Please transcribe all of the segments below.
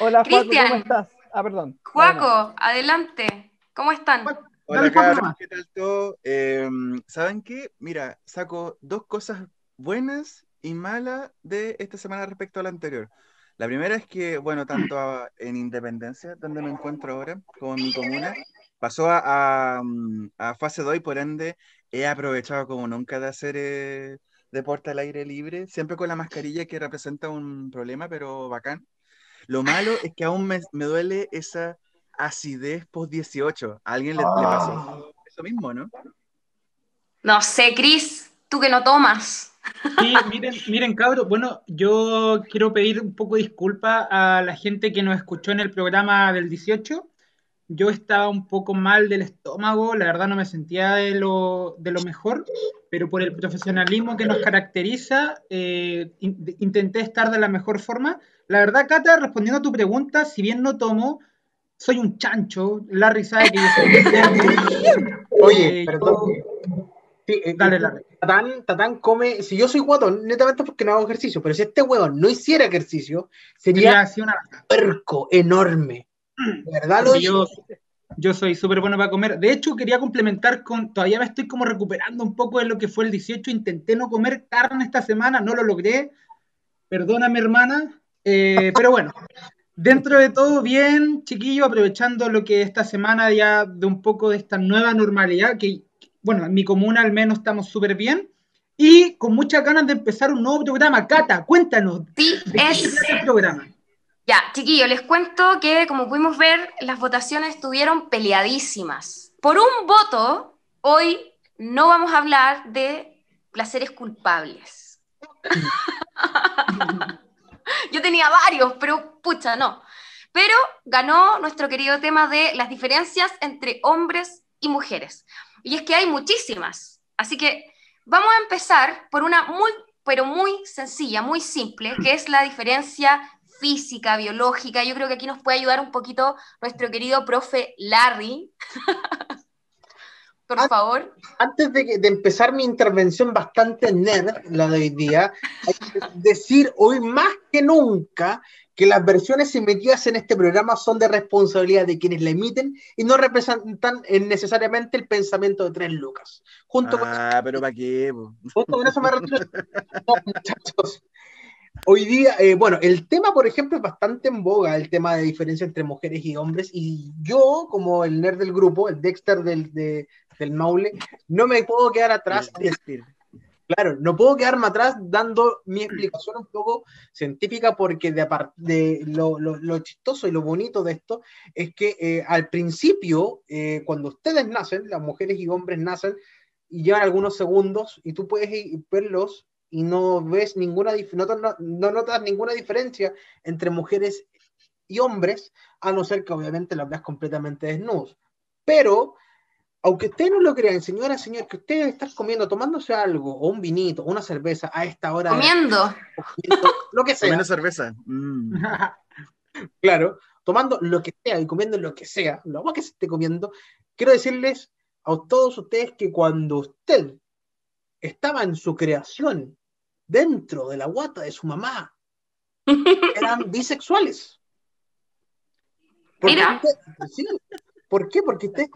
Hola, Juaco, ¿cómo estás? Ah, perdón. Juaco, adelante. ¿Cómo están? Hola, Carlos, ¿qué tal todo? Em, ¿Saben qué? Mira, saco dos cosas buenas y malas de esta semana respecto a la anterior. La primera es que, bueno, tanto en Independencia, donde me encuentro ahora, como en mi comuna, pasó a, a, fase 2 y por ende he aprovechado como nunca de hacer eh, deporte al aire libre, siempre con la mascarilla que representa un problema, pero bacán. Lo malo es que aún me, me duele esa acidez post 18. ¿A alguien le, pasó ah. eso mismo, no? No sé, Cris, tú que no tomas. Sí, miren, miren, cabros, bueno, yo quiero pedir un poco de disculpa a la gente que nos escuchó en el programa del 18 yo estaba un poco mal del estómago, la verdad no me sentía de lo, de lo mejor, pero por el profesionalismo que nos caracteriza, eh, intenté estar de la mejor forma. La verdad, Cata, respondiendo a tu pregunta, si bien no tomo, soy un chancho, Larry sabe que yo soy Oye, eh, perdón. Sí, eh, dale, Larry. Tatán, Tatán, come, si yo soy guatón, netamente porque no hago ejercicio, pero si este huevón no hiciera ejercicio, sería un puerco enorme verdad yo, yo soy súper bueno para comer. De hecho, quería complementar con, todavía me estoy como recuperando un poco de lo que fue el 18. Intenté no comer carne esta semana, no lo logré. Perdóname, hermana. Eh, pero bueno, dentro de todo bien, chiquillo, aprovechando lo que esta semana ya de un poco de esta nueva normalidad, que bueno, en mi comuna al menos estamos súper bien. Y con muchas ganas de empezar un nuevo programa. Cata, cuéntanos. Sí, es. el programa? Ya, chiquillos, les cuento que como pudimos ver, las votaciones estuvieron peleadísimas. Por un voto, hoy no vamos a hablar de placeres culpables. Yo tenía varios, pero pucha, no. Pero ganó nuestro querido tema de las diferencias entre hombres y mujeres. Y es que hay muchísimas. Así que vamos a empezar por una muy, pero muy sencilla, muy simple, que es la diferencia física, biológica. Yo creo que aquí nos puede ayudar un poquito nuestro querido profe Larry. Por favor. Antes de, de, empezar mi intervención bastante nerd, la de hoy día, hay que decir hoy más que nunca que las versiones emitidas en este programa son de responsabilidad de quienes la emiten y no representan necesariamente el pensamiento de tres lucas. Junto ah, pero ¿para qué? Junto con eso me retiro. No, muchachos. Hoy día, eh, bueno, el tema, por ejemplo, es bastante en boga, el tema de diferencia entre mujeres y hombres, y yo, como el nerd del grupo, el Dexter del, del Maule, no me puedo quedar atrás. Claro, no puedo quedarme atrás dando mi explicación un poco científica porque de, de lo, lo, chistoso y lo bonito de esto es que eh, al principio, eh, cuando ustedes nacen, las mujeres y hombres nacen y llevan algunos segundos y tú puedes verlos y no ves ninguna, no, no, notas ninguna diferencia entre mujeres y hombres, a no ser que obviamente las veas completamente desnudos. Pero, aunque ustedes no lo crean, señora, señor, que ustedes están comiendo, tomándose algo, o un vinito, o una cerveza a esta hora. Comiendo. lo que sea. Comiendo cerveza. Mm. claro, tomando lo que sea y comiendo lo que sea, lo más que se esté comiendo, quiero decirles a todos ustedes que cuando usted estaba en su creación dentro de la guata de su mamá eran bisexuales. ¿Por Qué? ¿Por qué? Porque ustedes,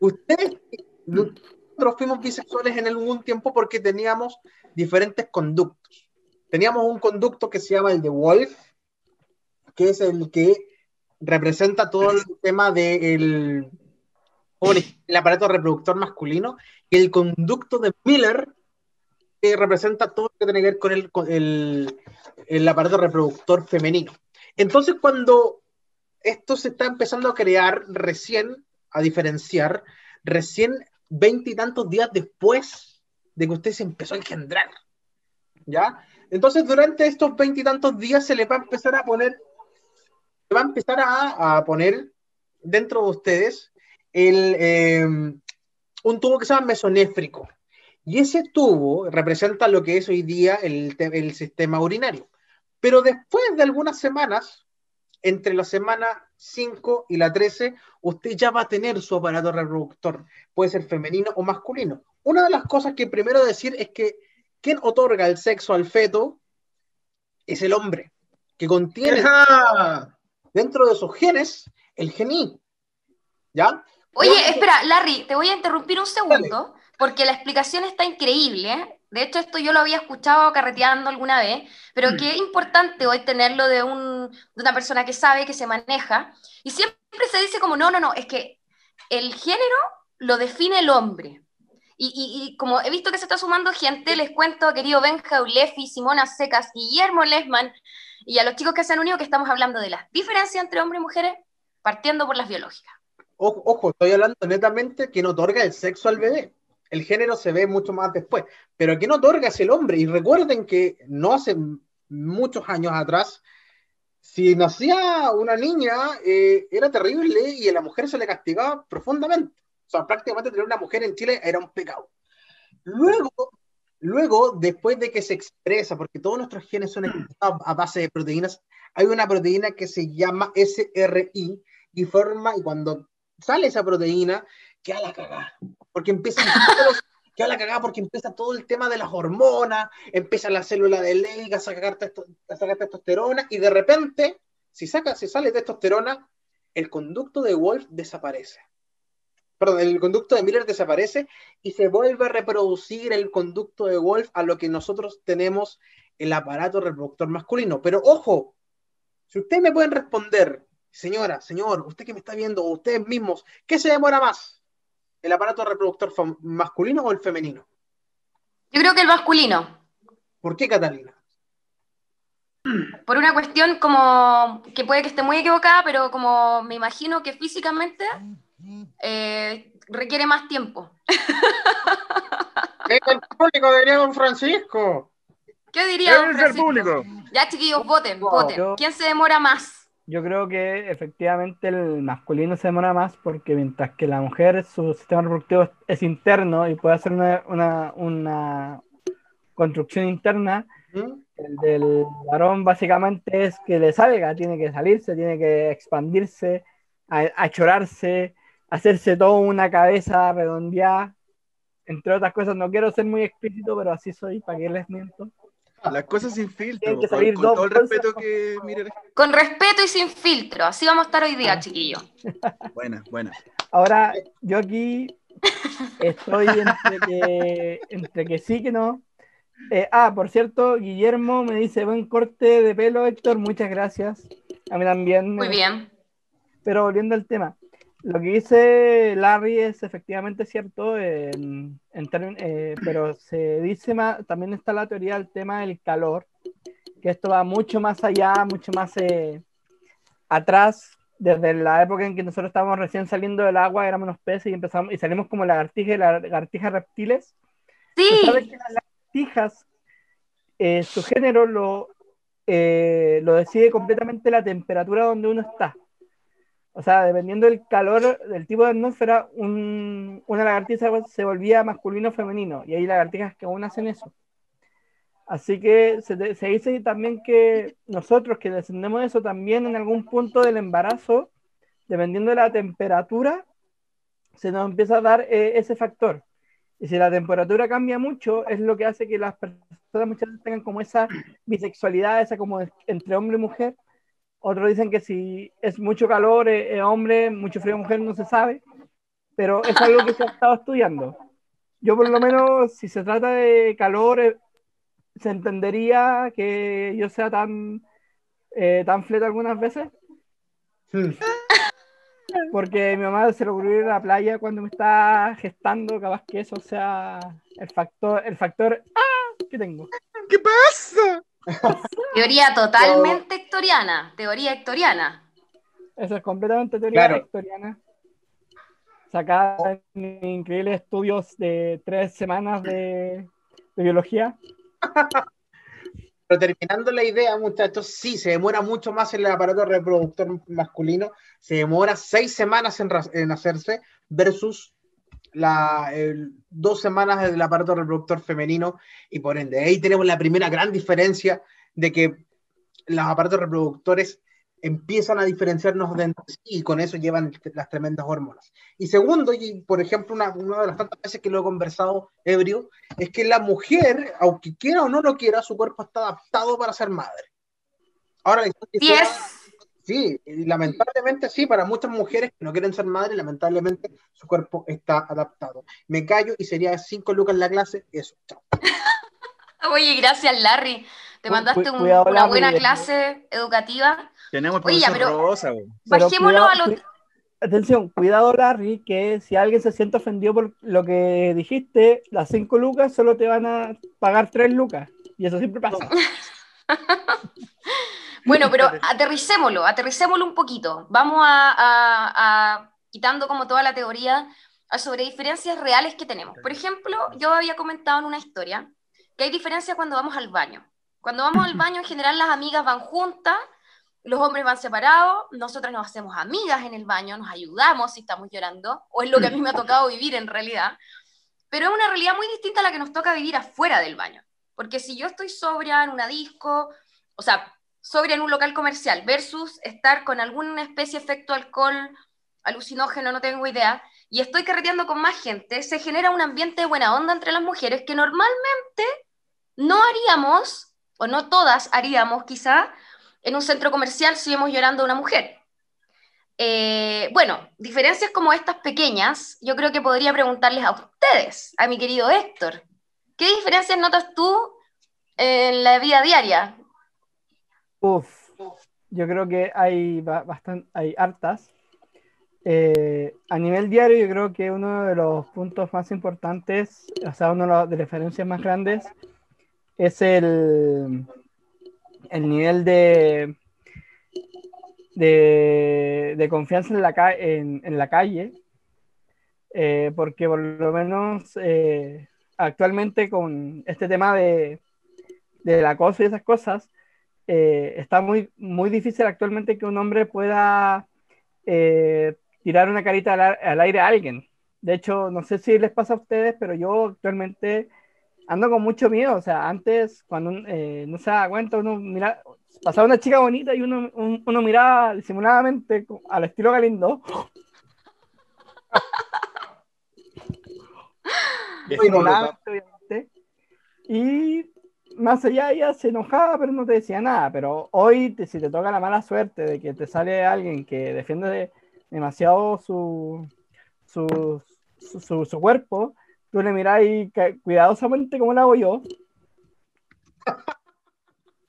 ustedes, nosotros fuimos bisexuales en algún tiempo porque teníamos diferentes conductos. Teníamos un conducto que se llama el de Wolf, que es el que representa todo el tema del el aparato reproductor masculino, y el conducto de Miller, que representa todo lo que tiene que ver con el, con el, el aparato reproductor femenino. Entonces, cuando esto se está empezando a crear recién, a diferenciar, recién veinte y tantos días después de que usted se empezó a engendrar. ¿Ya? Entonces, durante estos veinte y tantos días se le va a empezar a poner, se va a empezar a, a poner dentro de ustedes el, eh, un tubo que se llama mesonéfrico. Y ese tubo representa lo que es hoy día el, el sistema urinario. Pero después de algunas semanas, entre la semana 5 y la 13, usted ya va a tener su aparato reproductor, puede ser femenino o masculino. Una de las cosas que primero decir es que quien otorga el sexo al feto es el hombre. que contiene dentro de sus genes el gení. ¿Ya? Oye, espera, Larry, te voy a interrumpir un segundo, porque la explicación está increíble. ¿eh? De hecho, esto yo lo había escuchado carreteando alguna vez, pero mm. qué importante hoy tenerlo de, un, de una persona que sabe, que se maneja. Y siempre se dice como, no, no, no, es que el género lo define el hombre. Y, como he visto que se está sumando gente, les cuento, querido Benja Ulefi, Simona Secas, Guillermo Lesman, y a los chicos que se han unido que estamos hablando de las diferencias entre hombres y mujeres, partiendo por las biológicas. Ojo, ojo, estoy hablando netamente que no otorga el sexo al bebé. El género se ve mucho más después. Pero que no otorga es el hombre. Y recuerden que no hace muchos años atrás, si nacía una niña, eh, era terrible y a la mujer se le castigaba profundamente. O sea, prácticamente tener una mujer en Chile era un pecado. Luego, luego después de que se expresa, porque todos nuestros genes son a base de proteínas, hay una proteína que se llama SRI y forma, y cuando sale esa proteína, queda la cagada. Porque empieza queda la cagada porque empieza todo el tema de las hormonas, empieza la célula de Leydig a sacar, a sacar testosterona, y de repente, si, saca, si sale testosterona, el conducto de Wolf desaparece perdón, el conducto de Miller desaparece y se vuelve a reproducir el conducto de Wolf a lo que nosotros tenemos el aparato reproductor masculino. Pero ojo, si ustedes me pueden responder, señora, señor, usted que me está viendo, ustedes mismos, ¿qué se demora más? ¿El aparato reproductor masculino o el femenino? Yo creo que el masculino. ¿Por qué, Catalina? Por una cuestión como que puede que esté muy equivocada, pero como me imagino que físicamente eh, requiere más tiempo. el público diría don Francisco. ¿Qué diría don Francisco? público? Ya, chiquillos, voten, voten. ¿Quién se demora más? Yo creo que efectivamente el masculino se demora más porque mientras que la mujer, su sistema reproductivo es interno y puede hacer una, una, construcción interna, el del varón básicamente es que le salga, tiene que salirse, tiene que expandirse, a, chorarse, hacerse toda una cabeza redondeada, entre otras cosas. No quiero ser muy explícito, pero así soy, ¿para qué les miento? Las cosas sin filtro, con, todo el respeto que Con respeto y sin filtro, así vamos a estar hoy día, chiquillos. Buena, buena. Ahora, yo aquí estoy entre que, entre que sí que no. Eh, ah, por cierto, Guillermo me dice, buen corte de pelo, Héctor, muchas gracias. A mí también. Muy bien. Pero volviendo al tema, lo que dice Larry es efectivamente cierto, en, eh, pero se dice más, también está la teoría del tema del calor, que esto va mucho más allá, mucho más eh, atrás, desde la época en que nosotros estábamos recién saliendo del agua, éramos unos peces y empezamos y salimos como lagartijas y lagartijas reptiles. Sí. Sabes que las lagartijas, eh, su género lo, lo decide completamente la temperatura donde uno está. O sea, dependiendo del calor, del tipo de atmósfera, un, una lagartija se volvía masculino o femenino. Y hay lagartijas que aún hacen eso. Así que se, se, dice también que nosotros que descendemos de eso también en algún punto del embarazo, dependiendo de la temperatura, se nos empieza a dar eh, ese factor. Y si la temperatura cambia mucho, es lo que hace que las personas muchas veces tengan como esa bisexualidad, esa como entre hombre y mujer, otros dicen que si es mucho calor, es, eh, eh, hombre, mucho frío, mujer, no se sabe. Pero es algo que se ha estado estudiando. Yo por lo menos, si se trata de calor, eh, se entendería que yo sea tan, tan fleta algunas veces. Porque mi mamá se lo ocurrió en la playa cuando me está gestando, capaz que eso sea el factor, el factor ¡ah! que tengo. ¿Qué pasa? Teoría totalmente hectoriana, teoría hectoriana. Eso es completamente teoría hectoriana. Sacada en increíbles estudios de tres semanas de, biología. Pero terminando la idea, muchachos, sí, se demora mucho más en el aparato reproductor masculino, se demora seis semanas en, hacerse versus la, dos semanas del aparato reproductor femenino y por ende ahí tenemos la primera gran diferencia de que los aparatos reproductores empiezan a diferenciarnos de sí y con eso llevan las tremendas hormonas. Y segundo, y por ejemplo, una, una, de las tantas veces que lo he conversado ebrio, es que la mujer, aunque quiera o no lo quiera, su cuerpo está adaptado para ser madre. Ahora, la es. Sí, y lamentablemente sí, para muchas mujeres que no quieren ser madres, lamentablemente su cuerpo está adaptado. Me callo y sería cinco lucas en la clase, eso, chao. Oye, gracias, Larry. Te mandaste cu- un- cuidado, una Larry. buena clase educativa. Tenemos Oye, pero- Rosa. Pero Bajémoslo cuidado- a los. cu- Atención, cuidado Larry, que si alguien se siente ofendido por lo que dijiste, las 5 lucas solo te van a pagar 3 lucas. Y eso siempre pasa. Bueno, pero aterricémoslo, aterricémoslo un poquito. Vamos a, a- a- quitando como toda la teoría sobre diferencias reales que tenemos. Por ejemplo, yo había comentado en una historia que hay diferencias cuando vamos al baño. Cuando vamos al baño, en general las amigas van juntas, los hombres van separados, nosotras nos hacemos amigas en el baño, nos ayudamos si estamos llorando, o es lo que a mí me ha tocado vivir en realidad. Pero es una realidad muy distinta a la que nos toca vivir afuera del baño. Porque si yo estoy sobria en una disco, o sea, sobria en un local comercial versus estar con alguna especie de efecto alcohol, alucinógeno, no tengo idea, y estoy carreteando con más gente, se genera un ambiente de buena onda entre las mujeres que normalmente no haríamos, o no todas haríamos quizá, en un centro comercial si vemos llorando a una mujer. Eh, bueno, diferencias como estas pequeñas, yo creo que podría preguntarles a ustedes, a mi querido Héctor, ¿qué diferencias notas tú en la vida diaria? Uf, yo creo que hay bastante, hay hartas. Eh, a nivel diario, yo creo que uno de los puntos más importantes, o sea, uno de las de referencias más grandes, es el, el nivel de, de, de confianza en la, en, en la calle, eh, porque por lo menos eh, actualmente con este tema de, del acoso y esas cosas, eh, está muy, muy difícil actualmente que un hombre pueda eh, tirar una carita al, al aire a alguien. De hecho, no sé si les pasa a ustedes, pero yo actualmente ando con mucho miedo. O sea, antes, cuando eh, no se da cuenta, uno mira, pasaba una chica bonita y uno, un- uno miraba disimuladamente al estilo Galindo. obviamente. Y más allá ella se enojaba, pero no te decía nada. Pero hoy, te- si te toca la mala suerte de que te sale alguien que defiende de- demasiado su, su, su, su- su cuerpo, tú le miras y cuidadosamente como lo hago yo.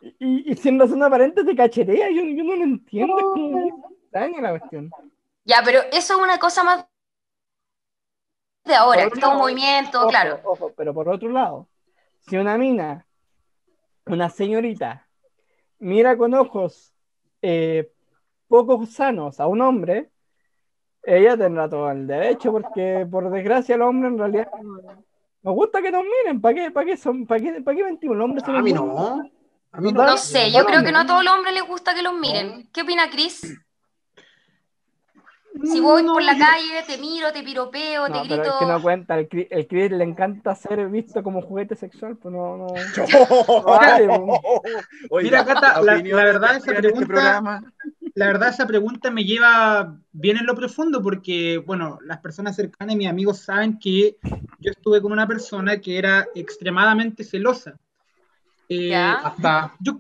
Y, y sin razón aparente te cachetea, yo, yo no lo entiendo, es como muy extraña la cuestión. Ya, pero eso es una cosa más de ahora, que está un movimiento, Ojo, claro. ojo, pero por otro lado, si una mina, una señorita, mira con ojos eh, poco sanos a un hombre, ella tendrá todo el derecho, porque por desgracia los hombres en realidad nos gusta que nos miren, ¿para qué, para qué son, para qué, para qué mentimos? Los hombres son A mí no. A mí no. No sé, yo creo que no a todos los hombres les gusta que los miren. ¿Qué opina Chris? Si voy por la calle, te miro, te piropeo, te No, pero grito. es que no cuenta, el, Chris- el Chris le encanta ser visto como juguete sexual, pues no, no. Vale. Oiga, Mira, Cata, la- la verdad, esa este pregunta- programa. La verdad, esa pregunta me lleva bien en lo profundo porque, bueno, las personas cercanas y mis amigos saben que yo estuve con una persona que era extremadamente celosa. Eh, Ya. Hasta yo,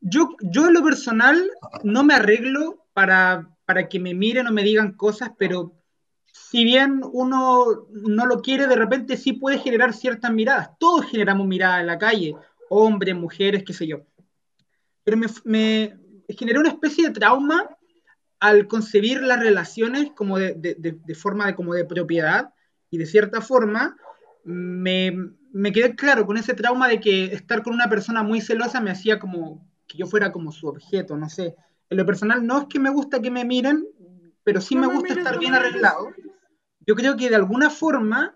yo, yo en lo personal no me arreglo para, para que me miren o me digan cosas, pero si bien uno no lo quiere, de repente sí puede generar ciertas miradas. Todos generamos miradas en la calle, hombres, mujeres, qué sé yo. Pero me, me generó una especie de trauma al concebir las relaciones como de, de- de- de forma de, como de propiedad y de cierta forma me, me quedé claro con ese trauma de que estar con una persona muy celosa me hacía como que yo fuera como su objeto, no sé. En lo personal no es que me gusta que me miren, pero sí No me me gusta estar no bien arreglado. Yo creo que de alguna forma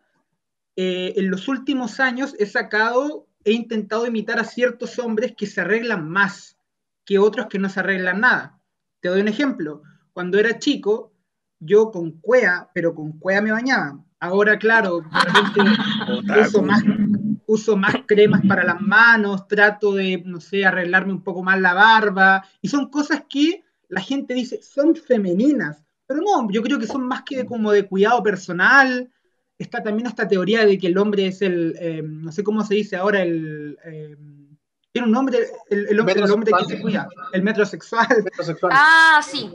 eh, en los últimos años he sacado, he intentado imitar a ciertos hombres que se arreglan más que otros que no se arreglan nada. Te doy un ejemplo. Cuando era chico, yo con cuea, pero con cuea me bañaba. Ahora, claro, de repente uso más, uso más cremas para las manos, trato de, no sé, arreglarme un poco más la barba. Y son cosas que la gente dice son femeninas. Pero no, yo creo que son más que como de cuidado personal. Está también esta teoría de que el hombre es el, eh, no sé cómo se dice ahora, el, eh, Tiene un nombre, el, el hombre, el hombre que se cuida, el metrosexual. Ah, sí.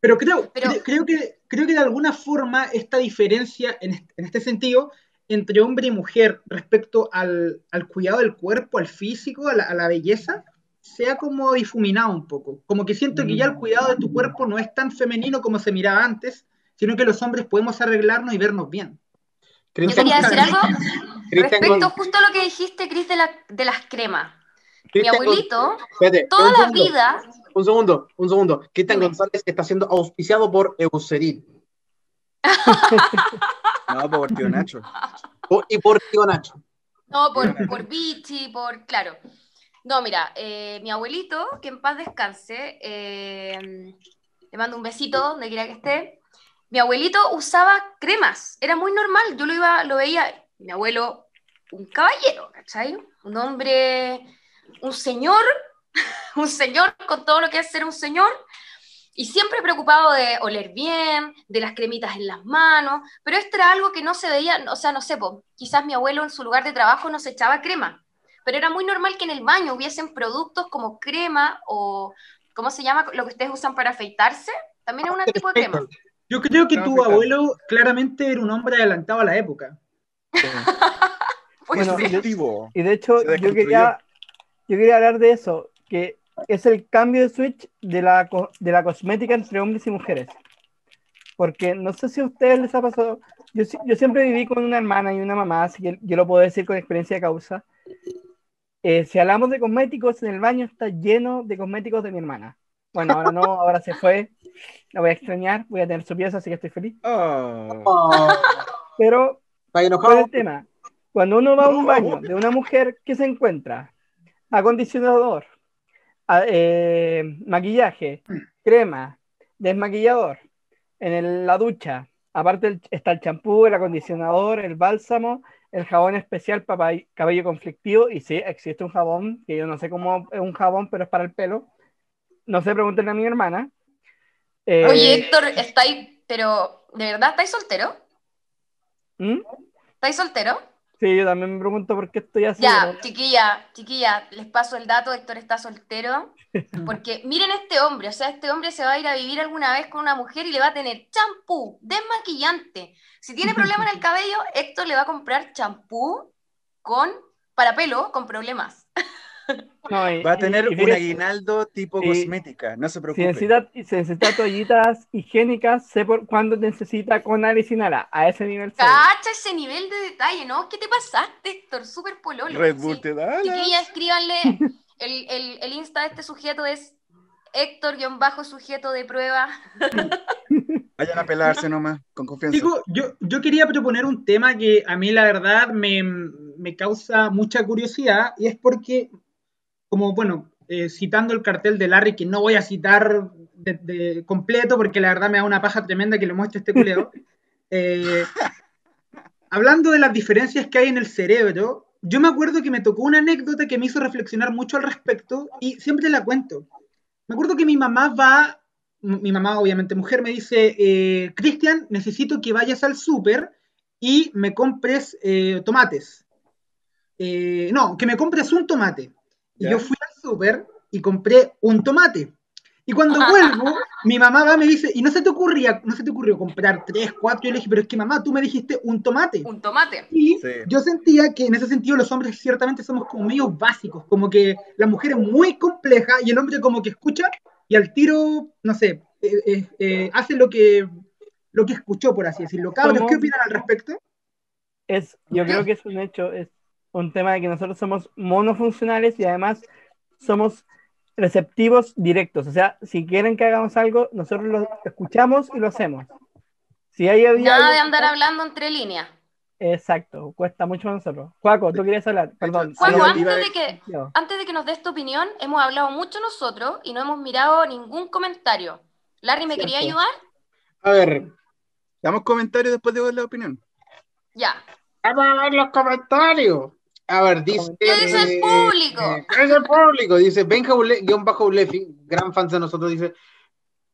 Pero creo, Pero- cre- creo, que, creo que de alguna forma esta diferencia en este, en este sentido entre hombre y mujer respecto al, al cuidado del cuerpo, al físico, a la, a la belleza, se ha como difuminado un poco. Como que siento que ya el cuidado de tu cuerpo no es tan femenino como se miraba antes, sino que los hombres podemos arreglarnos y vernos bien. Yo quería decir algo respecto justo a lo que dijiste, Cris, de, la- de las cremas. Mi Cristian abuelito, Espérate, toda un la segundo, vida, Un segundo, un segundo. Cristian. González está siendo auspiciado por Eucerin No, por tío Nacho. y por Tío Nacho. no, por, por Vichy, por, claro. No, mira, eh, mi abuelito, que en paz descanse, eh, le mando un besito donde quiera que esté. Mi abuelito usaba cremas, era muy normal, yo lo iba, lo veía, mi abuelo, un caballero, ¿cachai? Un hombre, un señor, un señor con todo lo que es ser un señor, y siempre preocupado de oler bien, de las cremitas en las manos, pero esto era algo que no se veía, o sea, no sé, po, quizás mi abuelo en su lugar de trabajo no se echaba crema, pero era muy normal que en el baño hubiesen productos como crema o, ¿cómo se llama? Lo que ustedes usan para afeitarse, también es un tipo de crema. Yo creo que tu abuelo claramente era un hombre adelantado a la época. Pues Bueno, sí. Y de hecho, yo quería, yo quería hablar de eso, que es el cambio de switch de la, de la cosmética entre hombres y mujeres. Porque no sé si a ustedes les ha pasado, yo, yo siempre viví con una hermana y una mamá, así que yo lo puedo decir con experiencia de causa. Eh, si hablamos de cosméticos, en el baño está lleno de cosméticos de mi hermana. Bueno, ahora no, ahora se fue, la voy a extrañar, voy a tener su pieza, así que estoy feliz. Oh. Pero ¿Está ¿Cuál el tema? Cuando uno va a un baño de una mujer, ¿qué se encuentra? Acondicionador, eh, maquillaje, crema, desmaquillador. En el- la ducha, aparte el- está el champú, el acondicionador, el bálsamo, el jabón especial para cabello conflictivo. Y sí, existe un jabón, que yo no sé cómo es un jabón, pero es para el pelo. No sé, pregúntenle a mi hermana. Eh, Oye, Héctor, estáis, pero, ¿de verdad estáis soltero? ¿Mm? ¿Estáis soltero? Sí, yo también me pregunto por qué estoy así. Ya, chiquilla, chiquilla, les paso el dato, Héctor está soltero, porque miren este hombre, o sea, este hombre se va a ir a vivir alguna vez con una mujer y le va a tener champú, desmaquillante. Si tiene problema en el cabello, Héctor le va a comprar champú con, para pelo, con problemas. No, y- Va a tener y un aguinaldo tipo cosmética, no se Si preocupe. necesita, si necesita toallitas higiénicas, sé por cuándo necesita con Alicinala. A ese nivel. Cacha ese nivel de detalle, ¿no? ¿Qué te pasaste, Héctor? Súper pololo. Red Bull Sí. te da. Chiquilla, escríbanle. El, el, el Insta de este sujeto es Héctor-sujeto de prueba. Vayan a pelarse nomás, con confianza. Chicos, yo, yo quería proponer un tema que a mí la verdad me, me causa mucha curiosidad y es porque, como bueno, eh, citando el cartel de Larry, que no voy a citar de, de completo porque la verdad me da una paja tremenda que le muestre este culeo. eh, hablando de las diferencias que hay en el cerebro, yo me acuerdo que me tocó una anécdota que me hizo reflexionar mucho al respecto y siempre la cuento. Me acuerdo que mi mamá va, mi mamá obviamente mujer, me dice, eh, Cristian, necesito que vayas al súper y me compres eh, tomates. Eh, no, que me compres un tomate. Y Ya. yo fui al súper y compré un tomate. Y cuando vuelvo, mi mamá va y me dice, ¿y no se te ocurría, no se te ocurrió comprar tres, cuatro? Y yo le dije, pero es que mamá, tú me dijiste un tomate. Un tomate. Y Sí. yo sentía que en ese sentido los hombres ciertamente somos como medio básicos, como que la mujer es muy compleja y el hombre como que escucha y al tiro, no sé, eh, eh, eh, hace lo que, lo que escuchó, por así decirlo. Cabros, ¿qué opinan al respecto? Es, yo creo que es un hecho, es un tema de que nosotros somos monofuncionales y además somos receptivos directos. O sea, si quieren que hagamos algo, nosotros lo escuchamos y lo hacemos. Si hay había Nada algo de andar hablando entre líneas. Exacto, cuesta mucho para nosotros. Juaco, tú querías hablar, perdón. Juaco, antes a- de que, antes de que nos des tu opinión, hemos hablado mucho nosotros y no hemos mirado ningún comentario. Larry, ¿me Cierto. quería ayudar? A ver, Damos comentarios después de la opinión. Ya. vamos a ver los comentarios. A ver, dice. ¿Qué dice el público? eh, ¿Qué dice el público? Dice Benja Ule- guion bajo Ulefi, gran fan de nosotros, dice.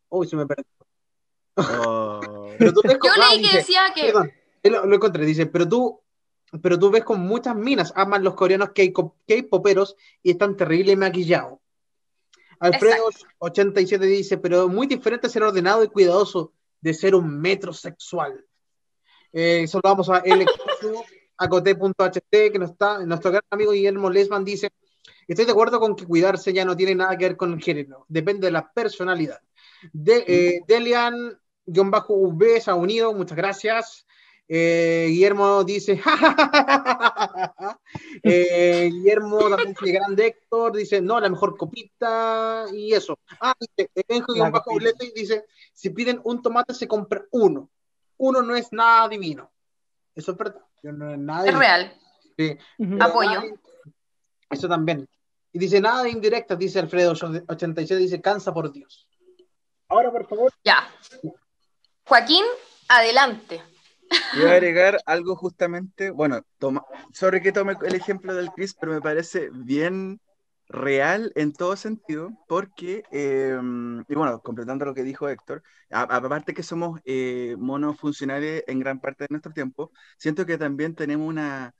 Uy, se me perdió. Oh. Pero tú ves Yo ah, leí que dice, decía que. Perdón, eh, lo, lo encontré, dice, pero tú, pero tú ves con muchas minas, aman los coreanos K-poperos y están terrible maquillados. Alfredo87 dice, pero muy diferente ser ordenado y cuidadoso de ser un metrosexual. Eh, solo vamos a el a que no está, nuestro gran amigo Guillermo Lesman dice, estoy de acuerdo con que cuidarse ya no tiene nada que ver con el género, depende de la personalidad. De, eh, Delian-V se ha unido, muchas gracias. Eh, Guillermo dice, eh, Guillermo también sigue grande Héctor, dice, no, la mejor copita y eso. Ah, dice, bajo dice, si piden un tomate se compra uno. Uno no es nada divino. Eso es verdad. No es, real. Sí. Apoyo. Eso también. Y dice, nada de indirecta, dice Alfredo 86, dice, cansa por Dios. Ahora, por favor. Ya. Joaquín, adelante. Voy a agregar algo justamente, bueno, toma, sobre que tome el ejemplo del Chris, pero me parece bien real en todo sentido, porque, em, y bueno, completando lo que dijo Héctor, aparte que somos eh, monofuncionales en gran parte de nuestro tiempo, siento que también tenemos una,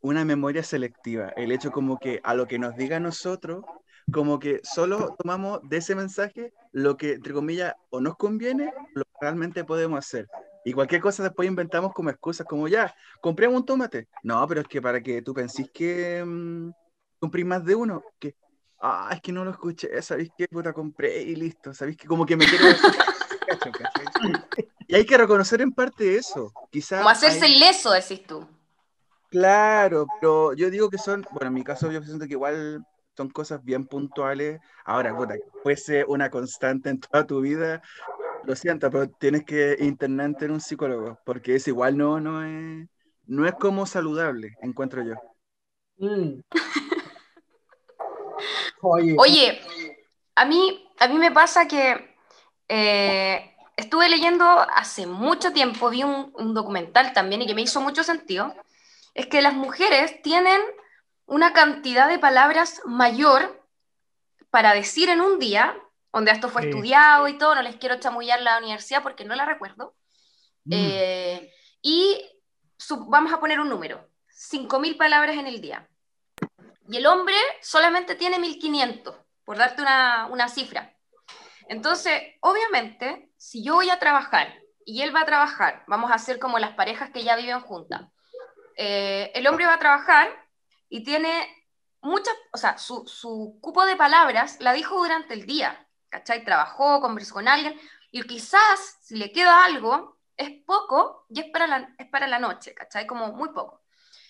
una memoria selectiva, el hecho como que a lo que nos diga nosotros, como que solo tomamos de ese mensaje lo que, entre comillas, o nos conviene, lo que realmente podemos hacer. Y cualquier cosa después inventamos como excusas, como ya, compremos un tomate. No, pero es que para que tú pensís que mmm, compré más de uno, que, ah, es que no lo escuché, ¿sabéis qué puta compré? Y listo, ¿sabéis que como que me quiero... y hay que reconocer en parte eso. Quizás como hacerse el leso, decís tú. Claro, pero yo digo que son, bueno, en mi caso yo siento que igual son cosas bien puntuales. Ahora, puta, fuese una constante en toda tu vida, lo siento, pero tienes que internarte en un psicólogo, porque es igual no, no es, no es como saludable, encuentro yo. Mm. Oye. a mí, a mí me pasa que eh, estuve leyendo hace mucho tiempo, vi un, un documental también y que me hizo mucho sentido, es que las mujeres tienen una cantidad de palabras mayor para decir en un día donde esto fue estudiado y todo, no les quiero chamullar la universidad porque no la recuerdo. Mm. Eh, y vamos a poner un número, 5.000 palabras en el día. Y el hombre solamente tiene 1.500, por darte una, una cifra. Entonces, obviamente, si yo voy a trabajar y él va a trabajar, vamos a hacer como las parejas que ya viven juntas. Eh, el hombre va a trabajar y tiene muchas, o sea, su, su, cupo de palabras la dijo durante el día. ¿cachai? Trabajó, conversó con alguien, y quizás si le queda algo, es poco y es para la, es para la noche, ¿cachai? Como muy poco.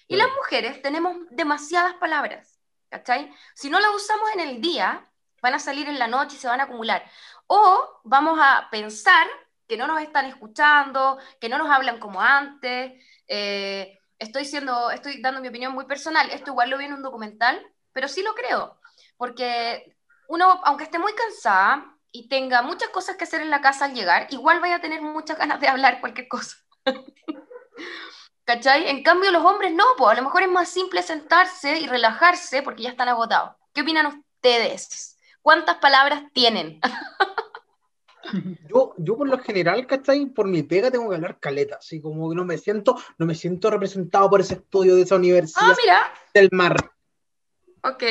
Y las mujeres tenemos demasiadas palabras, ¿cachai? Si no las usamos en el día, van a salir en la noche y se van a acumular. O vamos a pensar que no nos están escuchando, que no nos hablan como antes. Eh, estoy, siendo, estoy dando mi opinión muy personal. Esto igual lo vi en un documental, pero sí lo creo. Porque uno, aunque esté muy cansada y tenga muchas cosas que hacer en la casa al llegar, igual vaya a tener muchas ganas de hablar cualquier cosa. ¿Cachai? En cambio, los hombres no, pues a lo mejor es más simple sentarse y relajarse porque ya están agotados. ¿Qué opinan ustedes? ¿Cuántas palabras tienen? Yo, yo por lo general, ¿cachai? Por mi pega tengo que hablar caleta, así como que no me siento, no me siento representado por ese estudio de esa universidad ah, mira. del mar. Ok.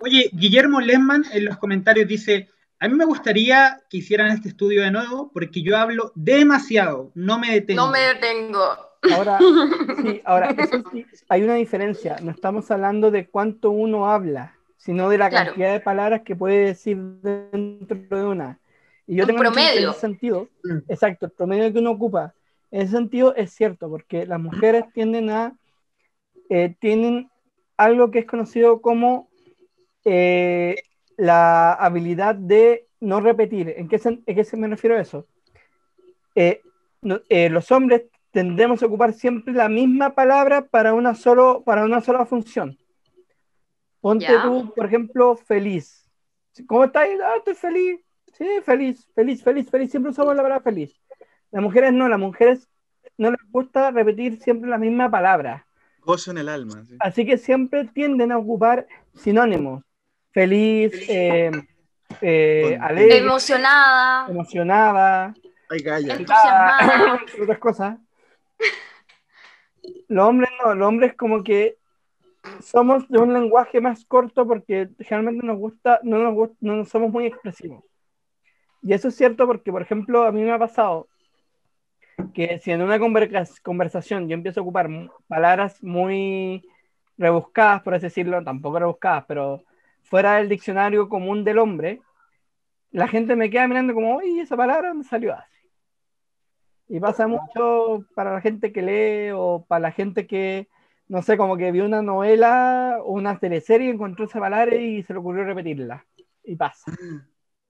Oye, Guillermo Lehmann en los comentarios dice, a mí me gustaría que hicieran este estudio de nuevo porque yo hablo demasiado, no me detengo. No me detengo. Ahora, sí, ahora, hay una diferencia, no estamos hablando de cuánto uno habla, sino de la cantidad de palabras que puede decir dentro de una. Y yo tengo promedio. En ese sentido, exacto, el promedio que uno ocupa, en ese sentido es cierto, porque las mujeres tienden a, eh, tienen algo que es conocido como eh, la habilidad de no repetir. ¿En qué, se, qué se me refiero a eso? Eh, eh, los hombres tendemos a ocupar siempre la misma palabra para una, solo, para una sola función. Ponte tú, por ejemplo, feliz. ¿Cómo estás? Ah, estoy feliz. Sí, feliz, feliz, feliz, feliz. Siempre usamos la palabra feliz. Las mujeres no, las mujeres no les gusta repetir siempre la misma palabra. Gozo en el alma. Así que siempre tienden a ocupar sinónimos feliz, eh, eh, alegre, emocionada, emocionada, Ay, entusiasmada, otras cosas. Los hombres no, los hombres como que somos de un lenguaje más corto porque generalmente nos gusta, no nos gusta, no somos muy expresivos. Y eso es cierto porque, por ejemplo, a mí me ha pasado que si en una conversación yo empiezo a ocupar palabras muy rebuscadas, por así decirlo, tampoco rebuscadas, pero fuera del diccionario común del hombre, la gente me queda mirando como, oye, esa palabra me salió así. Y pasa mucho para la gente que lee o para la gente que, no sé, como que vio una novela o una teleserie, encontró esa palabra y se le ocurrió repetirla. Y pasa.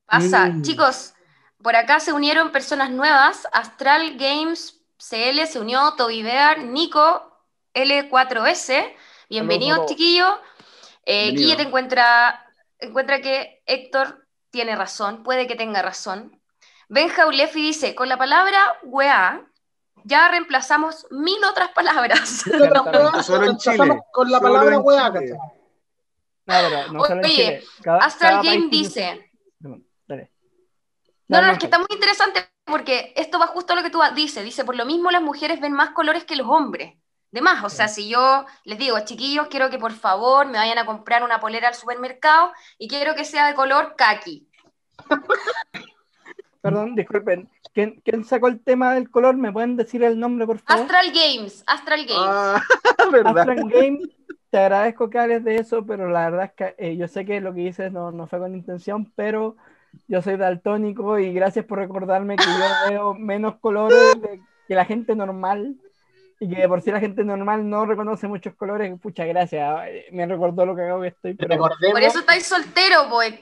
Pasa. Mm. Chicos, por acá se unieron personas nuevas. Astral Games CL se unió, Toby Bear, Nico, L4S. Bienvenidos, chiquillos. Eh, te encuentra, encuentra que Héctor tiene razón, puede que tenga razón. Benja Ulefi dice, con la palabra weá, ya reemplazamos mil otras palabras. Solo en Chile. Con la palabra weá, Oye, Astral Game dice... No, no, es que está muy interesante porque esto va justo a lo que tú dices. Dice, por lo mismo las mujeres ven más colores que los hombres. De más, o sea, si yo les digo, chiquillos, quiero que por favor me vayan a comprar una polera al supermercado y quiero que sea de color kaki. Perdón, disculpen. ¿Quién, sacó el tema del color? ¿Me pueden decir el nombre, por favor? Astral Games, Astral Games. Ah, Astral Games, te agradezco que hables de eso, pero la verdad es que eh, yo sé que lo que dices no, no fue con intención, pero yo soy daltónico y gracias por recordarme que yo veo menos colores que la gente normal y que por si la gente normal no reconoce muchos colores, pucha gracias, me recordó lo que hago que estoy. Por eso estáis soltero, pues.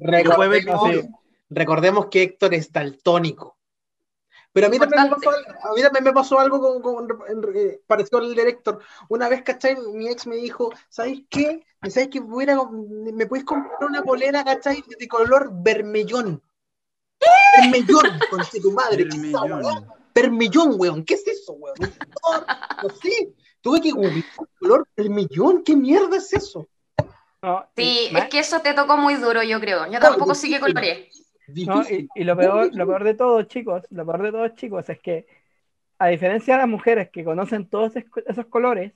Recordemos, recordemos, que Héctor es daltónico. Pero a mí, también me, pasó, a mí también me pasó algo con, con, eh, parecido al director. Una vez, ¿cachai? Mi ex me dijo, ¿sabes qué? ¿Sabes qué? ¿Me puedes comprar una polera, ¿cachai? De color vermellón. Vermellón, con tu madre. Vermellón. Vermellón, weón. ¿Qué es eso, weón? No, sé. Tuve que googlear color vermellón. ¿Qué mierda es eso? sí, es que eso te tocó muy duro, yo creo. Yo tampoco sigue coloré. No, y, lo, peor, lo peor de todo, chicos, lo peor de todos, chicos, es que a diferencia de las mujeres que conocen todos esos colores,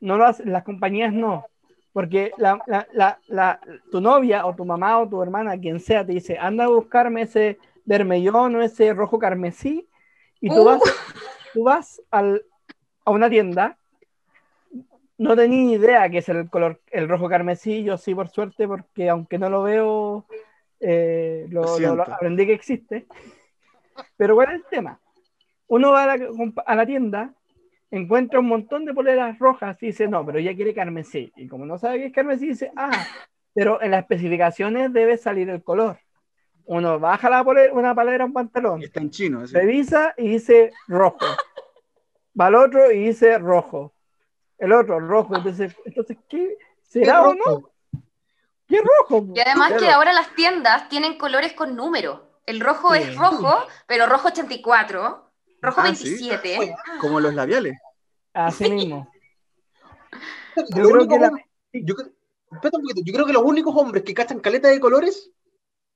no lo hacen, las compañías no. Porque la, la, la, tu novia o tu mamá o tu hermana, quien sea, te dice, anda a buscarme ese vermellón o ese rojo carmesí, y tú vas, tú vas al, a una tienda, no tenía ni idea que es el color, el rojo carmesí, yo sí por suerte, porque aunque no lo veo eh, lo, aprendí que existe. Pero ¿cuál es el tema? Uno va a la, tienda, encuentra un montón de poleras rojas y dice, no, pero ella quiere carmesí. Y como no sabe qué es carmesí, dice, ah, pero en las especificaciones debe salir el color. Uno baja la polera, una polera, un pantalón. Está en chino. Revisa y dice rojo. Va al otro y dice rojo. El otro, rojo. Entonces, entonces ¿qué? ¿Será o no? ¿Qué rojo? Y además que ahora las tiendas tienen colores con número. El rojo es rojo, pero rojo 84, rojo 27. Ah, Como los labiales. Así mismo. Yo creo, que yo, creo que los únicos hombres que cachan caleta de colores,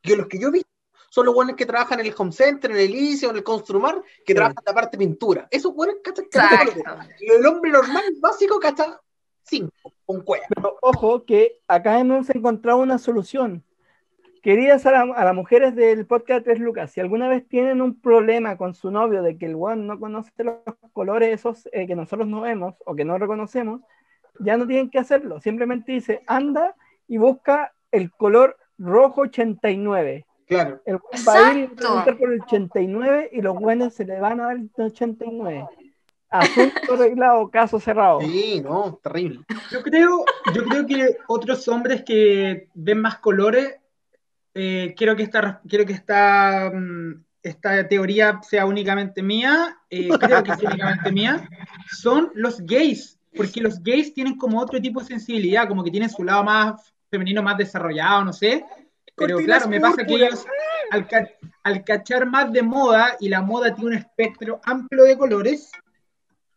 que los que yo vi, son los buenos que trabajan en el home center, en el liceo, en el construmar, que trabajan la parte pintura. Esos buenos colores. El hombre normal, básico, cacha cinco, con cueva. Pero ojo que acá hemos encontrado una solución. Queridas a, las mujeres del podcast 3 Lucas, si alguna vez tienen un problema con su novio de que el one no conoce los colores esos eh, que nosotros no vemos o que no reconocemos, ya no tienen que hacerlo. Simplemente dice, anda y busca el color rojo 89. Claro. El va a ir por el 89 y los buenos se le van a dar el 89. Asunto arreglado, caso cerrado. Sí, no, terrible. Yo creo, yo creo que otros hombres que ven más colores, eh, quiero que esta, quiero que esta, mm, esta teoría sea únicamente mía, eh, creo que es únicamente mía, son los gays, porque los gays tienen como otro tipo de sensibilidad, como que tienen su lado más femenino, más desarrollado, no sé. Pero claro, me pasa que ellos, al, al cachar más de moda, y la moda tiene un espectro amplio de colores,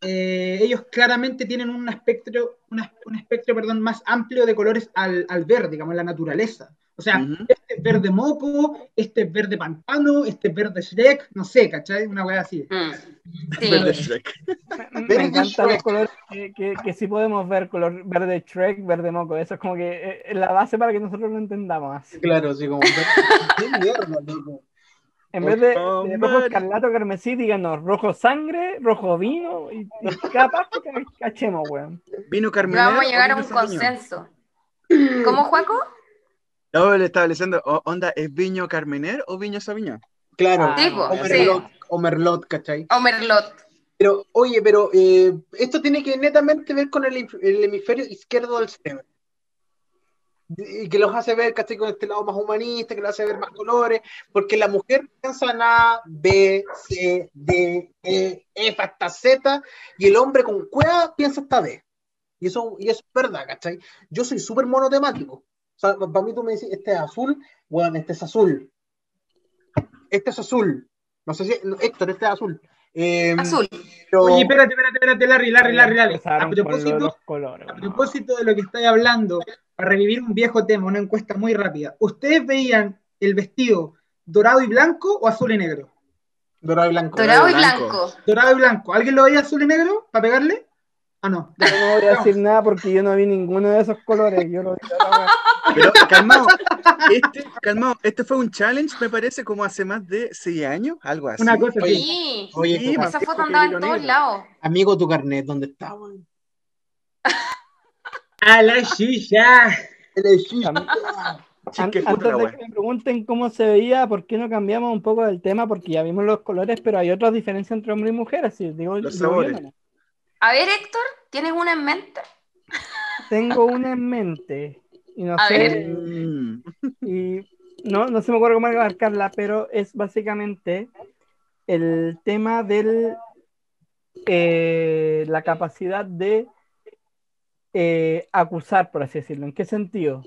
eh, ellos claramente tienen un espectro, un espectro perdón, más amplio de colores al, al ver, digamos, la naturaleza. O sea, Ujú. este es verde moco, este es verde pantano, este es verde Shrek, no sé, ¿cachai? Una weá así. Mm. Sí. Verde Shrek. Me, me encantan los colores que, que, que sí podemos ver, color verde Shrek, verde moco. Eso es como que eh, es la base para que nosotros lo entendamos. Claro, así como. ¡Qué mierda, loco! En vez de, de rojo escarlato carmesí, díganos rojo sangre, rojo vino y, y capaz que ca- cachemos, weón. Vino Carmenero. Vamos a llegar a un consenso. ¿Cómo, Juaco? No, le estaba diciendo, o- onda, ¿es viño Carmener o viño Sauvignon? Claro, Ah, Sí, po, o sí. Merlot, o Merlot, ¿cachai? O Merlot. Pero, oye, pero eh, esto tiene que netamente ver con el, el hemisferio izquierdo del cerebro. Y que los hace ver, ¿cachai? Con este lado más humanista, que los hace ver más colores, porque la mujer piensa en A, B, C, D, E, F hasta Z, y el hombre con cueva piensa hasta D. Y eso, y eso es verdad, ¿cachai? Yo soy súper monotemático. O sea, para mí tú me dices, este es azul, bueno, este es azul. Este es azul. No sé si, no, Héctor, este es azul. Eh, Azul. pero- Oye, espérate, espérate, espérate, Larry, Larry, Larry, Larry. A propósito, colores. a propósito de lo que estáis hablando, para revivir un viejo tema, una encuesta muy rápida. ¿Ustedes veían el vestido dorado y blanco o azul y negro? Dorado y blanco. Dorado y blanco. blanco. Dorado y blanco. ¿Alguien lo veía azul y negro para pegarle? Ah, no. Yo no voy a decir nada porque yo no vi ninguno de esos colores. Yo lo vi. Pero calmado, este, calmado, este fue un challenge, me parece, como hace más de seis años, algo así. Una cosa Oye, así. Sí. Oye, Sí, Esa foto andaba el en todos lados. amigo, tu carnet, ¿dónde está? A la shisha. An- Chique antes de que me pregunten cómo se veía, ¿por qué no cambiamos un poco del tema? Porque ya vimos los colores, pero hay otras diferencias entre hombres y mujeres. Si digo, Los sabores. A ver, Héctor, ¿tienes una en mente? Tengo una en mente y no A sé, ver. Mm. y no, no se me ocurre cómo abarcarla, pero es básicamente el tema del eh, la capacidad de eh, acusar, por así decirlo. ¿En qué sentido?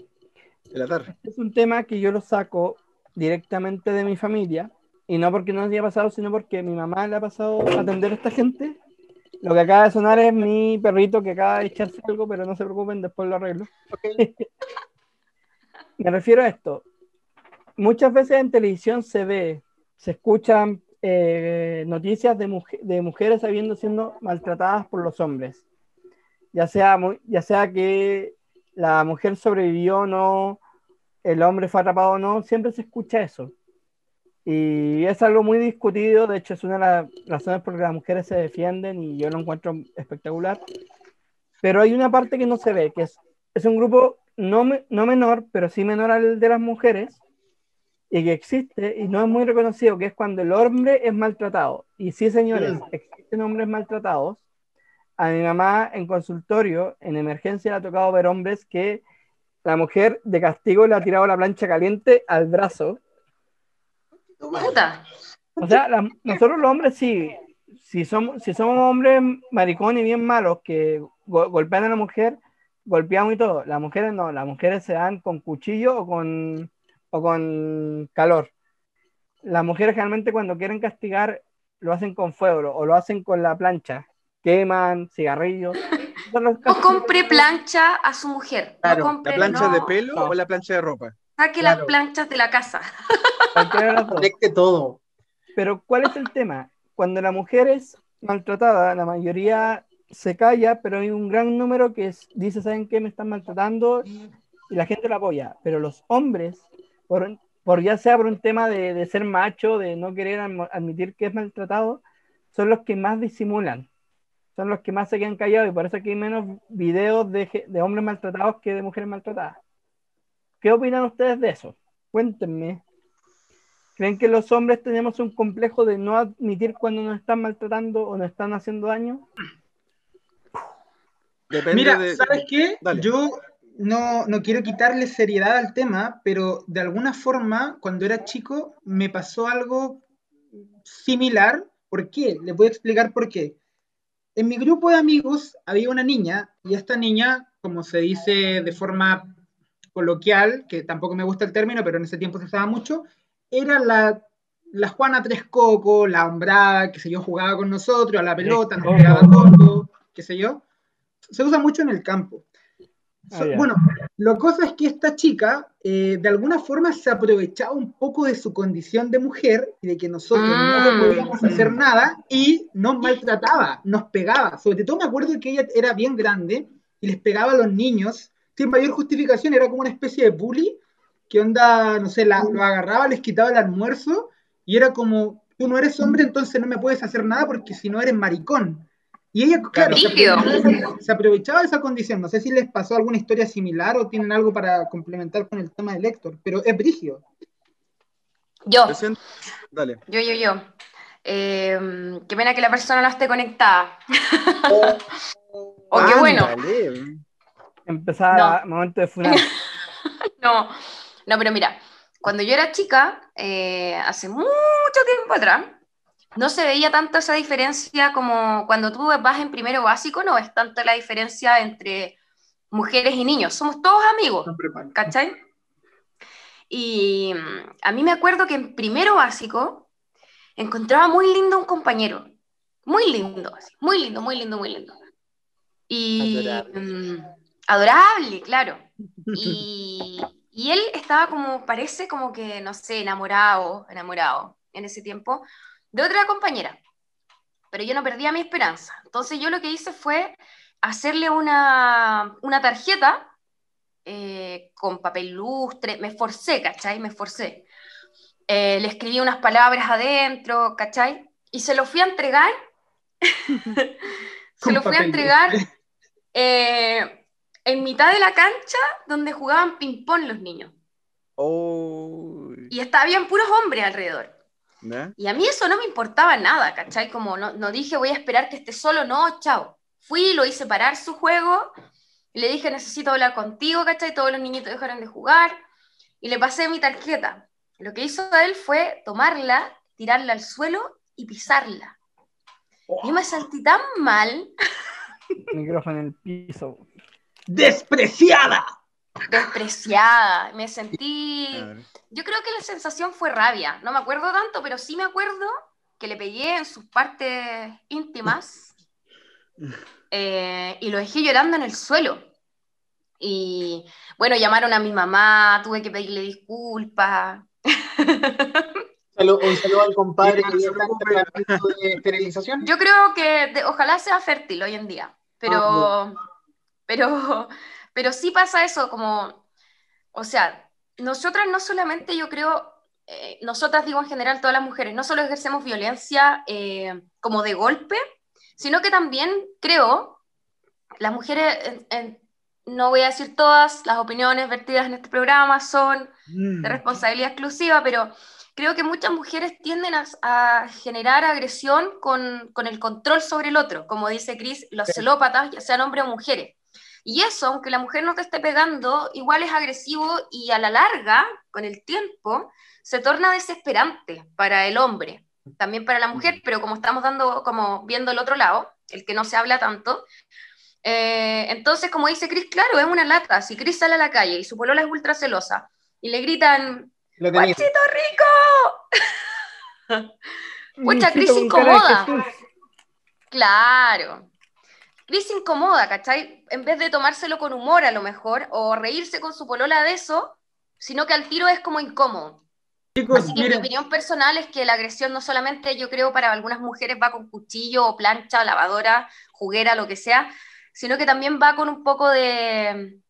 El atar. Es un tema que yo lo saco directamente de mi familia, y no porque no haya pasado, sino porque mi mamá le ha pasado a atender a esta gente. Lo que acaba de sonar es mi perrito que acaba de echarse algo, pero no se preocupen, después lo arreglo. Me refiero a esto. Muchas veces en televisión se ve, se escuchan eh, noticias de, muje- de mujeres habiendo siendo maltratadas por los hombres. Ya sea, mu- ya sea que la mujer sobrevivió o no, el hombre fue atrapado o no, siempre se escucha eso. Y es algo muy discutido, de hecho es una de las razones por las que las mujeres se defienden y yo lo encuentro espectacular. Pero hay una parte que no se ve, que es, es un grupo no, no menor, pero sí menor al de las mujeres, y que existe y no es muy reconocido, que es cuando el hombre es maltratado. Y sí, señores, Mm. existen hombres maltratados. A mi mamá en consultorio, en emergencia, le ha tocado ver hombres que la mujer de castigo le ha tirado la plancha caliente al brazo. Puta. O sea, la- nosotros los hombres sí, si somos, si somos hombres maricones y bien malos que go- golpean a la mujer, golpeamos y todo. Las mujeres no, las mujeres se dan con cuchillo o con, o con calor. Las mujeres generalmente cuando quieren castigar lo hacen con fuego o lo hacen con la plancha. Queman cigarrillos. No compre plancha a su mujer. Claro, no ¿La plancha no. de pelo No. o la plancha de ropa? Saque Claro. las planchas de la casa. Cualquiera de las dos. Conecte todo. Pero ¿cuál es el tema? Cuando la mujer es maltratada, la mayoría se calla, pero hay un gran número que es- dice, ¿saben qué? Me están maltratando y la gente la apoya. Pero los hombres, por, por ya sea por un tema de, de ser macho, de no querer admitir que es maltratado, son los que más disimulan. Son los que más se quedan callados y por eso aquí hay menos videos de, de hombres maltratados que de mujeres maltratadas. ¿Qué opinan ustedes de eso? Cuéntenme. ¿Creen que los hombres tenemos un complejo de no admitir cuando nos están maltratando o nos están haciendo daño? Depende Mira, de... ¿sabes qué? Dale. Yo no, no quiero quitarle seriedad al tema, pero de alguna forma, cuando era chico, me pasó algo similar. ¿Por qué? Les voy a explicar por qué. En mi grupo de amigos había una niña, y esta niña, como se dice de forma coloquial, que tampoco me gusta el término, pero en ese tiempo se usaba mucho, era la, la Juana Tres Coco, la hombrada, que sé yo, jugaba con nosotros, a la pelota, nos pegaba coco, qué sé yo. Se usa mucho en el campo. Ah. Bueno, la cosa es que esta chica eh, de alguna forma se aprovechaba un poco de su condición de mujer y de que nosotros no le podíamos hacer nada y nos maltrataba, nos pegaba. Sobre todo me acuerdo que ella era bien grande y les pegaba a los niños sin mayor justificación, era como una especie de bully que onda, no sé, la, lo agarraba, les quitaba el almuerzo y era como, tú no eres hombre, entonces no me puedes hacer nada porque si no eres maricón. Y ella, claro, se Brígido. aprovechaba, de esa- se aprovechaba de esa condición. No sé si les pasó alguna historia similar o tienen algo para complementar con el tema del Héctor, pero es brígido. Yo, Dale. yo, yo, yo. Eh, qué pena que la persona no esté conectada. O qué bueno. Ándale. Empezaba momento de funar. No, no, pero mira, cuando yo era chica, eh, hace mucho tiempo atrás, no se veía tanto esa diferencia como cuando tú vas en primero básico, no es tanto la diferencia entre mujeres y niños, somos todos amigos, ¿cachai? Y mm, a mí me acuerdo que en primero básico encontraba muy lindo un compañero, muy lindo, así, muy lindo, muy lindo, muy lindo. Y Adorable. Adorable, claro. Y, y él estaba como, parece como que, no sé, enamorado, enamorado en ese tiempo, de otra compañera. Pero yo no perdía mi esperanza. Entonces yo lo que hice fue hacerle una, una tarjeta eh, con papel lustre, me esforcé, ¿cachai? Me esforcé. Eh, le escribí unas palabras adentro, ¿cachai? Y se lo fui a entregar. se lo fui a entregar eh, en mitad de la cancha donde jugaban ping-pong los niños. Oh. Y estaban puros hombres alrededor. Y a mí eso no me importaba nada, ¿cachai? Como no, no dije voy a esperar que esté solo, no, chao. Fui, lo hice parar su juego, y le dije necesito hablar contigo, ¿cachai? Todos los niñitos dejaron de jugar, y le pasé mi tarjeta. Lo que hizo él fue tomarla, tirarla al suelo y pisarla. Yo me sentí tan mal, Micrófono en el piso. ¡Despreciada! despreciada, me sentí... Yo creo que la sensación fue rabia, no me acuerdo tanto, pero sí me acuerdo que le pegué en sus partes íntimas eh, y lo dejé llorando en el suelo. Y bueno, llamaron a mi mamá, tuve que pedirle disculpas. Un saludo al compadre que de esterilización. Yo creo que de- ojalá sea fértil hoy en día, pero, pero, pero sí pasa eso, como, o sea, nosotras no solamente yo creo, eh, nosotras digo en general todas las mujeres, no solo ejercemos violencia eh, como de golpe, sino que también creo, las mujeres, en- en- no voy a decir todas, las opiniones vertidas en este programa son de responsabilidad exclusiva, pero creo que muchas mujeres tienden a, a generar agresión con, con el control sobre el otro, como dice Chris, los celópatas, ya sean hombres o mujeres. Y eso, aunque la mujer no te esté pegando, igual es agresivo y a la larga, con el tiempo, se torna desesperante para el hombre, también para la mujer, pero como estamos dando, como viendo el otro lado, el que no se habla tanto, eh, entonces, como dice Chris, claro, es una lata. Si Chris sale a la calle y su polola es ultra celosa y le gritan. ¡Guachito rico! Pucha, Cris incomoda. Jesús. Cris incomoda, ¿cachai? En vez de tomárselo con humor a lo mejor, o reírse con su polola de eso, sino que al tiro es como incómodo. Chicos, Así que mi opinión personal es que la agresión no solamente yo creo para algunas mujeres va con cuchillo o plancha, lavadora, juguera, lo que sea, sino que también va con un poco de,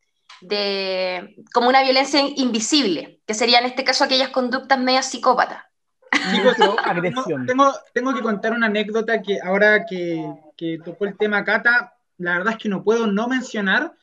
de como una violencia invisible, que sería en este caso aquellas conductas medias psicópatas. chicos, tengo, agresión. tengo, tengo que contar una anécdota que ahora que, que tocó el tema Cata, la verdad es que no puedo no mencionar.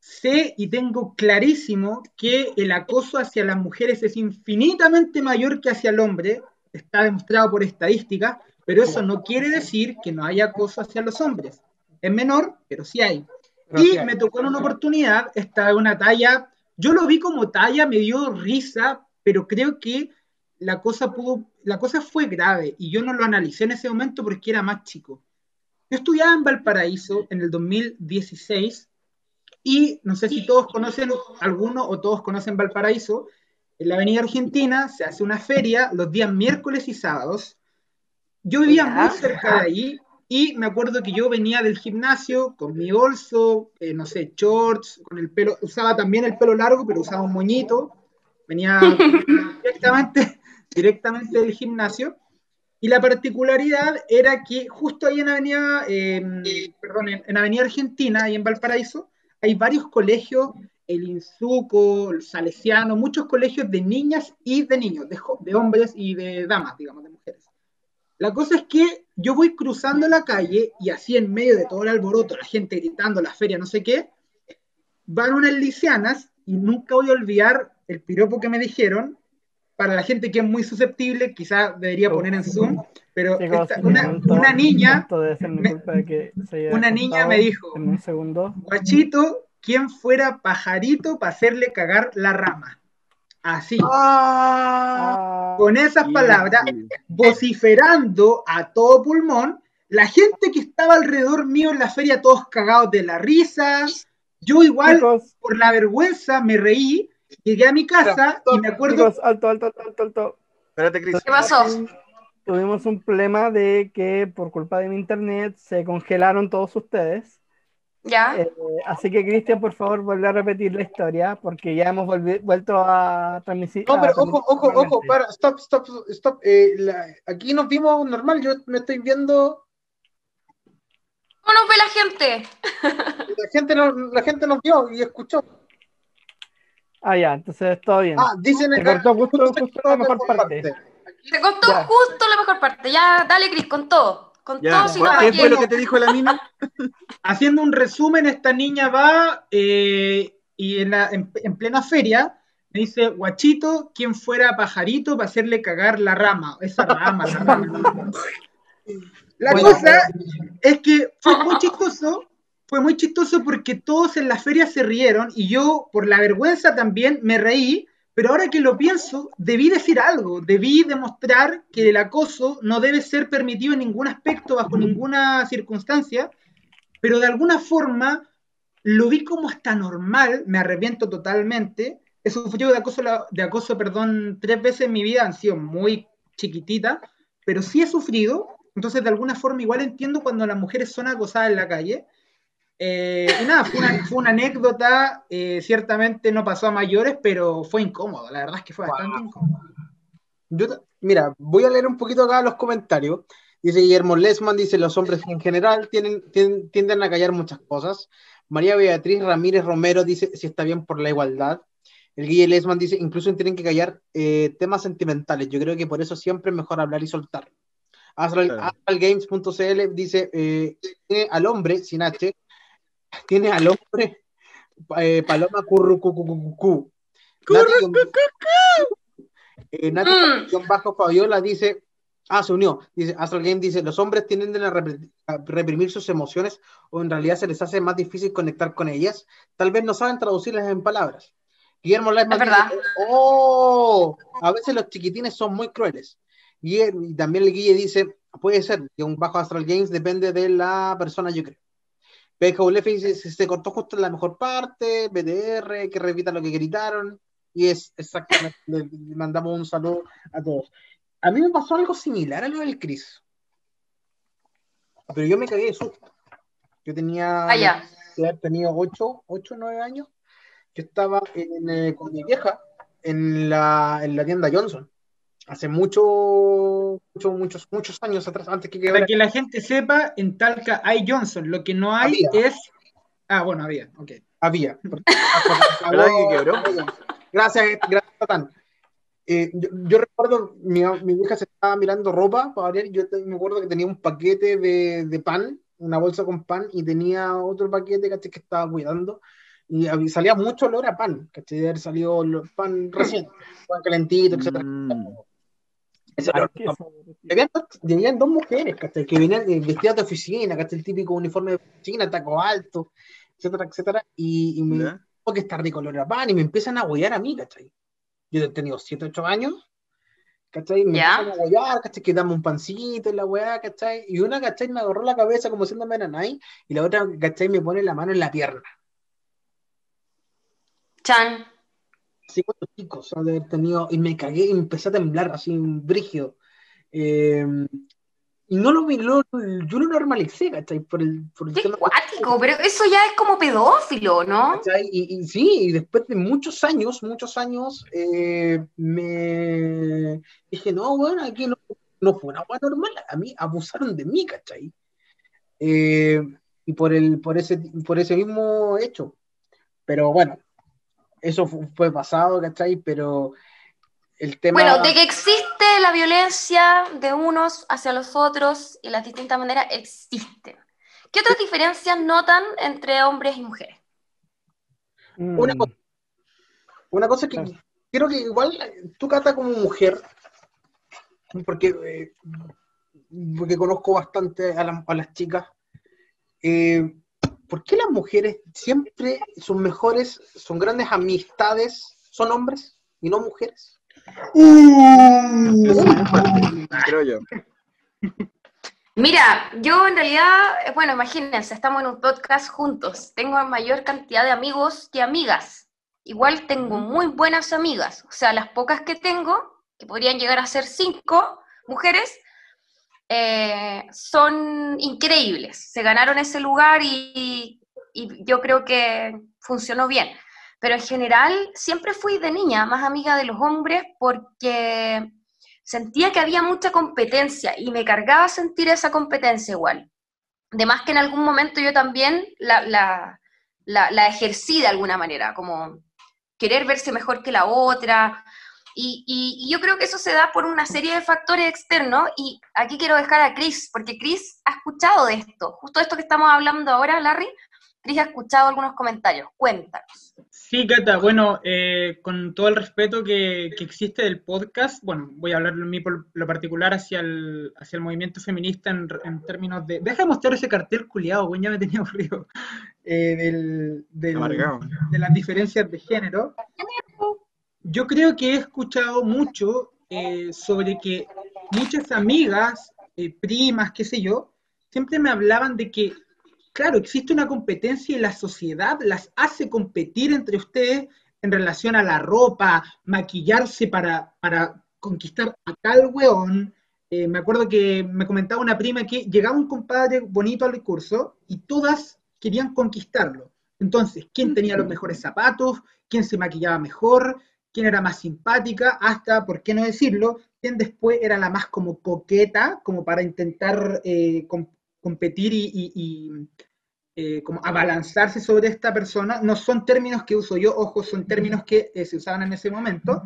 Sé y tengo clarísimo que el acoso hacia las mujeres es infinitamente mayor que hacia el hombre, está demostrado por estadísticas, pero eso no quiere decir que no haya acoso hacia los hombres. Es menor, pero sí hay. Pero Y sí hay. me tocó en una oportunidad, esta una talla, yo lo vi como talla, me dio risa, pero creo que la cosa pudo, la cosa fue grave y yo no lo analicé en ese momento porque era más chico. Yo estudiaba en Valparaíso en el 2016 y no sé si todos conocen, alguno o todos conocen Valparaíso, en la Avenida Argentina se hace una feria los días miércoles y sábados. Yo vivía muy cerca de ahí y me acuerdo que yo venía del gimnasio con mi bolso, eh, no sé, shorts, con el pelo, usaba también el pelo largo, pero usaba un moñito, venía directamente, directamente del gimnasio. Y la particularidad era que justo ahí en Avenida, en, Avenida Argentina, y en Valparaíso, hay varios colegios, el Insuco, el Salesiano, muchos colegios de niñas y de niños, de, de hombres y de damas, digamos, de mujeres. La cosa es que yo voy cruzando la calle y así en medio de todo el alboroto, la gente gritando, la feria, no sé qué, van unas lisianas y nunca voy a olvidar el piropo que me dijeron. Para la gente que es muy susceptible, quizás debería poner en Zoom, pero una, niña, una niña me dijo, un segundo. guachito, ¿quién fuera pajarito para hacerle cagar la rama? Así. Ah. con esas palabras, vociferando a todo pulmón, la gente que estaba alrededor mío en la feria, todos cagados de la risa. Yo igual, por la vergüenza, me reí, llegué a mi casa y me acuerdo... alto, alto, alto, alto. Espérate, Cris. ¿Qué pasó? Tuvimos un problema de que por culpa de mi internet se congelaron todos ustedes. ¿Ya? Eh, así que, Cristian, por favor, vuelve a repetir la historia, porque ya hemos vuelto a transmitir. No, pero ojo, ojo, ojo, para, stop, stop, stop. Eh, aquí nos vimos normal, yo me estoy viendo. ¿Cómo nos ve la gente? La gente, no, la gente nos vio y escuchó. Ah, ya, entonces todo bien. Ah, dicen Se cortó justo, justo la mejor parte. Se cortó justo la mejor parte. Ya, dale, Cris, con todo. ¿Qué fue lo que te dijo la mina? Haciendo un resumen, esta niña va eh, y en, plena feria me dice, guachito, ¿quién fuera pajarito para hacerle cagar la rama? Esa rama, la rama. La cosa es que fue muy chistoso, fue muy chistoso porque todos en la feria se rieron y yo, por la vergüenza también, me reí pero ahora que lo pienso, debí decir algo, debí demostrar que el acoso no debe ser permitido en ningún aspecto, bajo ninguna circunstancia, pero de alguna forma lo vi como hasta normal, me arrepiento totalmente. He sufrido de acoso, de acoso perdón, tres veces en mi vida, han sido muy chiquititas, pero sí he sufrido, entonces de alguna forma igual entiendo cuando las mujeres son acosadas en la calle, eh, y nada, fue una, anécdota, eh, ciertamente no pasó a mayores, pero fue incómodo, la verdad es que fue bastante incómodo. mira, voy a leer un poquito acá los comentarios. Dice Guillermo Lesman, dice, los hombres en general tienen, tienden a callar muchas cosas. María Beatriz Ramírez Romero dice, si está bien por la igualdad. El Guillermo Lesman dice, incluso tienen que callar eh, temas sentimentales. Yo creo que por eso siempre es mejor hablar y soltar. Astralgames.cl dice, al hombre, sin H, tiene al hombre eh, Paloma Currucucucucu. Eh, Nati mm. bajo Fabiola dice, ah, se unió, dice, Astral Game dice, los hombres tienden a, reprimir sus emociones o en realidad se les hace más difícil conectar con ellas, tal vez no saben traducirlas en palabras. Guillermo Laisman dice, oh, a veces los chiquitines son muy crueles. Y, y también el Guille dice, puede ser, que un bajo Astral Games depende de la persona, yo creo. PKULF dice, se cortó justo en la mejor parte, BDR, que repita lo que gritaron, y es exactamente, le, mandamos un saludo a todos. A mí me pasó algo similar a lo del Chris. Pero yo me cagué de susto. Yo tenía, ah, tenido 8, 8, 9 años. Yo estaba en, eh, con mi vieja en la, en la tienda Johnson hace mucho, mucho, muchos, muchos años atrás, antes que Para que la gente sepa, en Talca hay Johnson, lo que no hay es... Ah, bueno, había, ok. Había. gracias, gracias, Tatán. Eh, yo, recuerdo, mi, mi hija se estaba mirando ropa para variar, yo me acuerdo que tenía un paquete de, de, pan, una bolsa con pan, y tenía otro paquete que estaba cuidando, y salía mucho olor a pan, que salió pan recién, pan calentito, etc. Venían dos mujeres, Que venían vestidas de oficina, El típico uniforme de oficina, taco alto, etcétera, etcétera. Y, me dijo que está rico el pan y me empiezan a huear a mí, ¿cachai? Yo he tenido 7, 8 años, ¿cachai? Me empiezan a huear, ¿cachai? Que dame un pancito en la hueá, ¿cachai? Y una, ¿cachai? Me agarró la cabeza como siendo nanay y la otra, ¿cachai? Me pone la mano en la pierna. Chan sí, cuando chicos, haber tenido, y me cagué y empecé a temblar así, un brígido. Em, y no lo, lo, yo lo normalicé, ¿cachai? Por el, por el tema- cuático, pero eso ya es como pedófilo, ¿no? Y, y sí, y después de muchos años, muchos años, eh, me dije, no, bueno, aquí no, no fue una agua normal, a mí abusaron de mí, ¿cachai? Eh, y por, el, por, ese, por ese mismo hecho. Pero bueno, eso fu- fue pasado, ¿cachai? Pero el tema... Bueno, de que existe la violencia de unos hacia los otros y las distintas maneras existen. ¿Qué otras diferencias notan entre hombres y mujeres? Una Mm, cosa- Una cosa que Claro. creo que igual tú, Cata, como mujer, porque, eh, porque conozco bastante a, la- a las chicas, eh, ¿por qué las mujeres siempre sus mejores, son grandes amistades, son hombres y no mujeres? creo yo. Mira, yo en realidad, eh, bueno, imagínense, estamos en un podcast juntos. Tengo mayor cantidad de amigos que amigas. Igual tengo muy buenas amigas. O sea, las pocas que tengo, que podrían llegar a ser cinco mujeres, eh, son increíbles. Se ganaron ese lugar y, yo creo que funcionó bien. Pero en general siempre fui de niña más amiga de los hombres porque sentía que había mucha competencia y me cargaba sentir esa competencia igual. Además que en algún momento yo también la, la, la ejercí de alguna manera, como querer verse mejor que la otra. Y, y- y yo creo que eso se da por una serie de factores externos. Y aquí quiero dejar a Chris, porque Chris ha escuchado de esto. Justo esto que estamos hablando ahora, Larry, Chris ha escuchado algunos comentarios. Cuéntanos. Sí, Cata, bueno, eh, con todo el respeto que, que existe del podcast, bueno, voy a hablar de mí por lo particular hacia el, hacia el movimiento feminista en, en términos de... Deja de mostrar ese cartel culiado, güey, ya me tenía aburrido, eh, del, de las diferencias de género. Yo creo que he escuchado mucho eh, sobre que muchas amigas, eh, primas, qué sé yo, siempre me hablaban de que claro, existe una competencia y la sociedad las hace competir entre ustedes en relación a la ropa, maquillarse para, para conquistar a tal weón. Eh, me acuerdo que me comentaba una prima que llegaba un compadre bonito al curso y todas querían conquistarlo. Entonces, ¿quién tenía los mejores zapatos? ¿Quién se maquillaba mejor? ¿Quién era más simpática? Hasta, ¿por qué no decirlo? ¿Quién después era la más como coqueta, como para intentar eh, com- competir y, y- y, eh, como abalanzarse sobre esta persona, no son términos que uso yo, ojo, son términos que eh, se usaban en ese momento.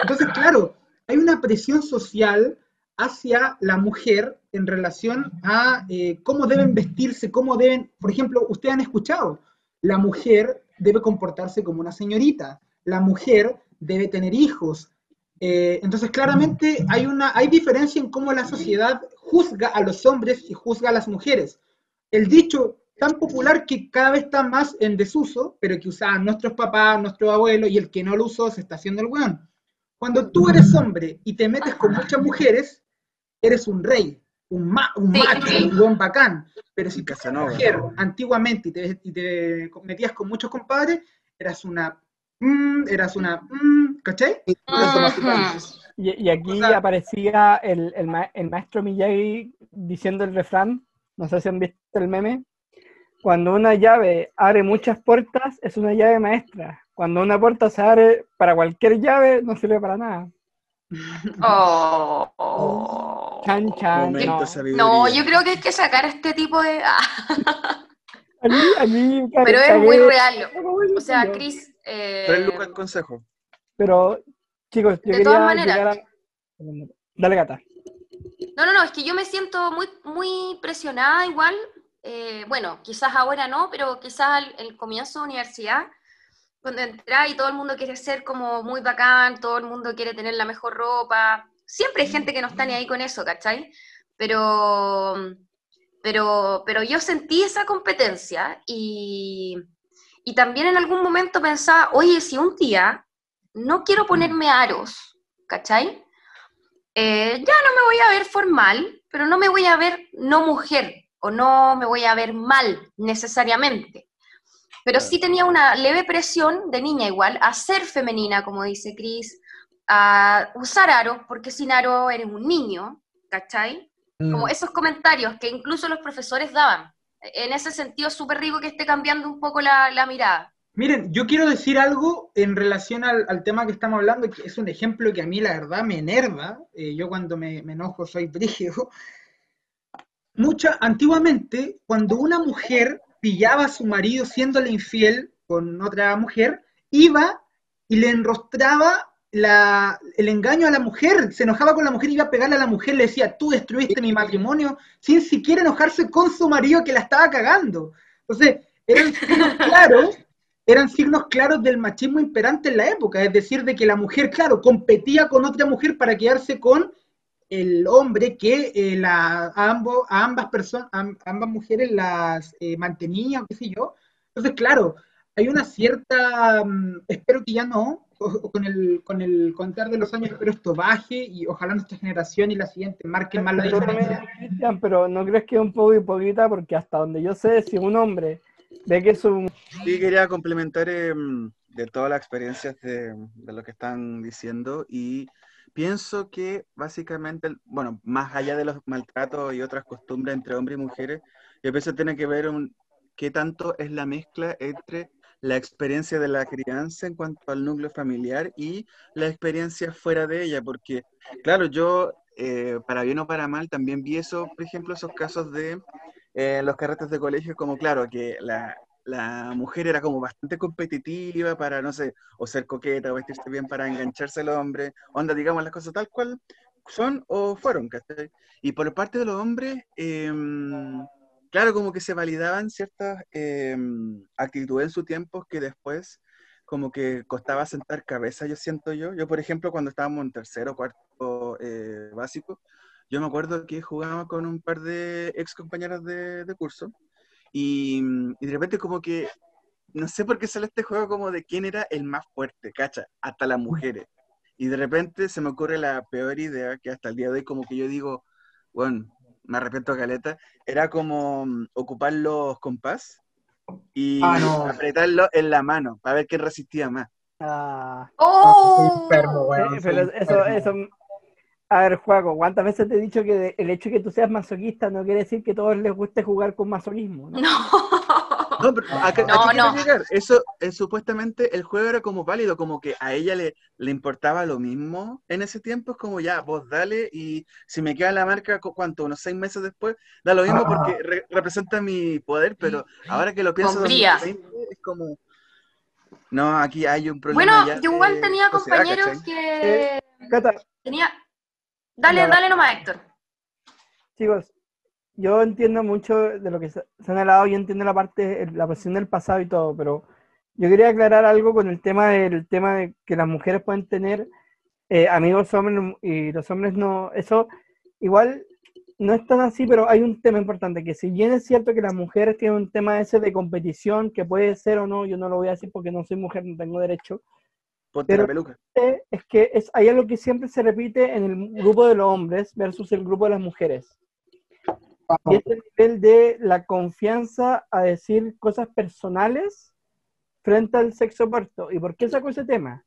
Entonces, claro, hay una presión social hacia la mujer en relación a eh, cómo deben vestirse, cómo deben, por ejemplo, ustedes han escuchado, la mujer debe comportarse como una señorita, la mujer debe tener hijos. Eh, entonces, claramente hay una hay diferencia en cómo la sociedad juzga a los hombres y juzga a las mujeres. El dicho tan popular que cada vez está más en desuso, pero que usaban nuestros papás, nuestros abuelos, y el que no lo usó se está haciendo el weón. Cuando tú eres hombre y te metes con muchas mujeres, eres un rey, un, ma- un Sí. macho, un buen bacán. Pero si Casanova. mujer antiguamente y te, y te metías con muchos compadres, eras una... mm, eras una... mm, ¿Cachai? Y, y aquí O sea- aparecía el, el, ma- el maestro Miyagi diciendo el refrán, no sé si han visto el meme, cuando una llave abre muchas puertas es una llave maestra, cuando una puerta se abre para cualquier llave no sirve para nada. Oh, oh. Chan, chan, no. yo creo que hay que sacar este tipo de... pero es muy real. O sea, Chris... eh, Tres lucas el consejo. Pero, chicos, yo De quería todas maneras. llegar a... Dale, gata. No, no, no, es que yo me siento muy, muy presionada igual. eh, bueno, quizás ahora no, pero quizás al el comienzo de universidad, cuando entré y todo el mundo quiere ser como muy bacán, todo el mundo quiere tener la mejor ropa. Siempre hay gente que no está ni ahí con eso, ¿cachai? Pero, pero, pero yo sentí esa competencia y, y también en algún momento pensaba, oye, si un día no quiero ponerme aros, ¿cachai? Eh, ya no me voy a ver formal, pero no me voy a ver no mujer o no me voy a ver mal necesariamente. Pero sí tenía una leve presión de niña igual a ser femenina, como dice Cris, a usar aros, porque sin aro eres un niño, ¿cachai? como Mm. esos comentarios que incluso los profesores daban. En ese sentido, súper rico que esté cambiando un poco la, mirada. Miren, yo quiero decir algo en relación al, al tema que estamos hablando, que es un ejemplo que a mí la verdad me enerva. Eh, yo cuando me, me enojo soy brígido. Mucha, antiguamente, cuando una mujer pillaba a su marido siéndole infiel con otra mujer, iba y le enrostraba la- el engaño a la mujer, se enojaba con la mujer, iba a pegarle a la mujer, le decía, tú destruiste mi matrimonio, sin siquiera enojarse con su marido que la estaba cagando. Entonces, eran signos claros, eran signos claros del machismo imperante en la época, es decir, de que la mujer, claro, competía con otra mujer para quedarse con el hombre que eh, la, a, ambos, a ambas personas, a ambas mujeres las eh, mantenía, qué sé yo. Entonces, claro, hay una cierta, mm, espero que ya no, o- con el, con el contar de los años, espero esto baje y ojalá nuestra generación y la siguiente marquen más la diferencia. Cristian, pero ¿no crees que es un poco hipócrita? Porque hasta donde yo sé, si un hombre ve que su Sí, quería complementar em, de todas las experiencias de, de lo que están diciendo y pienso que básicamente, bueno, más allá de los maltratos y otras costumbres entre hombres y mujeres, yo pienso que tiene que ver un, qué tanto es la mezcla entre la experiencia de la crianza en cuanto al núcleo familiar y la experiencia fuera de ella, porque, claro, yo, eh, para bien o para mal, también vi eso, por ejemplo, esos casos de eh, los carretes de colegio, como, claro, que la, la mujer era como bastante competitiva para, no sé, o ser coqueta o vestirse bien para engancharse al hombre, onda, digamos las cosas tal cual son o fueron, ¿cachai? Y por parte de los hombres, em, claro, como que se validaban ciertas em, actitudes en su tiempo que después como que costaba sentar cabeza, yo siento yo. Yo, por ejemplo, cuando estábamos en tercero o cuarto eh, básico, yo me acuerdo que jugaba con un par de ex compañeros de, curso y, y de repente como que, no sé por qué sale este juego como de quién era el más fuerte, cacha, hasta las mujeres. Y de repente se me ocurre la peor idea que hasta el día de hoy como que yo digo, bueno, me arrepiento caleta, era como mm, ocupar los compás y Ah, no. apretarlo en la mano para ver quién resistía más. Ah, ¡Oh! Enfermo, soy pero eso, eso. A ver, Juaco, ¿cuántas veces te he dicho que de- el hecho de que tú seas masoquista no quiere decir que a todos les guste jugar con masoquismo? ¿no? No. No, pero a, qué- a No, qué no. llegar? Eso, eh, supuestamente el juego era como válido, como que a ella le, le importaba lo mismo en ese tiempo, es como ya, vos dale, y si me queda la marca, cu- ¿cuánto? Unos seis meses después, da lo mismo porque re- representa mi poder, pero ahora que lo pienso, Con bría. 2020, es como, no, aquí hay un problema Bueno, ya yo igual tenía compañeros que Cata, tenía. Dale, Hola. dale nomás, Héctor. chicos, yo entiendo mucho de lo que se han hablado, yo entiendo la parte, la posición del pasado y todo, pero yo quería aclarar algo con el tema del tema de que las mujeres pueden tener eh, amigos hombres y los hombres no. Eso igual no es tan así, pero hay un tema importante, que si bien es cierto que las mujeres tienen un tema ese de competición, que puede ser o no, yo no lo voy a decir porque no soy mujer, no tengo derecho, Ponte pero- la peluca. eh, es que es, hay algo que siempre se repite en el grupo de los hombres versus el grupo de las mujeres. Y es el nivel de la confianza a decir cosas personales frente al sexo opuesto. ¿Y por qué saco ese tema?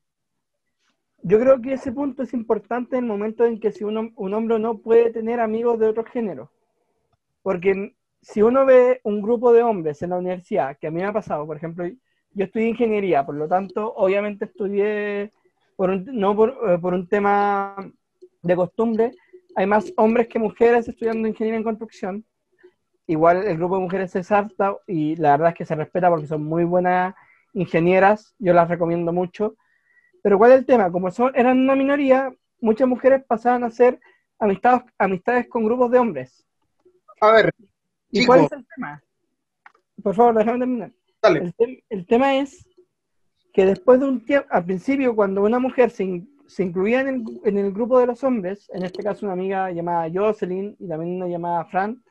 Yo creo que ese punto es importante en el momento en que si uno, un hombre no puede tener amigos de otro género. Porque si uno ve un grupo de hombres en la universidad, que a mí me ha pasado, por ejemplo, yo estudié ingeniería, por lo tanto, obviamente estudié por un- no por, eh, por un tema de costumbre, hay más hombres que mujeres estudiando ingeniería en construcción. Igual el grupo de mujeres es harta y la verdad es que se respeta porque son muy buenas ingenieras, yo las recomiendo mucho. Pero ¿cuál es el tema? Como son, eran una minoría, muchas mujeres pasaban a ser amistades, amistades con grupos de hombres. A ver, ¿Y Chico. cuál es el tema? Por favor, déjame terminar. dale. El, tem- el tema es que después de un tiempo, al principio, cuando una mujer se, in- se incluía en el, en el grupo de los hombres, en este caso una amiga llamada Jocelyn y también una llamada Fran,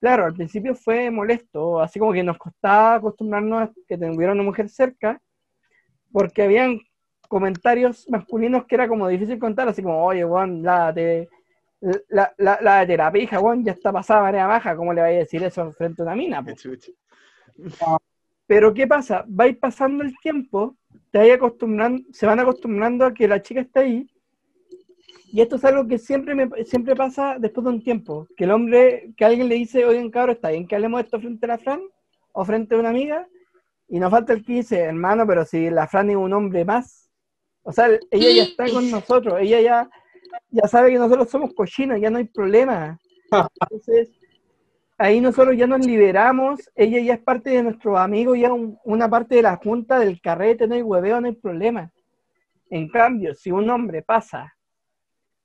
claro, al principio fue molesto, así como que nos costaba acostumbrarnos a que tuviera una mujer cerca, porque habían comentarios masculinos que era como difícil contar, así como, oye, Juan, la de la, la, la de pija, Juan, ya está pasada marea baja, ¿cómo le vais a decir eso frente a una mina? chucha. Pero ¿qué pasa? Va a ir pasando el tiempo, te acostumbrando, se van acostumbrando a que la chica está ahí, y esto es algo que siempre, me, siempre pasa después de un tiempo, que el hombre, que alguien le dice, oigan cabrón, está bien que hablemos de esto frente a la Fran o frente a una amiga, y nos falta el que dice, hermano, pero si la Fran es un hombre más, o sea, ella ya está con nosotros, ella ya, ya sabe que nosotros somos cochinos, ya no hay problema. Entonces, ahí nosotros ya nos liberamos, ella ya es parte de nuestros amigos, ya una parte de la junta del carrete, no hay hueveo, no hay problema. En cambio, si un hombre pasa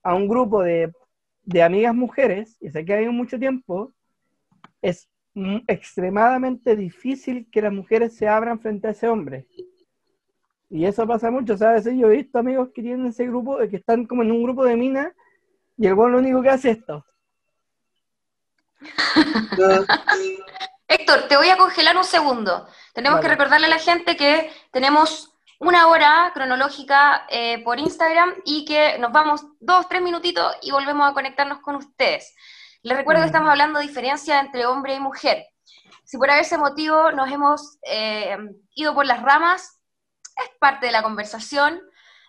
a un grupo de, de amigas mujeres, y se queda ahí mucho tiempo, es extremadamente difícil que las mujeres se abran frente a ese hombre. Y eso pasa mucho, ¿sabes? Yo he visto amigos que tienen ese grupo, que están como en un grupo de minas, y el bueno lo único que hace es esto. Héctor, te voy a congelar un segundo. Tenemos que recordarle a la gente que tenemos una hora cronológica eh, por Instagram y que nos vamos dos, tres minutitos y volvemos a conectarnos con ustedes. Les recuerdo que estamos hablando de diferencia entre hombre y mujer. Si por ese motivo nos hemos eh, ido por las ramas, es parte de la conversación.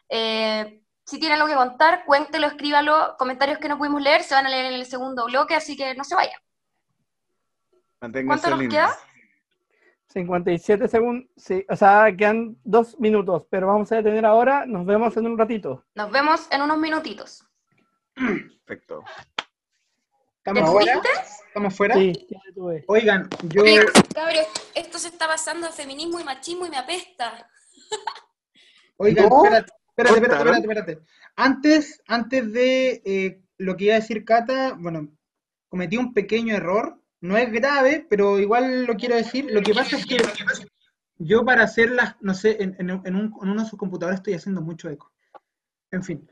Eh, si tienen algo que contar, cuéntelo, escríbalo. Comentarios que no pudimos leer se van a leer en el segundo bloque, así que no se vayan. ¿Cuánto nos queda? 57 segundos, sí, o sea, quedan dos minutos, pero vamos a detener ahora, nos vemos en un ratito. Nos vemos en unos minutitos. Perfecto. ¿Estamos fuera? ¿Estamos fuera? Sí, Oigan, yo... Cabrón, esto se está basando en feminismo y machismo y me apesta. Oigan, espérate, espérate, espérate, espérate, Antes, antes de eh, lo que iba a decir Cata, bueno, cometí un pequeño error no es grave, pero igual lo quiero decir. Lo que pasa es que yo para hacerlas, no sé, en, uno de sus computadores estoy haciendo mucho eco. En fin.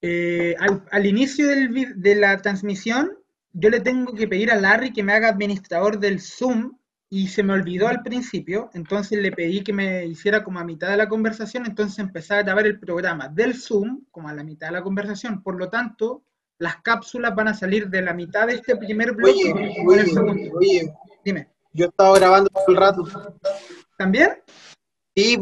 Eh, al, inicio de la transmisión, yo le tengo que pedir a Larry que me haga administrador del Zoom y se me olvidó al principio, entonces le pedí que me hiciera como a mitad de la conversación, entonces empecé a grabar el programa del Zoom como a la mitad de la conversación. Por lo tanto, las cápsulas van a salir de la mitad de este primer bloque oye, el segundo. Oye, dime. Yo estaba grabando todo el rato. ¿También? Sí,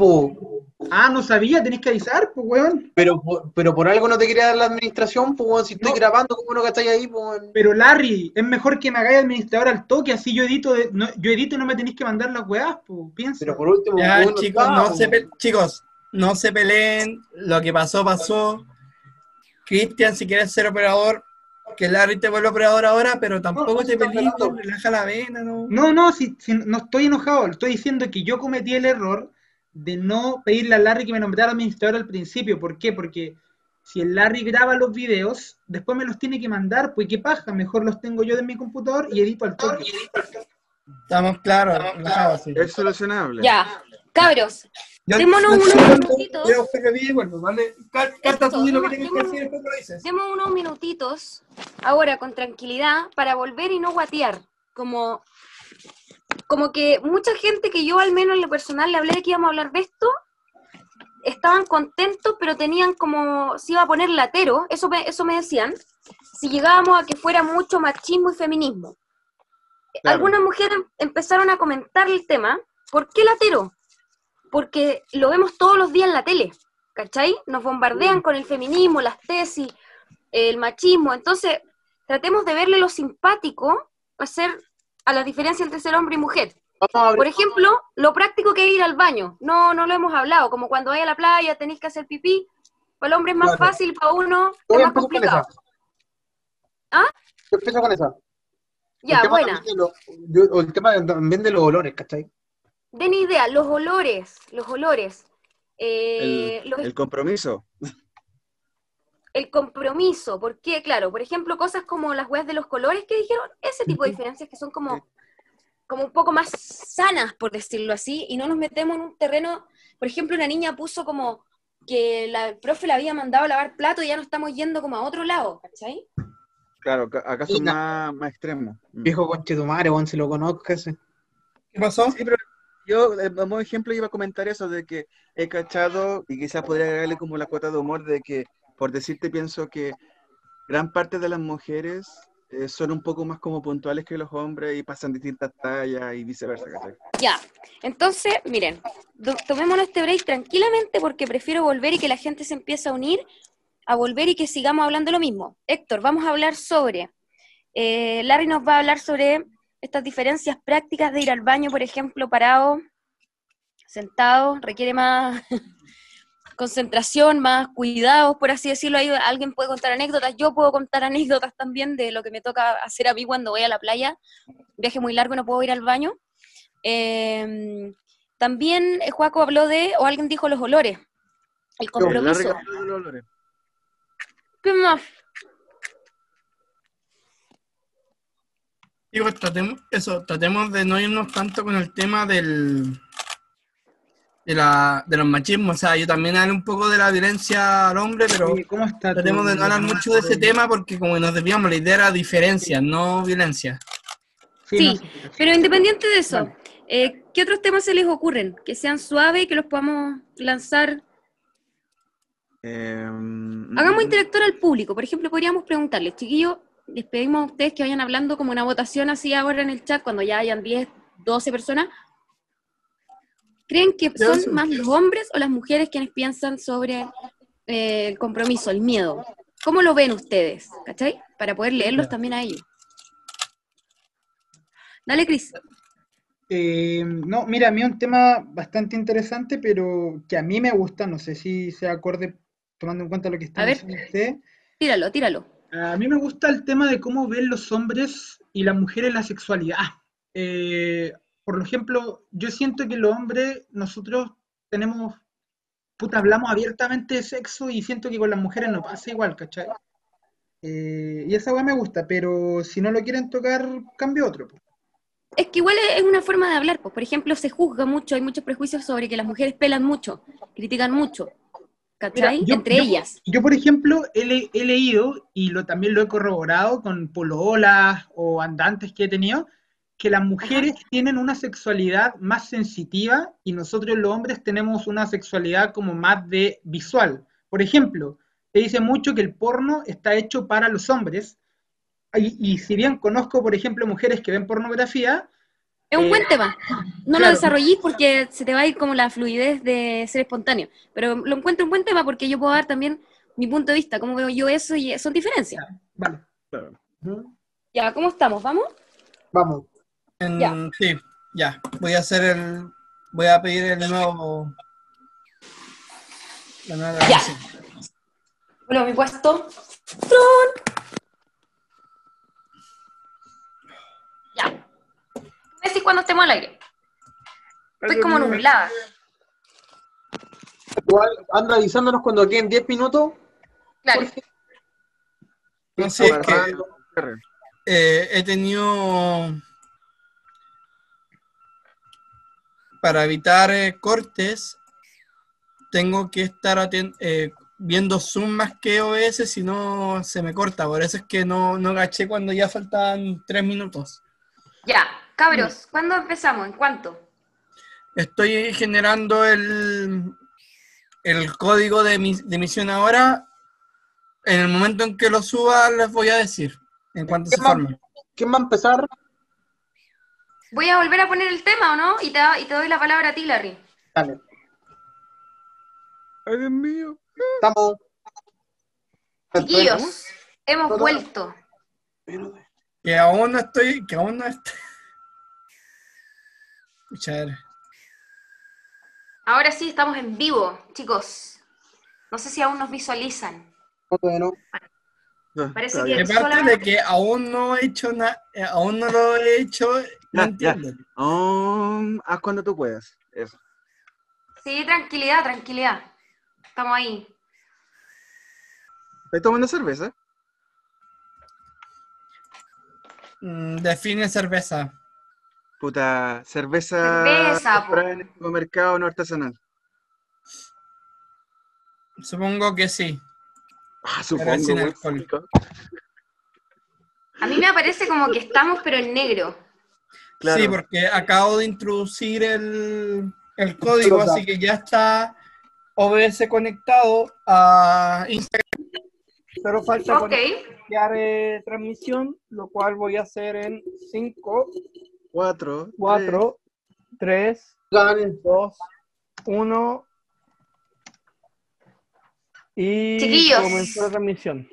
Ah, no sabía, tenés que avisar, pues, weón. Pero, pero por algo no te quería dar la administración, pues, si estoy grabando, ¿cómo no estáis ahí, pues? Pero, Larry, es mejor que me hagáis administrador al toque, así yo edito, no, yo edito y no me tenéis que mandar las weas, pues, piensa. Pero por último, ya, chicos, no se chicos, no se peleen, lo que pasó, pasó. Cristian, si quieres ser operador, que Larry te vuelva operador ahora, pero tampoco te pelees, relaja la vena, ¿no? No, no, si, no estoy enojado, estoy diciendo que yo cometí el error de no pedirle a Larry que me nombrara administrador al principio. ¿Por qué? Porque si el Larry graba los videos, después me los tiene que mandar, pues qué paja, mejor los tengo yo de mi computador y edito al toque. Estamos claros, es solucionable. Ya, cabros, Démonos unos minutitos. Demos unos minutitos ahora con tranquilidad para volver y no guatear. Como, como que mucha gente que yo al menos en lo personal le hablé de que íbamos a hablar de esto, estaban contentos, pero tenían como, se iba a poner latero, eso me, eso me decían, si llegábamos a que fuera mucho machismo y feminismo. Algunas mujeres empezaron a comentar el tema, ¿por qué latero? porque lo vemos todos los días en la tele, ¿cachai? Nos bombardean mm. con el feminismo, las tesis, el machismo, entonces tratemos de verle lo simpático hacer a la diferencia entre ser hombre y mujer. Por ejemplo, lo práctico que es ir al baño, no, no lo hemos hablado, como cuando vais a la playa tenéis que hacer pipí, para el hombre es más fácil, para uno es más complicado. ¿Ah? Yo empiezo con eso. Ya, buena. el tema también de los olores, ¿cachai? Den idea, los olores, los olores. Eh, el, compromiso. El compromiso, porque claro, por ejemplo, cosas como las weas de los colores que dijeron, ese tipo de diferencias que son como, como un poco más sanas, por decirlo así, y no nos metemos en un terreno, por ejemplo, una niña puso como que la, el profe la había mandado a lavar plato y ya no estamos yendo como a otro lado, ¿cachai? Claro, acá son más, más extremos. Mm. Viejo conchetumare, Juan, si lo conozco ese. ¿Qué pasó? Sí, pero yo, como ejemplo, iba a comentar eso de que he cachado, y quizás podría agregarle como la cuota de humor, de que, por decirte, pienso que gran parte de las mujeres eh, son un poco más como puntuales que los hombres y pasan distintas tallas y viceversa. Ya, entonces, miren, tomémonos este break tranquilamente porque prefiero volver y que la gente se empiece a unir a volver y que sigamos hablando lo mismo. Héctor, vamos a hablar sobre, eh, Larry nos va a hablar sobre estas diferencias prácticas de ir al baño, por ejemplo, parado, sentado, requiere más concentración, más cuidados, por así decirlo. Ahí alguien puede contar anécdotas, yo puedo contar anécdotas también de lo que me toca hacer a mí cuando voy a la playa. viaje muy largo, no puedo ir al baño. Em, también eh, Juaco habló de, o alguien dijo los olores, el compromiso. ¿Qué más? Digo, tratemos, eso, tratemos de no irnos tanto con el tema del, de, la, de los machismos. O sea, yo también hablo un poco de la violencia al hombre, pero ¿cómo está tratemos de no hablar mucho de ese tema porque como nos desviamos, la idea era diferencia, no violencia. Sí, pero independiente de eso, eh, ¿qué otros temas se les ocurren? Que sean suaves y que los podamos lanzar. Em, Hagamos interactuar al público. Por ejemplo, podríamos preguntarles, chiquillos, les pedimos a ustedes que vayan hablando como una votación así ahora en el chat, cuando ya hayan 10, 12 personas, ¿Creen que son más los hombres o las mujeres quienes piensan sobre eh, el compromiso, el miedo? ¿Cómo lo ven ustedes? ¿Cachai? Para poder leerlos también a ellos. Dale, Cris. Eh, no, mira, a mí un tema bastante interesante, pero que a mí me gusta, no sé si se acorde tomando en cuenta lo que está diciendo usted. Tíralo, tíralo. A mí me gusta el tema de cómo ven los hombres y las mujeres la sexualidad. Eh, por ejemplo, yo siento que los hombres, nosotros tenemos, puta, hablamos abiertamente de sexo y siento que con las mujeres no pasa igual, ¿cachai? Eh, y esa weá me gusta, pero si no lo quieren tocar, cambio otro. Es que igual es una forma de hablar, pues. por ejemplo, se juzga mucho, hay muchos prejuicios sobre que las mujeres pelan mucho, critican mucho, ¿cachai? Entre ellas. Yo, por ejemplo, he, he, leído, y lo, también lo he corroborado con pololas o andantes que he tenido, que las mujeres tienen una sexualidad más sensitiva y nosotros los hombres tenemos una sexualidad como más de visual. Por ejemplo, se dice mucho que el porno está hecho para los hombres y, si bien conozco, por ejemplo, mujeres que ven pornografía... Es un buen eh, tema. No lo desarrollé porque se te va a ir como la fluidez de ser espontáneo. Pero lo encuentro un buen tema porque yo puedo dar también mi punto de vista, cómo veo yo eso y son diferencias. Vale. Ya, ¿cómo estamos? ¿Vamos? Vamos ya. Sí, ya. Voy a hacer el. Voy a pedir el nuevo. La nueva ya. Bueno, mi puesto. Ya. Me decís cuando estemos al aire. Estoy como nublada. Igual, anda avisándonos cuando queden 10 minutos. Claro. No sé, es que eh, he tenido para evitar eh, cortes, tengo que estar eh, viendo Zoom más que OBS, si no se me corta. Por eso es que no, no gaché cuando ya faltan tres minutos. Ya, cabros, ¿cuándo empezamos? ¿En cuánto? Estoy generando el, el código de, de emisión ahora. En el momento en que lo suba, les voy a decir en cuanto se forme. ¿Quién va a empezar? Voy a volver a poner el tema, ¿o no? Y te, y te doy la palabra a ti, Larry. Dale. Ay, Dios mío. Estamos. Chiquillos, hemos vuelto. Que aún no estoy, que aún no estoy. Escuchar. Ahora sí estamos en vivo, chicos. No sé si aún nos visualizan. Bueno. Parece que parte de que aún no he hecho nada, eh, aún no lo he hecho, no entiendo. haz cuando tú puedas. Eso. Sí, tranquilidad, tranquilidad. Estamos ahí. ¿Estás tomando cerveza? Mm, define cerveza. Puta, cerveza, cerveza en el mercado no artesanal. Supongo que sí. Ah, supongo. A mí me aparece como que estamos, pero en negro. Sí, porque acabo de introducir el, código, así que ya está OBS conectado a Instagram. Pero falta okay. eh, transmisión, lo cual voy a hacer en 5, 4, 4, 3, 2, 1 Y Chiquillos. comenzó la transmisión.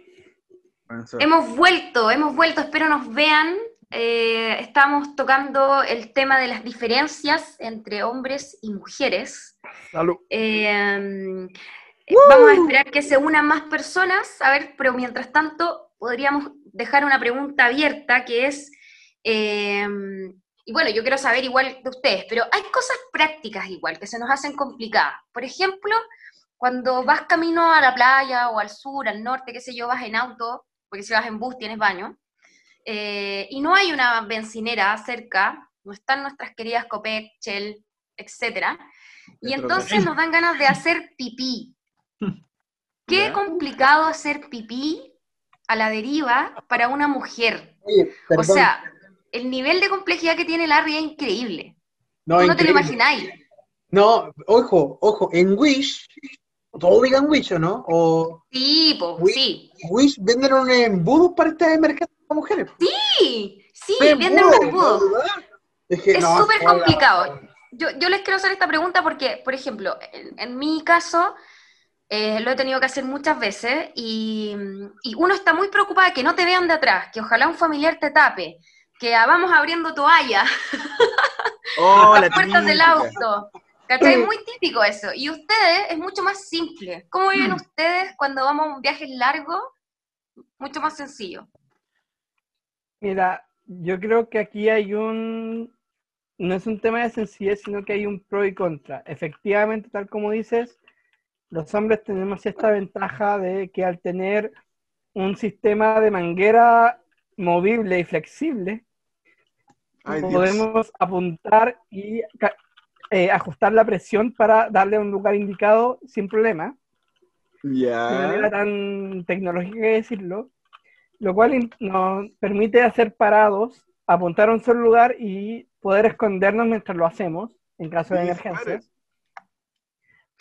Comenzó. Hemos vuelto, hemos vuelto, espero nos vean. Eh, estamos tocando el tema de las diferencias entre hombres y mujeres. Salud. Eh, Vamos a esperar que se unan más personas, a ver, pero mientras tanto podríamos dejar una pregunta abierta que es, eh, y bueno, yo quiero saber igual de ustedes, pero hay cosas prácticas igual que se nos hacen complicadas. Por ejemplo, cuando vas camino a la playa o al sur, al norte, qué sé yo, vas en auto, porque si vas en bus tienes baño, eh, y no hay una bencinera cerca, no están nuestras queridas Copec, Shell, etcétera, y entonces nos dan ganas de hacer pipí. Qué complicado hacer pipí a la deriva para una mujer. Oye, O sea, el nivel de complejidad que tiene Larry es increíble. no, Tú no te lo imagináis. No, ojo, ojo, en Wish, todo digan Wish, ¿o no? O Sí, po, Uy. sí. Wish venden un embudo para este mercado de mujeres. Sí, sí, venden un embudo, embudo. ¿verdad? Es, que Es no, súper complicado. Yo, yo les quiero hacer esta pregunta porque, por ejemplo, en, en mi caso, eh, lo he tenido que hacer muchas veces y, y uno está muy preocupado de que no te vean de atrás, que ojalá un familiar te tape, que ah, vamos abriendo toalla, Oh, la las puertas del auto. ¿Cachai? Es muy típico eso. Y ustedes es mucho más simple. ¿Cómo viven ustedes cuando vamos a un viaje largo? Mucho más sencillo. Mira, yo creo que aquí hay un, no es un tema de sencillez, sino que hay un pro y contra. Efectivamente, tal como dices, los hombres tenemos esta ventaja de que al tener un sistema de manguera movible y flexible, Ay, Dios. podemos apuntar y eh, ajustar la presión para darle a un lugar indicado sin problema de manera tan tecnológica que decirlo, lo cual nos permite hacer parados, apuntar a un solo lugar y poder escondernos mientras lo hacemos en caso de Sí, emergencias.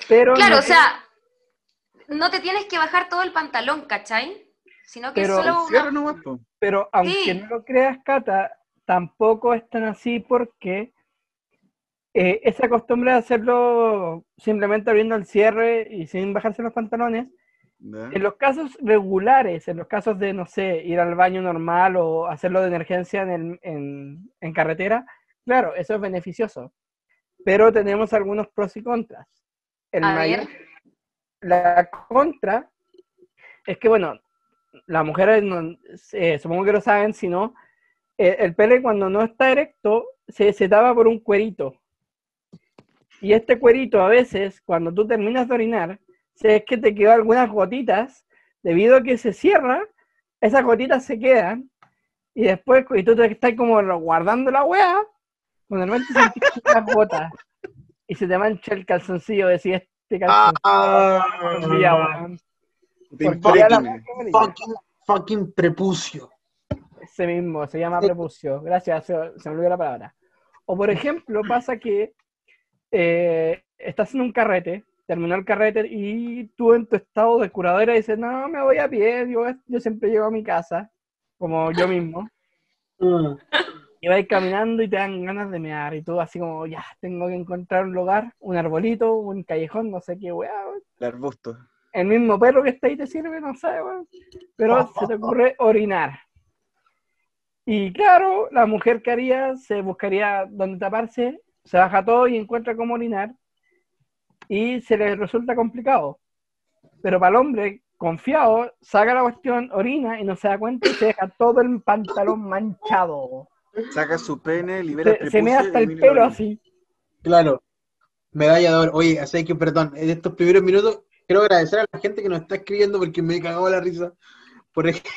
Pero Claro, no o sea, no te tienes que bajar todo el pantalón, ¿cachai? Sino que Pero- solo una... Pero aunque Sí. no lo creas, Cata, tampoco es tan así porque eh, esa costumbre de hacerlo simplemente abriendo el cierre y sin bajarse los pantalones, En los casos regulares, en los casos de, no sé, ir al baño normal o hacerlo de emergencia en, el- en- en carretera, claro, eso es beneficioso. Pero tenemos algunos pros y contras. El A mayor- ver. la contra es que, bueno, las mujeres, no- eh, supongo que lo saben, si no, eh, el pene cuando no está erecto se, se tapa por un cuerito. Y este cuerito a veces, cuando tú terminas de orinar, si es que te quedan algunas gotitas, debido a que se cierra, esas gotitas se quedan, y después, y tú te estás como guardando la weá, cuando realmente sentís las gotas, y se te mancha el calzoncillo, decís, este calzoncillo, Ah, weón. Fucking, fucking prepucio. Ese mismo, se llama prepucio. Gracias, se, se me olvidó la palabra. O por ejemplo, pasa que eh, estás en un carrete, terminó el carrete y tú en tu estado de curadera dices, no, me voy a pie, yo, yo siempre llego a mi casa, como yo mismo. Mm. Y vas caminando y te dan ganas de mear y tú así como, ya, tengo que encontrar un lugar, un arbolito, un callejón, no sé qué, weá. El arbusto. el mismo perro que está ahí te sirve, no sé, weón. Pero se te ocurre orinar. Y claro, la mujer que haría se buscaría donde taparse, se baja todo y encuentra cómo orinar. Y se le resulta complicado. Pero para el hombre, confiado, saca la cuestión, orina y no se da cuenta y se deja todo el pantalón manchado. Saca su pene, libera el Se, se mea prepucio hasta y el pelo así. Claro. Medalla de oro. Oye, así que, perdón, en estos primeros minutos quiero agradecer a la gente que nos está escribiendo porque me cagó la risa. Por ejemplo.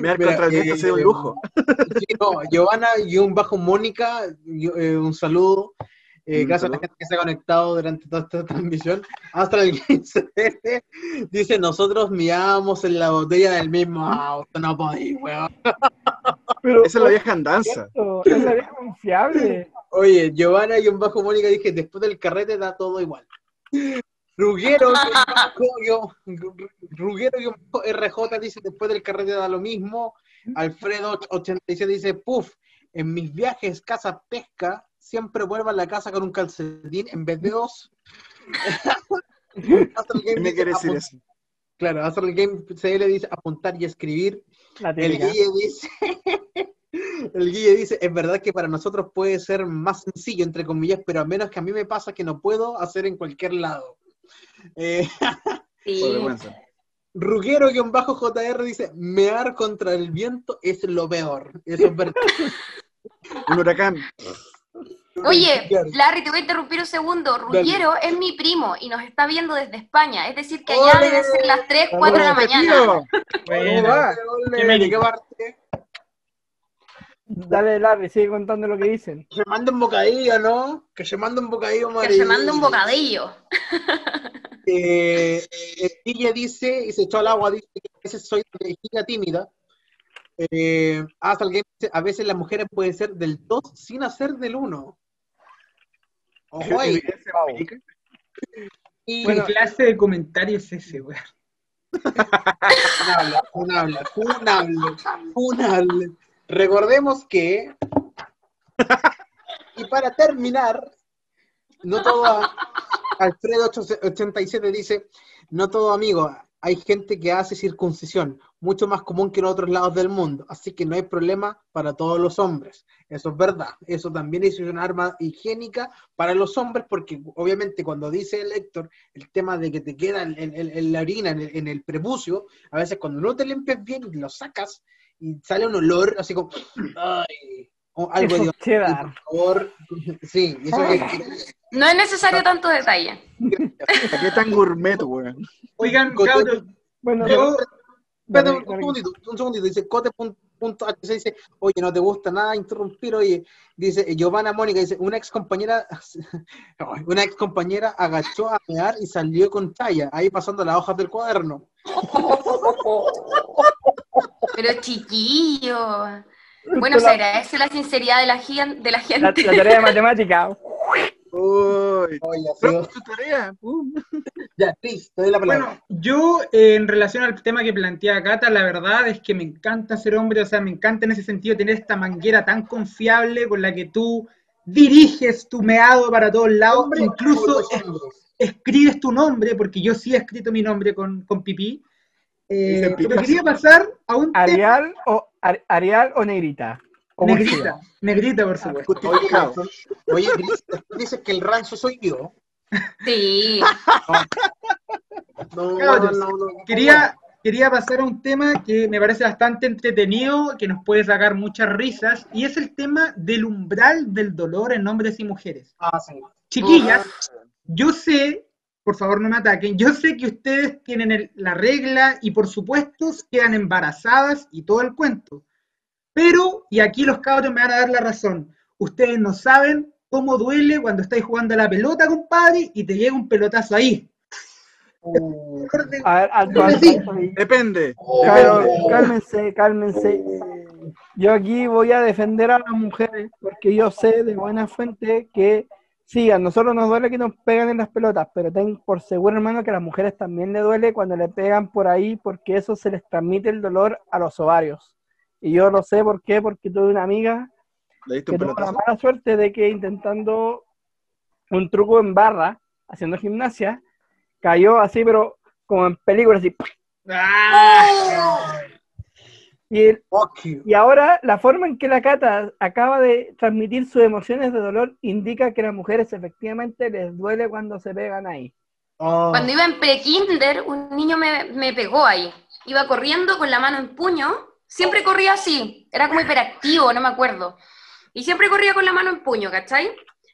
Mira, viento eh, ha sido un lujo. Sí, no, Giovanna, guion bajo Mónica, yo- eh, un saludo. Eh, Un gracias a la gente que se ha conectado durante toda esta transmisión. Hasta el 15 dice: Nosotros mirábamos en la botella del mismo auto. No podéis, weón. Pero, Esa es la vieja andanza. cierto, es la vieja confiable. Oye, Giovanna y un bajo Mónica dije, después del carrete da todo igual. Ruguero, Ruguero guion bajo RJ dice, después del carrete da lo mismo. Alfredo 87 dice, puf, en mis viajes casa pesca, siempre vuelvo a la casa con un calcetín en vez de dos. Astral ¿Qué Game me quiere decir eso? Claro, Astral Game CL dice apuntar y escribir. El. Guille dice, el Guille dice, es verdad que para nosotros puede ser más sencillo, entre comillas, pero a menos que a mí me pasa que no puedo hacer en cualquier lado. Eh, Sí. Ruguero-JR dice, mear contra el viento es lo peor. Eso es verdad. Un huracán. Oye, Larry, te voy a interrumpir un segundo. Ruggiero es mi primo y nos está viendo desde España. Es decir, que allá ¡Ole! deben ser las 3, 4 de la ¡Hola, mañana. tío! ¿Cómo Bueno, qué ¿De mérito. qué parte? Dale, Larry, sigue contando lo que dicen. Que se manda un bocadillo, ¿no? Que se manda un bocadillo, Que se manda un bocadillo. Eh, el Guille dice, y se echó al agua, dice que a veces soy de vejiga tímida. Eh, hasta el game dice, a veces las mujeres pueden ser del 2 sin hacer del 1. Ojo ahí. ¿Evidencia empírica? Y ¿Qué clase de comentario es ese, weón? funable, funable, funable, funable. Recordemos que, y para terminar, no todo, Alfredo 87 dice, no todo amigo, hay gente que hace circuncisión, mucho más común que en otros lados del mundo, así que no hay problema para todos los hombres. Eso es verdad, eso también es un arma higiénica para los hombres, porque obviamente cuando dice el Héctor el tema de que te queda en, la orina, en el, en el prepucio, a veces cuando no te limpias bien lo sacas y sale un olor así como, ay, o algo de por favor, sí, eso es No es necesario tanto detalle. ¿Para qué tan gourmet, weón? Oigan, Cote- cabros, Bueno, yo, Espérate un, un segundito, un segundito, dice Cote pun- punto HC dice, oye, no te gusta nada interrumpir, oye, dice Giovanna Mónica, dice, una ex compañera, una ex compañera agachó a mear y salió con talla, ahí pasando las hojas del cuaderno. Pero chiquillo. Bueno, se agradece la sinceridad de la, gen- de la gente. la tarea de matemática. Uy. Oye, tu tarea. Pum. ya, Chris, te doy la palabra. bueno, yo eh, en relación al tema que plantea Cata, la verdad es que me encanta ser hombre, o sea, me encanta en ese sentido tener esta manguera tan confiable con la que tú diriges tu meado para todos lados, Hombre incluso es- escribes tu nombre, porque yo sí he escrito mi nombre con, con pipí. Eh, pero quería pasar a un tema Arial o, Arial o Negrita. O negrita, negrita por supuesto. Justificado. Oye, Chris, después dices que el rancio soy yo. Sí. No, no, no. Quería, quería pasar a un tema que me parece bastante entretenido, que nos puede sacar muchas risas, y es el tema del umbral del dolor en hombres y mujeres. Ah, sí. Chiquillas, yo sé, por favor no me ataquen, yo sé que ustedes tienen el- la regla y por supuesto quedan embarazadas y todo el cuento. Pero, y aquí los cabros me van a dar la razón, ustedes no saben cómo duele cuando estáis jugando a la pelota, compadre, y te llega un pelotazo ahí. Uh, A ver, sí. Depende. Claro, Depende. cálmense, cálmense. Yo aquí voy a defender a las mujeres porque yo sé de buena fuente que sí, a nosotros nos duele que nos pegan en las pelotas, pero ten por seguro, hermano, que a las mujeres también le duele cuando le pegan por ahí porque eso se les transmite el dolor a los ovarios. Y yo lo sé por qué, porque tuve una amiga ¿Le diste que un tuvo la mala suerte de que intentando un truco en barra, haciendo gimnasia, cayó así, pero como en película, así. Y, el- fuck you. y ahora la forma en que la Cata acaba de transmitir sus emociones de dolor indica que a las mujeres efectivamente les duele cuando se pegan ahí. Oh. Cuando iba en prekinder, un niño me, me pegó ahí. Iba corriendo con la mano en puño. Siempre corría así. Era como hiperactivo, no me acuerdo. Y siempre corría con la mano en puño, ¿cachai?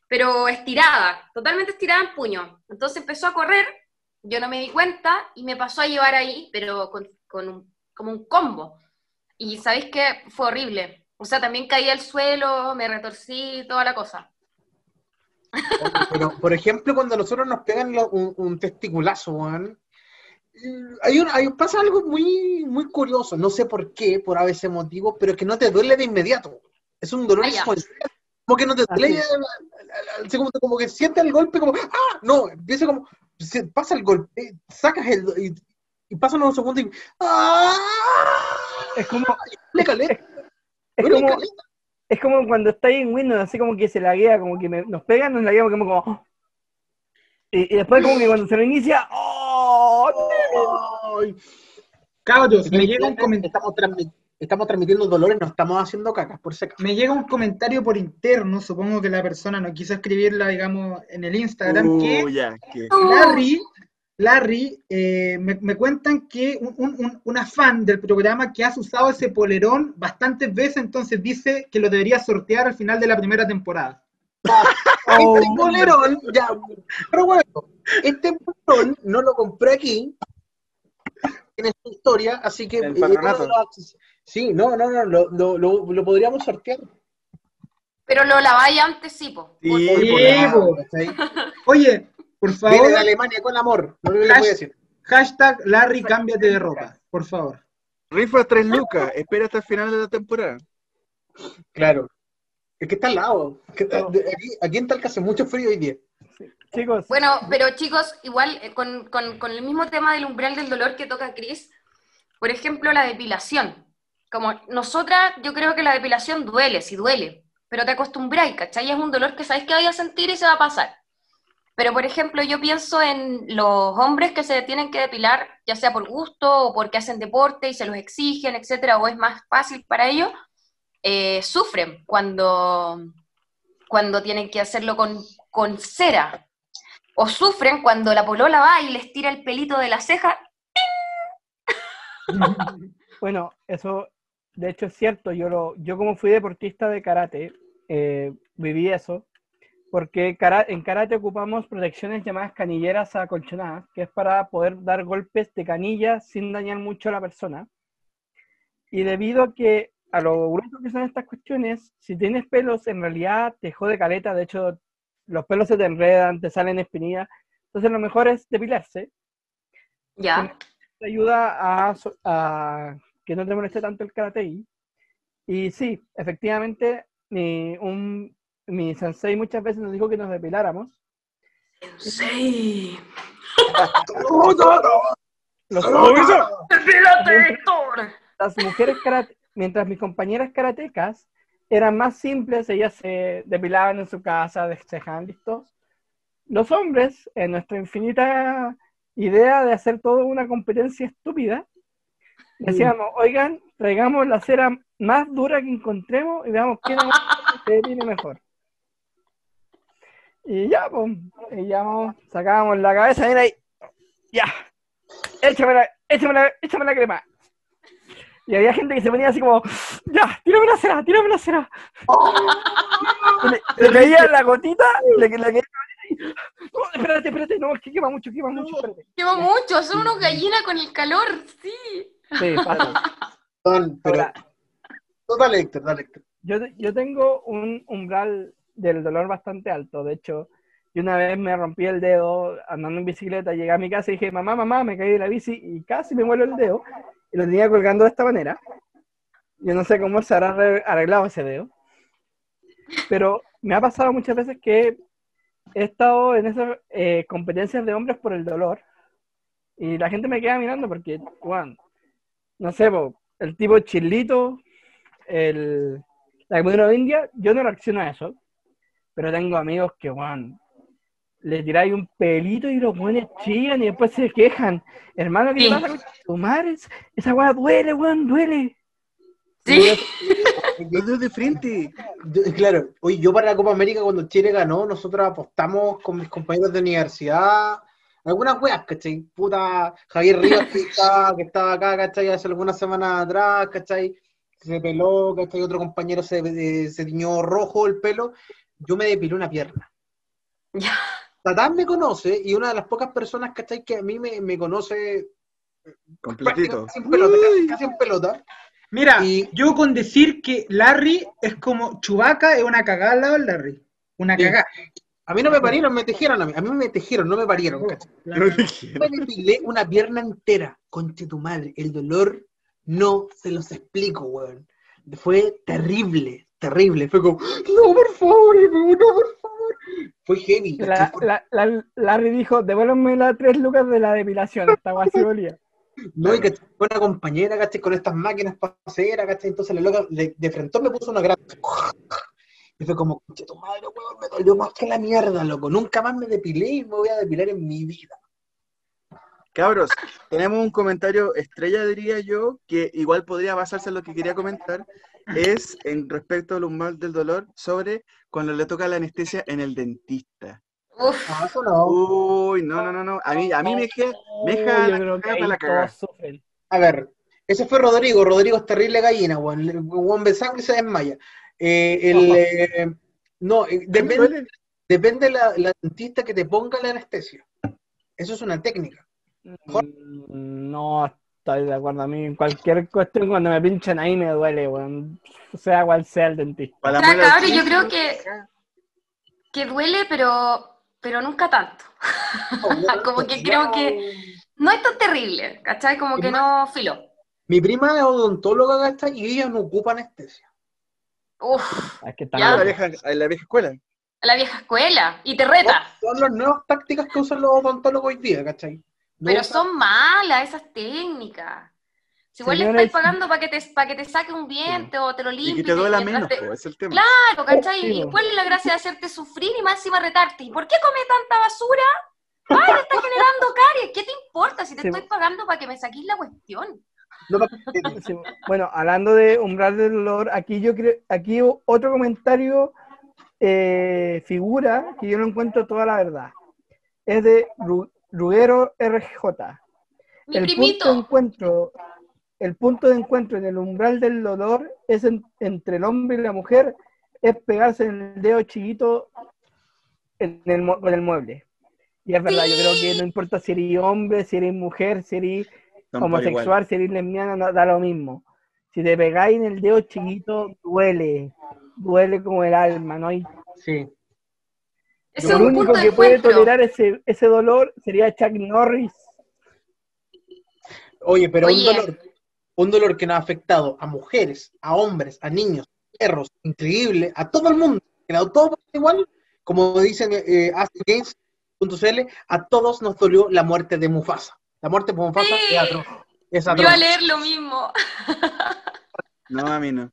Pero estirada, totalmente estirada en puño. Entonces empezó a correr, yo no me di cuenta y me pasó a llevar ahí, pero con, con un- como un combo. Y sabéis que fue horrible. O sea, también caí al suelo, me retorcí, toda la cosa. Pero, por ejemplo, cuando a nosotros nos pegan lo- un, un testiculazo, eh, hay un, hay, pasa algo muy, muy curioso, no sé por qué, por a veces motivo, pero que no te duele de inmediato. Es un dolor Ah. Como que no te duele, segundo, como que sientes el golpe, como, ¡ah! No, empieza como, pasa el golpe, sacas el, y, pasan unos segundos y, ¡ah! Es como, es como, caleta. es como cuando estáis en Windows, así como que se laguea, como que me- nos pegan, nos lagueamos como, como Y, y después como que cuando se lo inicia, ¡oh! Ay. Cabros, me llega un comentario. Estamos, estamos transmitiendo dolores, no estamos haciendo cacas, por si acaso. Me llega un comentario por interno, supongo que la persona no quiso escribirla, digamos, en el Instagram, que Uh, ya, que- Larry, Larry eh, me, me cuentan que un, un- un- una fan del programa que has usado ese polerón bastantes veces, entonces dice que lo debería sortear al final de la primera temporada. Oh. Este polerón, ya, pero bueno, este polerón no lo compré aquí, en esta historia, así que... El eh, patronato. los acces- sí, no, no, no, lo, lo, lo, lo podríamos sortear. Pero lo laváis antes, sí, po. Sí, po. Oye, por favor, Viene de Alemania con amor, no le voy a decir. hashtag Larry, cámbiate de ropa, por favor. Rifa 3 lucas, espera hasta el final de la temporada. Claro. Es que está al lado. es que está- de- aquí, aquí en Talca hace mucho frío hoy día. Chicos, Bueno, pero chicos, igual eh, con, con- con el mismo tema del umbral del dolor que toca Chris, por ejemplo, la depilación. Como nosotras, yo creo que la depilación duele, sí duele, pero te acostumbráis, ¿cachai? Es un dolor que sabéis que vais a sentir y se va a pasar. Pero, por ejemplo, yo pienso en los hombres que se tienen que depilar, ya sea por gusto o porque hacen deporte y se los exigen, etcétera, o es más fácil para ellos, eh, sufren cuando, cuando tienen que hacerlo con, con cera. O sufren cuando la polola va y les tira el pelito de la ceja. Bueno, eso de hecho es cierto. Yo, lo, yo como fui deportista de karate, eh, viví eso, porque en karate ocupamos protecciones llamadas canilleras acolchonadas, que es para poder dar golpes de canilla sin dañar mucho a la persona. Y debido a que a lo grueso que son estas cuestiones, si tienes pelos, en realidad te jode caleta. De hecho, los pelos se te enredan, te salen espinillas. Entonces, lo mejor es depilarse Ya. te ayuda a, que no te moleste tanto el karate. Y, sí, efectivamente, mi, un, mi sensei muchas veces nos dijo que nos depiláramos. Sí. Los- ¡Depílate, Héctor! las mujeres karate, mientras mis compañeras karatecas eran más simples, ellas se depilaban en su casa, se dejaban listos. Los hombres, en nuestra infinita idea de hacer toda una competencia estúpida, decíamos, oigan, traigamos la cera más dura que encontremos y veamos quién se depile mejor. Y ya, pues, y ya vamos, sacábamos la cabeza, mira ahí, ya, échame la, échame la, échame la crema. Y había gente que se ponía así como, ya, tírame la cera, tírame la cera. Le, le caía la gotita, le, le caía la gotita y, no, espérate, espérate, no, es que quema mucho, quema mucho, espérate. Lleva mucho, son unos gallinas con el calor, sí. Sí, pasa. Perdón, pero. Dale, Héctor, dale, Héctor. yo, yo tengo un umbral del dolor bastante alto. De hecho, yo una vez me rompí el dedo andando en bicicleta, llegué a mi casa y dije, mamá, mamá, me caí de la bici y casi me muelo el dedo. Y lo tenía colgando de esta manera. Yo no sé cómo se habrá arre- arreglado ese dedo. Pero me ha pasado muchas veces que he estado en esas eh, competencias de hombres por el dolor. Y la gente me queda mirando porque, Juan, no sé, po, el tipo chilito, el, la comida de India, yo no reacciono a eso. Pero tengo amigos que, Juan, le tiráis un pelito y los buenos chillan y después se quejan. Hermano, ¿qué Sí. te pasa con tu madre? Esa weá duele, weón, duele. Sí. Los dedos de frente. Yo- Claro, oye, yo para la Copa América cuando Chile ganó, nosotros apostamos con mis compañeros de universidad, algunas weas, ¿cachai? Puta, Javier Rivas que estaba, que estaba acá, ¿cachai? Hace algunas semanas atrás, ¿cachai? Se peló, ¿cachai? Otro compañero se, eh, se tiñó rojo el pelo, yo me depilé una pierna. Ya. Tatán me conoce y una de las pocas personas, ¿cachai? Que a mí me, me conoce Completito. casi en pelota, casi, casi en pelota. Mira, Y- yo con decir que Larry es como Chubaca es una cagada al lado del Larry. Una Sí. cagada. A mí no me parieron, me tejieron a mí. A mí me tejieron, no me parieron, ¿cachai? me depilé una pierna entera. Conche tu madre. El dolor no se los explico, weón. Fue terrible, terrible. Fue como, no, por favor, no, por favor. Fue heavy. La, la, la- Larry dijo, devuélveme las tres lucas de la depilación. Esta weá sí dolía. No, y que fue una compañera, ¿cachai? Con estas máquinas para cera, ¿cachai? Entonces la loca de, de frente me puso una gran. Y fue como, "Conche tu madre, weón, me dolió más que la mierda, loco. Nunca más me depilé y me voy a depilar en mi vida. Cabros, tenemos un comentario estrella, diría yo, que igual podría basarse en lo que quería comentar, es en respecto al umbral del dolor sobre cuando le toca la anestesia en el dentista. Uf, No, eso no. Uy, no, no, no, no. A mí, a mí me deja, me deja la que la cagada. A ver, ese fue Rodrigo. Rodrigo es terrible gallina, weón ve sangre y se desmaya. Eh, el, eh, no, eh, ¿Me depende, depende la, la dentista que te ponga la anestesia. Eso es una técnica. Mm, No estoy de acuerdo. A mí, en cualquier cuestión, cuando me pinchan ahí me duele, weón. Sea cual sea el dentista. Para cabrón, yo creo que- que duele, pero, pero nunca tanto. Como que creo que- No es tan terrible, ¿cachai? Como que no filo. Mi prima es odontóloga, ¿cachai? Y ella no ocupa anestesia. Uf, Es que. En la está vieja, en la vieja escuela. a la vieja escuela. Y te reta. Son las nuevas tácticas que usan los odontólogos hoy día, ¿cachai? Pero son malas esas técnicas. Si igual le Señores, estáis pagando para que, te, para que te saque un diente o te lo Y limpie. que te duela menos, te- po, es el tema. Claro, ¿cachai? Sí, ¿Y cuál es la gracia de hacerte sufrir y más encima retarte? ¿Y por qué comes tanta basura? ¡Ay, te está generando caries! ¿Qué te importa si te Sí, estoy pagando para que me saquís la cuestión? no me- Sí, Bueno, hablando de umbral del dolor, aquí yo creo, aquí otro comentario eh, figura que yo no encuentro toda la verdad. Es de Ruguero RJ. Mi el punto de encuentro, el punto de encuentro en el umbral del dolor es en- entre el hombre y la mujer, es pegarse en el dedo chiquito en el, con el mueble. Y es verdad, yo creo que no importa si eres hombre, si eres mujer, si eres Son homosexual, si eres lesbiana, no, da lo mismo. Si te pegáis en el dedo chiquito, duele. Duele como el alma, ¿no? hay Sí. Ese es un único punto que puede encuentro. tolerar ese, ese dolor sería Chuck Norris. Oye, pero un dolor, un dolor que nos ha afectado a mujeres, a hombres, a niños, perros, increíble, a todo el mundo, que a todos por igual, como dicen eh, AskGames.cl, a todos nos dolió la muerte de Mufasa. La muerte de Mufasa Sí. es atroz. Es a leer lo mismo. No, a mí no.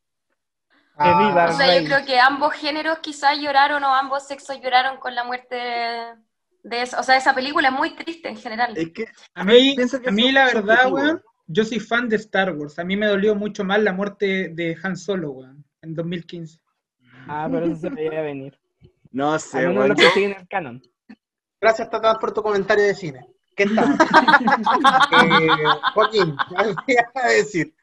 Que viva. Ah, O sea, yo creo que ambos géneros quizás lloraron o ambos sexos lloraron con la muerte de, eso. O sea, esa película es muy triste en general. Es que A mí, que a mí la verdad, weón, yo soy fan de Star Wars. A mí me dolió mucho más la muerte de Han Solo, weón, en 2015. Ah, pero eso se veía venir. no A sé, menos weón. lo que siguen el canon. Gracias, Tatán, por tu comentario de cine. ¿Qué tal? eh, Joaquín, que ibas a decir.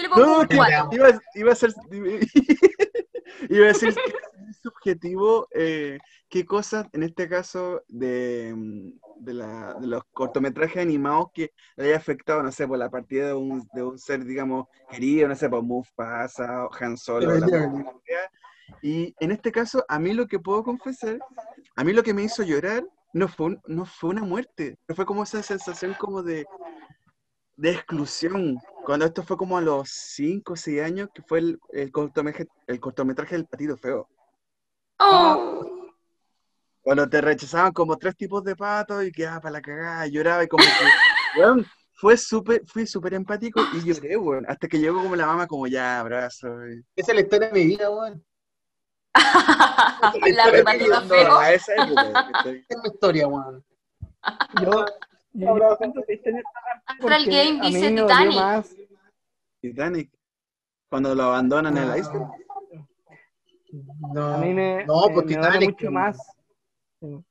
Yo le pongo No, un que iba, iba a ser. iba a decir que es subjetivo eh, qué cosas, en este caso, de, mm, de, la- de los cortometrajes animados que le haya afectado, no sé, por la partida de un, de un ser, digamos, querido, no sé, por Mufasa o Han Solo. la. Y en este caso, a mí lo que puedo confesar, a mí lo que me hizo llorar no fue, un- no fue una muerte, pero fue como esa sensación como de, de exclusión. Cuando esto fue como a los 5 o 6 años, que fue el, el, cortometraje, el cortometraje del Patito Feo. Oh, Cuando te rechazaban como tres tipos de patos y quedaba para la cagada, lloraba y como que, weón, fue súper, fui súper empático y lloré, weón, hasta que llegó como la mamá como ya, abrazo. Esa es la historia de mi vida, weón. la de Patito Feo. A esa es mi historia, weón. Yo, parte Astral Game dice Titanic. más- Titanic. Cuando lo abandonan en el iceberg. No, A mí me, no, me- pues me Titanic. mucho más. Sí.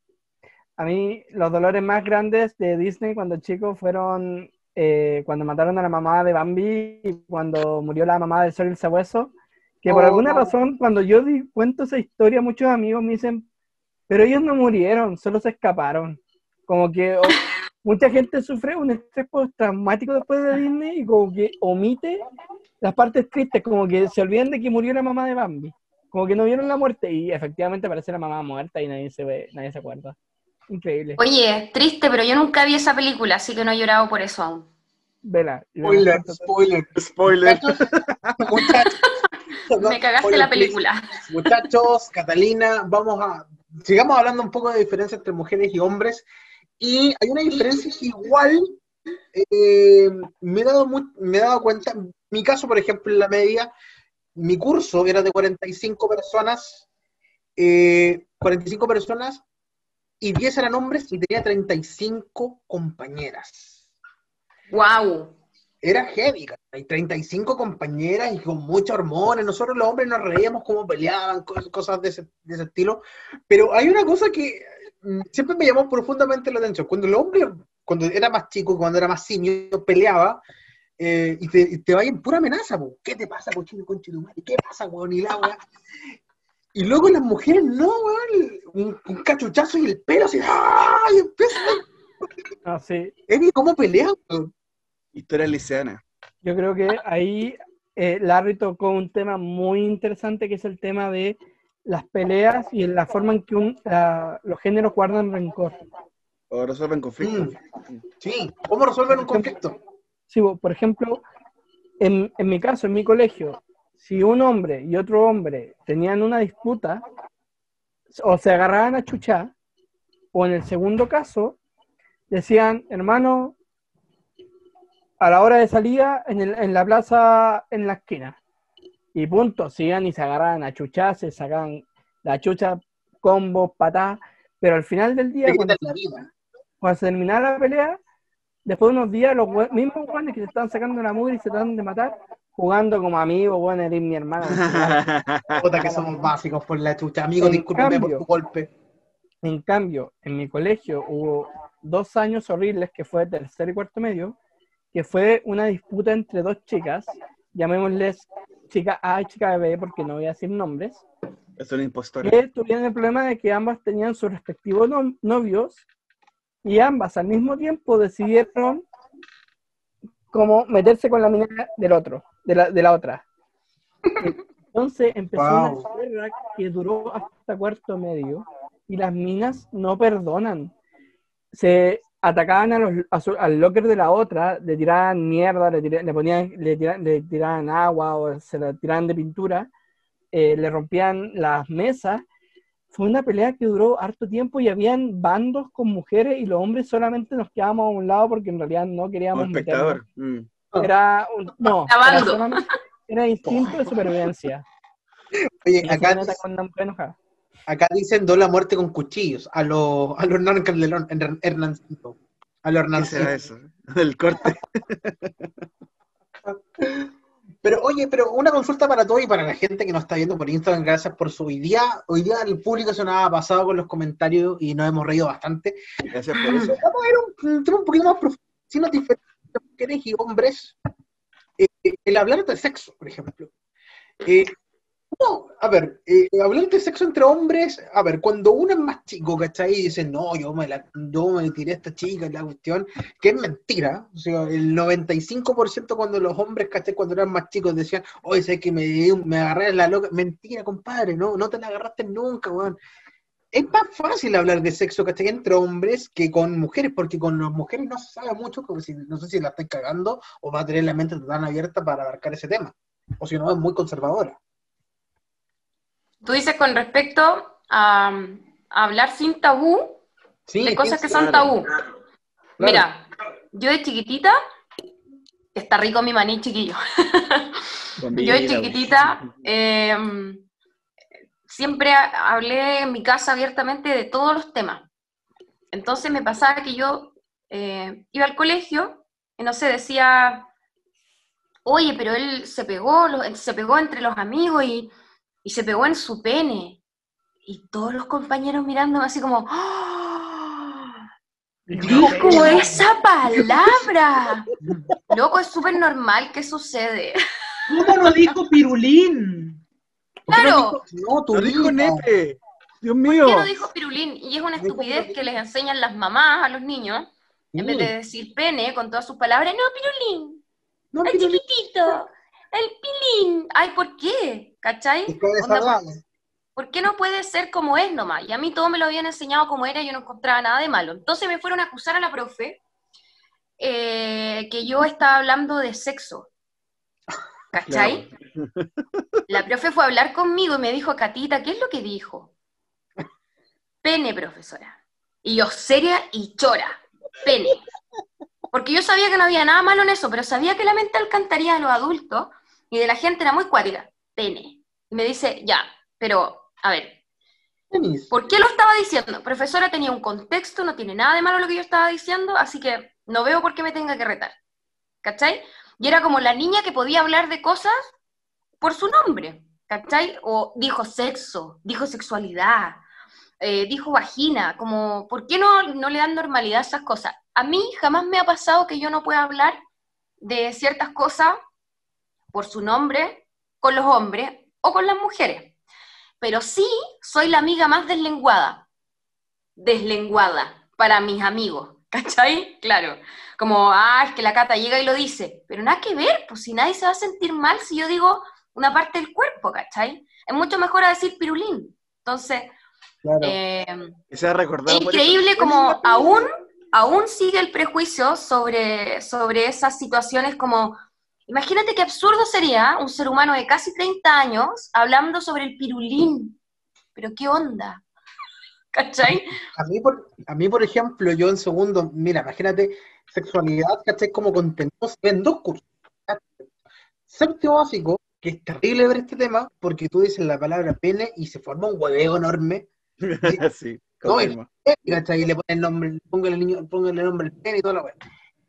A mí los dolores más grandes de Disney cuando chico fueron eh, cuando mataron a la mamá de Bambi y cuando murió la mamá del sol y el sabueso. Que por Oh, alguna no. razón, cuando yo di- cuento esa historia, muchos amigos me dicen, pero ellos no murieron, solo se escaparon. Como que mucha gente sufre un estrés postraumático después de Disney y como que omite las partes tristes, como que se olvidan de que murió la mamá de Bambi. Como que no vieron la muerte y efectivamente aparece la mamá muerta y nadie se ve, nadie se acuerda. Increíble. Oye, triste, pero yo nunca vi esa película, así que no he llorado por eso aún. Vela. Spoiler, spoiler. Spoiler. Muchachos, no, Me cagaste spoiler, la please. película. Muchachos, Catalina, vamos a. Sigamos hablando un poco de diferencia entre mujeres y hombres. Y hay una diferencia que igual eh, me, he dado me he dado cuenta. Mi caso, por ejemplo, en la media, mi curso era de 45 personas eh, 45 personas y 10 eran hombres y tenía 35 compañeras. ¡Wow! Era heavy, hay 35 compañeras y con muchos hormonas. Nosotros los hombres nos reíamos cómo peleaban, cos- cosas de ese, de ese estilo. Pero hay una cosa que siempre me llamó profundamente la atención. Cuando el hombre, cuando era más chico, cuando era más simio, peleaba eh, y te, y te vaya en pura amenaza. po. ¿Qué te pasa, cochino, conche tu madre? ¿Qué pasa, weón? Y la weá. Y luego las mujeres, no, weón. Un, un cachuchazo y el pelo así. ¡ah! Y empieza. No, sí. Evi, ¿cómo pelean? weón? Historia liceana. Yo creo que ahí eh, Larry tocó un tema muy interesante que es el tema de las peleas y en la forma en que un- la- los géneros guardan rencor. O resuelven conflictos. Sí, ¿cómo resuelven un conflicto? Sí, por ejemplo, en, en mi caso, en mi colegio, si un hombre y otro hombre tenían una disputa, o se agarraban a chuchar, o en el segundo caso, decían, hermano, a la hora de salida en, el- en la plaza, en la esquina. Y punto, sigan y se agarraban a chuchar, se sacaban la chucha, combos, patadas, pero al final del día, cuando quitan la vida. cuando se terminaba la pelea, después de unos días, los mismos guanes que se estaban sacando la mugre y se tratan de matar, jugando como amigos, bueno, eres mi hermano. Puta que somos básicos por la chucha. Amigo, discúlpeme por tu golpe. En cambio, en mi colegio hubo dos años horribles, que fue tercer y cuarto medio, que fue una disputa entre dos chicas, llamémosles chica A y chica B, porque no voy a decir nombres, Es una impostora. que tuvieron el problema de que ambas tenían sus respectivos no- novios y ambas al mismo tiempo decidieron como meterse con la mina del otro, de la, de la otra. Entonces empezó Wow. una guerra que duró hasta cuarto medio y las minas no perdonan. Se atacaban a los, a su- al locker de la otra, le tiraban mierda, le, tira- le ponían, le, tira- le tiraban agua o se la tiraban de pintura, eh, le rompían las mesas. Fue una pelea que duró harto tiempo y habían bandos con mujeres y los hombres solamente nos quedábamos a un lado porque en realidad no queríamos espectador. meternos. Mm. Era un, no, era, era instinto de supervivencia. Oye, acá, una mujer enojada. Acá dicen do la muerte con cuchillos. A los a los Hernán Calderón, Hernán- Hernancito. A los ¿Qué Hernancito. será eso? El corte. Pero oye, pero una consulta para todos y para la gente que nos está viendo por Instagram, gracias por su hoy día. Hoy día el público se nos ha pasado con los comentarios y nos hemos reído bastante. Gracias por eso. Vamos a ver un, un tema un poquito más profundo. Si nos diferencian mujeres y hombres, eh, el hablar de sexo, por ejemplo. Eh, ¿cómo? a ver, eh, hablar de sexo entre hombres, a ver, cuando uno es más chico, ¿cachai? Y dice, no, yo me, la, yo me tiré a esta chica, la cuestión, que es mentira. O sea, el 95% cuando los hombres, ¿cachai? Cuando eran más chicos decían, oye, sé que me, me agarré la loca. Mentira, compadre, no, no te la agarraste nunca, weón es más fácil hablar de sexo, ¿cachai? Entre hombres que con mujeres, porque con las mujeres no se sabe mucho, como si, no sé si la estáis cagando o va a tener la mente tan abierta para abarcar ese tema, o si no, es muy conservadora. Tú dices con respecto a, a hablar sin tabú Sí, de cosas que son claro. tabú. Mira, yo de chiquitita, está rico mi maní chiquillo. Yo de chiquitita eh, siempre ha- hablé en mi casa abiertamente de todos los temas. Entonces me pasaba que yo eh, iba al colegio y no sé, decía, oye, pero él se pegó, se pegó entre los amigos y, y se pegó en su pene. Y todos los compañeros mirándome así como, ¡Ah! ¡Dijo esa palabra! Loco, es súper normal que sucede. ¿Cómo lo dijo Pirulín? Claro. No, tu Lo dijo. Nepe. Dios mío. ¿Qué no dijo Pirulín? Y es una estupidez que les enseñan las mamás a los niños, en vez de decir pene con todas sus palabras, no, Pirulín, No, el chiquitito, el pilín. Ay, ¿por qué? ¿Cachai? Onda. ¿Por qué no puede ser como es nomás? Y a mí todo me lo habían enseñado como era y yo no encontraba nada de malo. Entonces me fueron a acusar a la profe eh, que yo estaba hablando de sexo. ¿Cachai? La profe fue a hablar conmigo y me dijo, Catita, ¿qué es lo que dijo? Pene, profesora. Y yo, seria y chora. Pene. Porque yo sabía que no había nada malo en eso, pero sabía que la mente alcantaría de los adultos y de la gente era muy cuática. Pene. Y me dice, ya, pero, a ver. ¿Por qué lo estaba diciendo? Profesora tenía un contexto, no tiene nada de malo lo que yo estaba diciendo, así que no veo por qué me tenga que retar. ¿Cachai? Y era como la niña que podía hablar de cosas por su nombre, ¿cachai? O dijo sexo, dijo sexualidad, eh, dijo vagina, como, ¿por qué no, no le dan normalidad a esas cosas? A mí jamás me ha pasado que yo no pueda hablar de ciertas cosas por su nombre con los hombres o con las mujeres. Pero sí soy la amiga más deslenguada. Deslenguada para mis amigos. ¿Cachai? Claro. Como, ah, es que la cata llega y lo dice. Pero nada que ver, pues si nadie se va a sentir mal si yo digo una parte del cuerpo, ¿cachai? Es mucho mejor a decir pirulín. Entonces, Claro. eh, recordado por increíble como aún, aún sigue el prejuicio sobre, sobre esas situaciones como, imagínate qué absurdo sería un ser humano de casi 30 años hablando sobre el pirulín. Pero qué onda. ¿Cachai? A mí, por, a mí, por ejemplo, yo en segundo, mira, imagínate, sexualidad, ¿cachai? Como contenido en dos cursos. ¿cachai? Séptimo básico, que es terrible ver este tema, porque tú dices la palabra pene y se forma un hueveo enorme. sí, No, confirmo. ¿cachai? Y le ponen el nombre, póngale el niño, póngale el nombre al pene y toda la weá.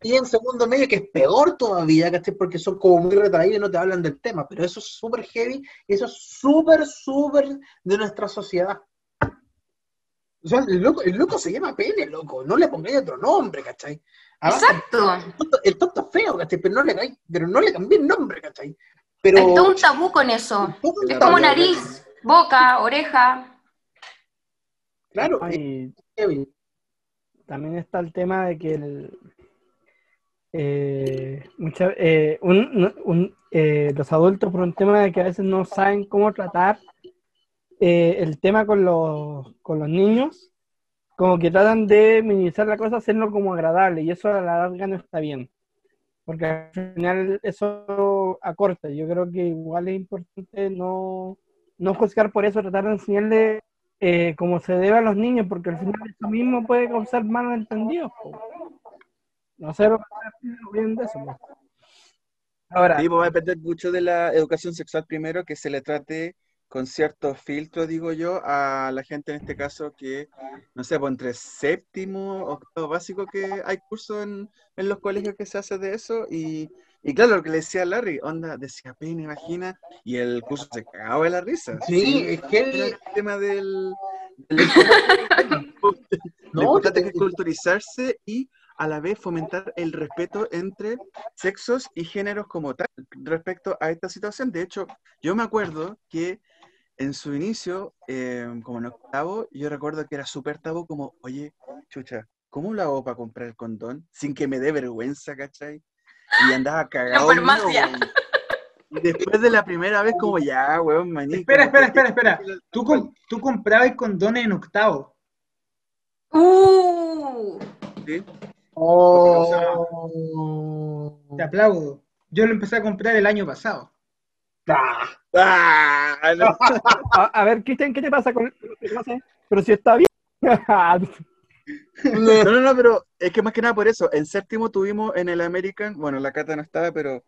Y en segundo medio, que es peor todavía, ¿cachai? Porque son como muy retraídos y no te hablan del tema, pero eso es súper heavy y eso es súper, súper de nuestra sociedad. O sea, el loco, el loco se llama pene, loco, no le pongáis otro nombre, ¿cachai? Además, Exacto. el tonto- el tonto es feo, ¿cachai? Pero no le, pero no le cambié el nombre, ¿cachai? Pero... Hay todo un tabú con eso. Es como nariz, boca, oreja. Claro, es Y heavy. también está el tema de que el, eh, mucha- eh, eh, los adultos, por un tema de que a veces no saben cómo tratar eh, el tema con los, con los niños, como que tratan de minimizar la cosa, hacerlo como agradable, y eso a la larga no está bien. Porque al final eso acorta. Yo creo que igual es importante no, no juzgar por eso, tratar de enseñarle eh, como se debe a los niños, porque al final eso mismo puede causar malos entendidos. No sé que bien de eso. po. Ahora, Sí, pues va a depender mucho de la educación sexual primero, que se le trate con cierto filtro, digo yo, a la gente en este caso que, no sé, pues entre séptimo, octavo básico, que hay cursos en, en los colegios que se hace de eso, y, y claro, lo que le decía Larry, onda, decía pena, imagina, y el curso se cagaba de la risa. Sí, es heavy. Era el tema del... del lo No, importante te- es culturizarse y a la vez fomentar el respeto entre sexos y géneros como tal respecto a esta situación. De hecho, yo me acuerdo que en su inicio, eh, como en octavo, yo recuerdo que era súper tabú como, oye, chucha, ¿cómo lo hago para comprar el condón? Sin que me dé vergüenza, ¿cachai? Y andaba cagado. weón. Y después de la primera vez, como ya, weón, maní. Espera, espera, espera, espera. Tú, com- tú comprabas condones en octavo. Uh, Sí. Oh. Te aplaudo. Yo lo empecé a comprar el año pasado. Ah, Ah, no. a, a ver, Cristian, ¿qué te pasa con lo que hace? Pero si está bien. No, no, no, pero es que más que nada por eso. En séptimo tuvimos en el American, bueno, la Cata no estaba, pero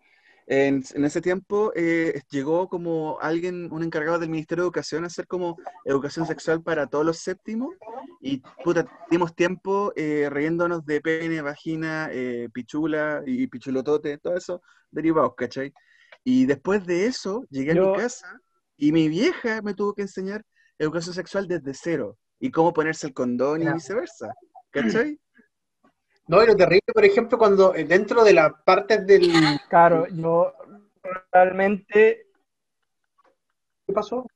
en, en ese tiempo eh, llegó como alguien, un encargado del Ministerio de Educación a hacer como educación sexual para todos los séptimos. Y puta, dimos tiempo eh, riéndonos de pene, vagina, eh, pichula y pichulotote, todo eso derivados, ¿cachai? Y después de eso llegué a Yo- mi casa y mi vieja me tuvo que enseñar educación sexual desde cero y cómo ponerse el condón y viceversa. ¿Cachai? No, y lo terrible, por ejemplo, cuando eh, dentro de las partes del. Claro, yo realmente ¿Qué pasó?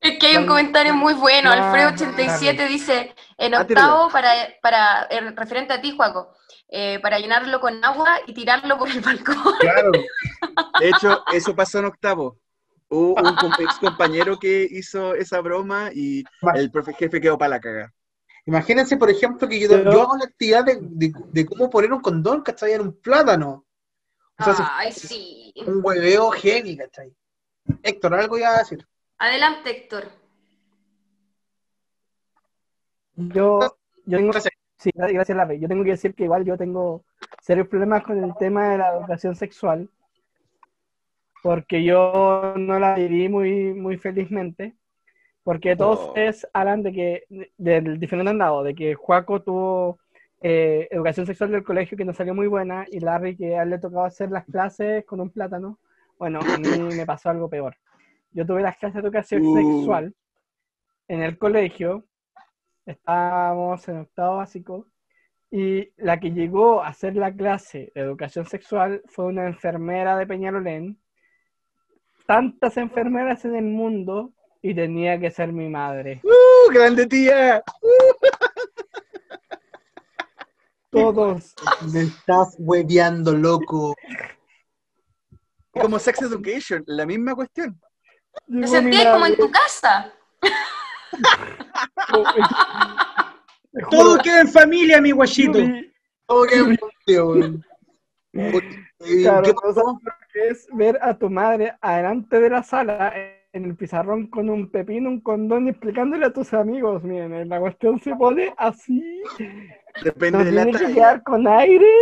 es que hay un comentario muy bueno. Claro, Alfredo87 dice, en Ah, octavo, para, para el referente a ti, Juaco, eh, para llenarlo con agua y tirarlo por el balcón. Claro. De hecho, eso pasó en octavo. Hubo un ex compañero que hizo esa broma y el profe jefe quedó para la caga. Imagínense, por ejemplo, que yo, Pero- yo hago la actividad de, de- de cómo poner un condón, ¿cachai? En un plátano. O sea, Ay, sí. un hueveo heavy, ¿cachai? Héctor, algo iba a decir. Adelante, Héctor. yo, yo tengo, Gracias. sí, gracias. Yo tengo que decir que igual yo tengo serios problemas con el tema de la educación sexual, porque yo no la viví muy, muy felizmente. Porque todos Oh. ustedes hablan de que, del diferente lado, de que Juaco tuvo eh, educación sexual del colegio que no salió muy buena y Larry que a él le tocaba hacer las clases con un plátano. Bueno, a mí me pasó algo peor. Yo tuve las clases de educación Uh. sexual en el colegio, estábamos en octavo básico, y la que llegó a hacer la clase de educación sexual fue una enfermera de Peñalolén. Tantas enfermeras en el mundo y tenía que ser mi madre. ¡Uh, grande tía! Todos. Me estás hueveando, loco. Como Sex Education, la misma cuestión. Te mi sentías como en tu casa. Todo queda en familia, mi guachito. Todo que weón. ¿Qué Claro, pasó? es ver a tu madre adelante de la sala en el pizarrón con un pepino, un condón explicándole a tus amigos, miren, la cuestión se pone así, Depende nos de la tiene que talla. quedar con aire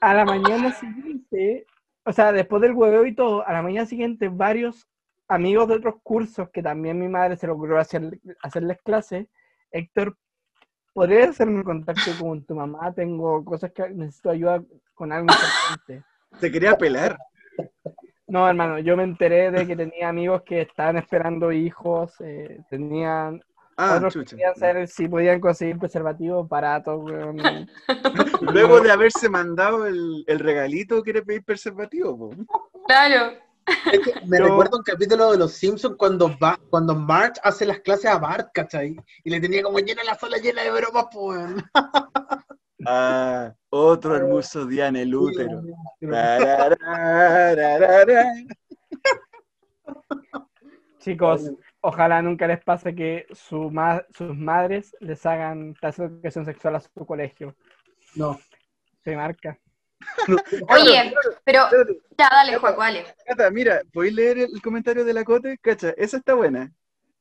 a la mañana siguiente, o sea, después del hueveo y todo, a la mañana siguiente varios amigos de otros cursos que también mi madre se logró hacer, hacerles clases, Héctor, ¿podrías hacerme contacto con tu mamá? Tengo cosas que necesito ayuda con algo importante. Te quería pelar. No, hermano, yo me enteré de que tenía amigos que estaban esperando hijos, eh, tenían Ah, otros chucha. querían saber si podían conseguir preservativos baratos, weón. Luego de haberse mandado el, el regalito, quiere pedir preservativo. po. Claro. Es que me Yo- recuerdo un capítulo de Los Simpsons cuando, va, cuando Marge hace las clases a Bart, ¿cachai? Y le tenía como llena la sala llena de bromas, pues. weón. Ah, otro hermoso día en el útero. Chicos, ojalá nunca les pase que su ma- sus madres les hagan clases de educación sexual a su colegio. No. Se marca. Oye, pero ya, dale, Juaco, dale. Cata, mira, ¿podéis leer el comentario de la Cote? Cacha, esa está buena.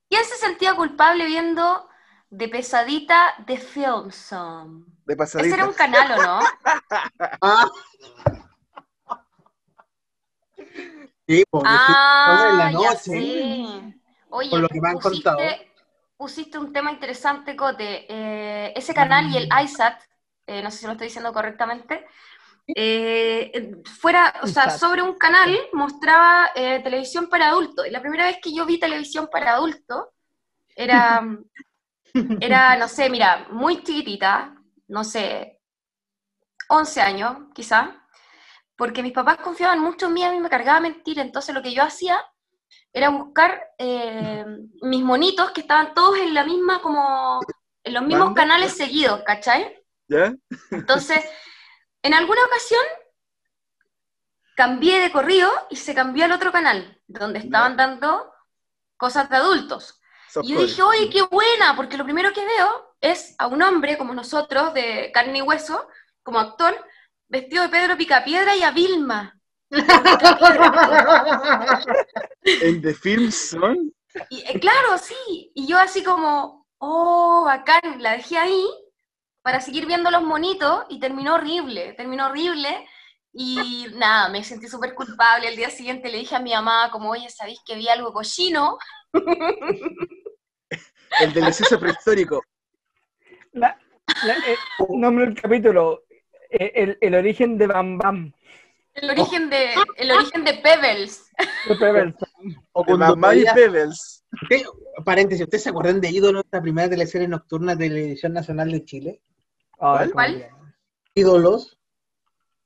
¿Quién se sentía culpable viendo de pesadita de Film Song? De Ese pasadita. era un canal, ¿o no? Ah. Sí, pues, Ah, en la noche. sé. Oye, Por lo que me han pusiste, contado. pusiste un tema interesante, Cote. Eh, ese canal y el ISAT, eh, no sé si lo estoy diciendo correctamente, eh, fuera, o sea, sobre un canal mostraba eh, televisión para adultos. Y la primera vez que yo vi televisión para adultos era, era, no sé, mira, muy chiquitita, no sé, 11 años, quizá, porque mis papás confiaban mucho en mí, a mí me cargaba mentir, entonces lo que yo hacía era buscar eh, mis monitos que estaban todos en la misma, como, en los mismos ¿Banda? canales seguidos, ¿cachai? ¿Ya? Entonces, en alguna ocasión cambié de corrido y se cambió al otro canal, donde estaban dando cosas de adultos. Y yo dije, oye, qué buena, porque lo primero que veo es a un hombre como nosotros, de carne y hueso, como actor, vestido de Pedro Picapiedra y a Vilma. En The Film Son, Y eh, claro, sí, y yo así como, oh, bacán, la dejé ahí para seguir viendo los monitos y terminó horrible, terminó horrible. Y nada, me sentí súper culpable. El día siguiente le dije a mi mamá, como, oye, ¿sabéis que vi algo cochino? el delicioso prehistórico. La- la- eh, nombre del capítulo, eh, el, el origen de Bam Bam. El origen de, el origen de Pebbles. de Pebbles. O De cuando Mamá y Pebbles. Usted- paréntesis, ¿ustedes se acuerdan de Ídolo, esta primera teleserie nocturna de Televisión Nacional de Chile? ¿Cuál? ¿Cuál? Ídolos.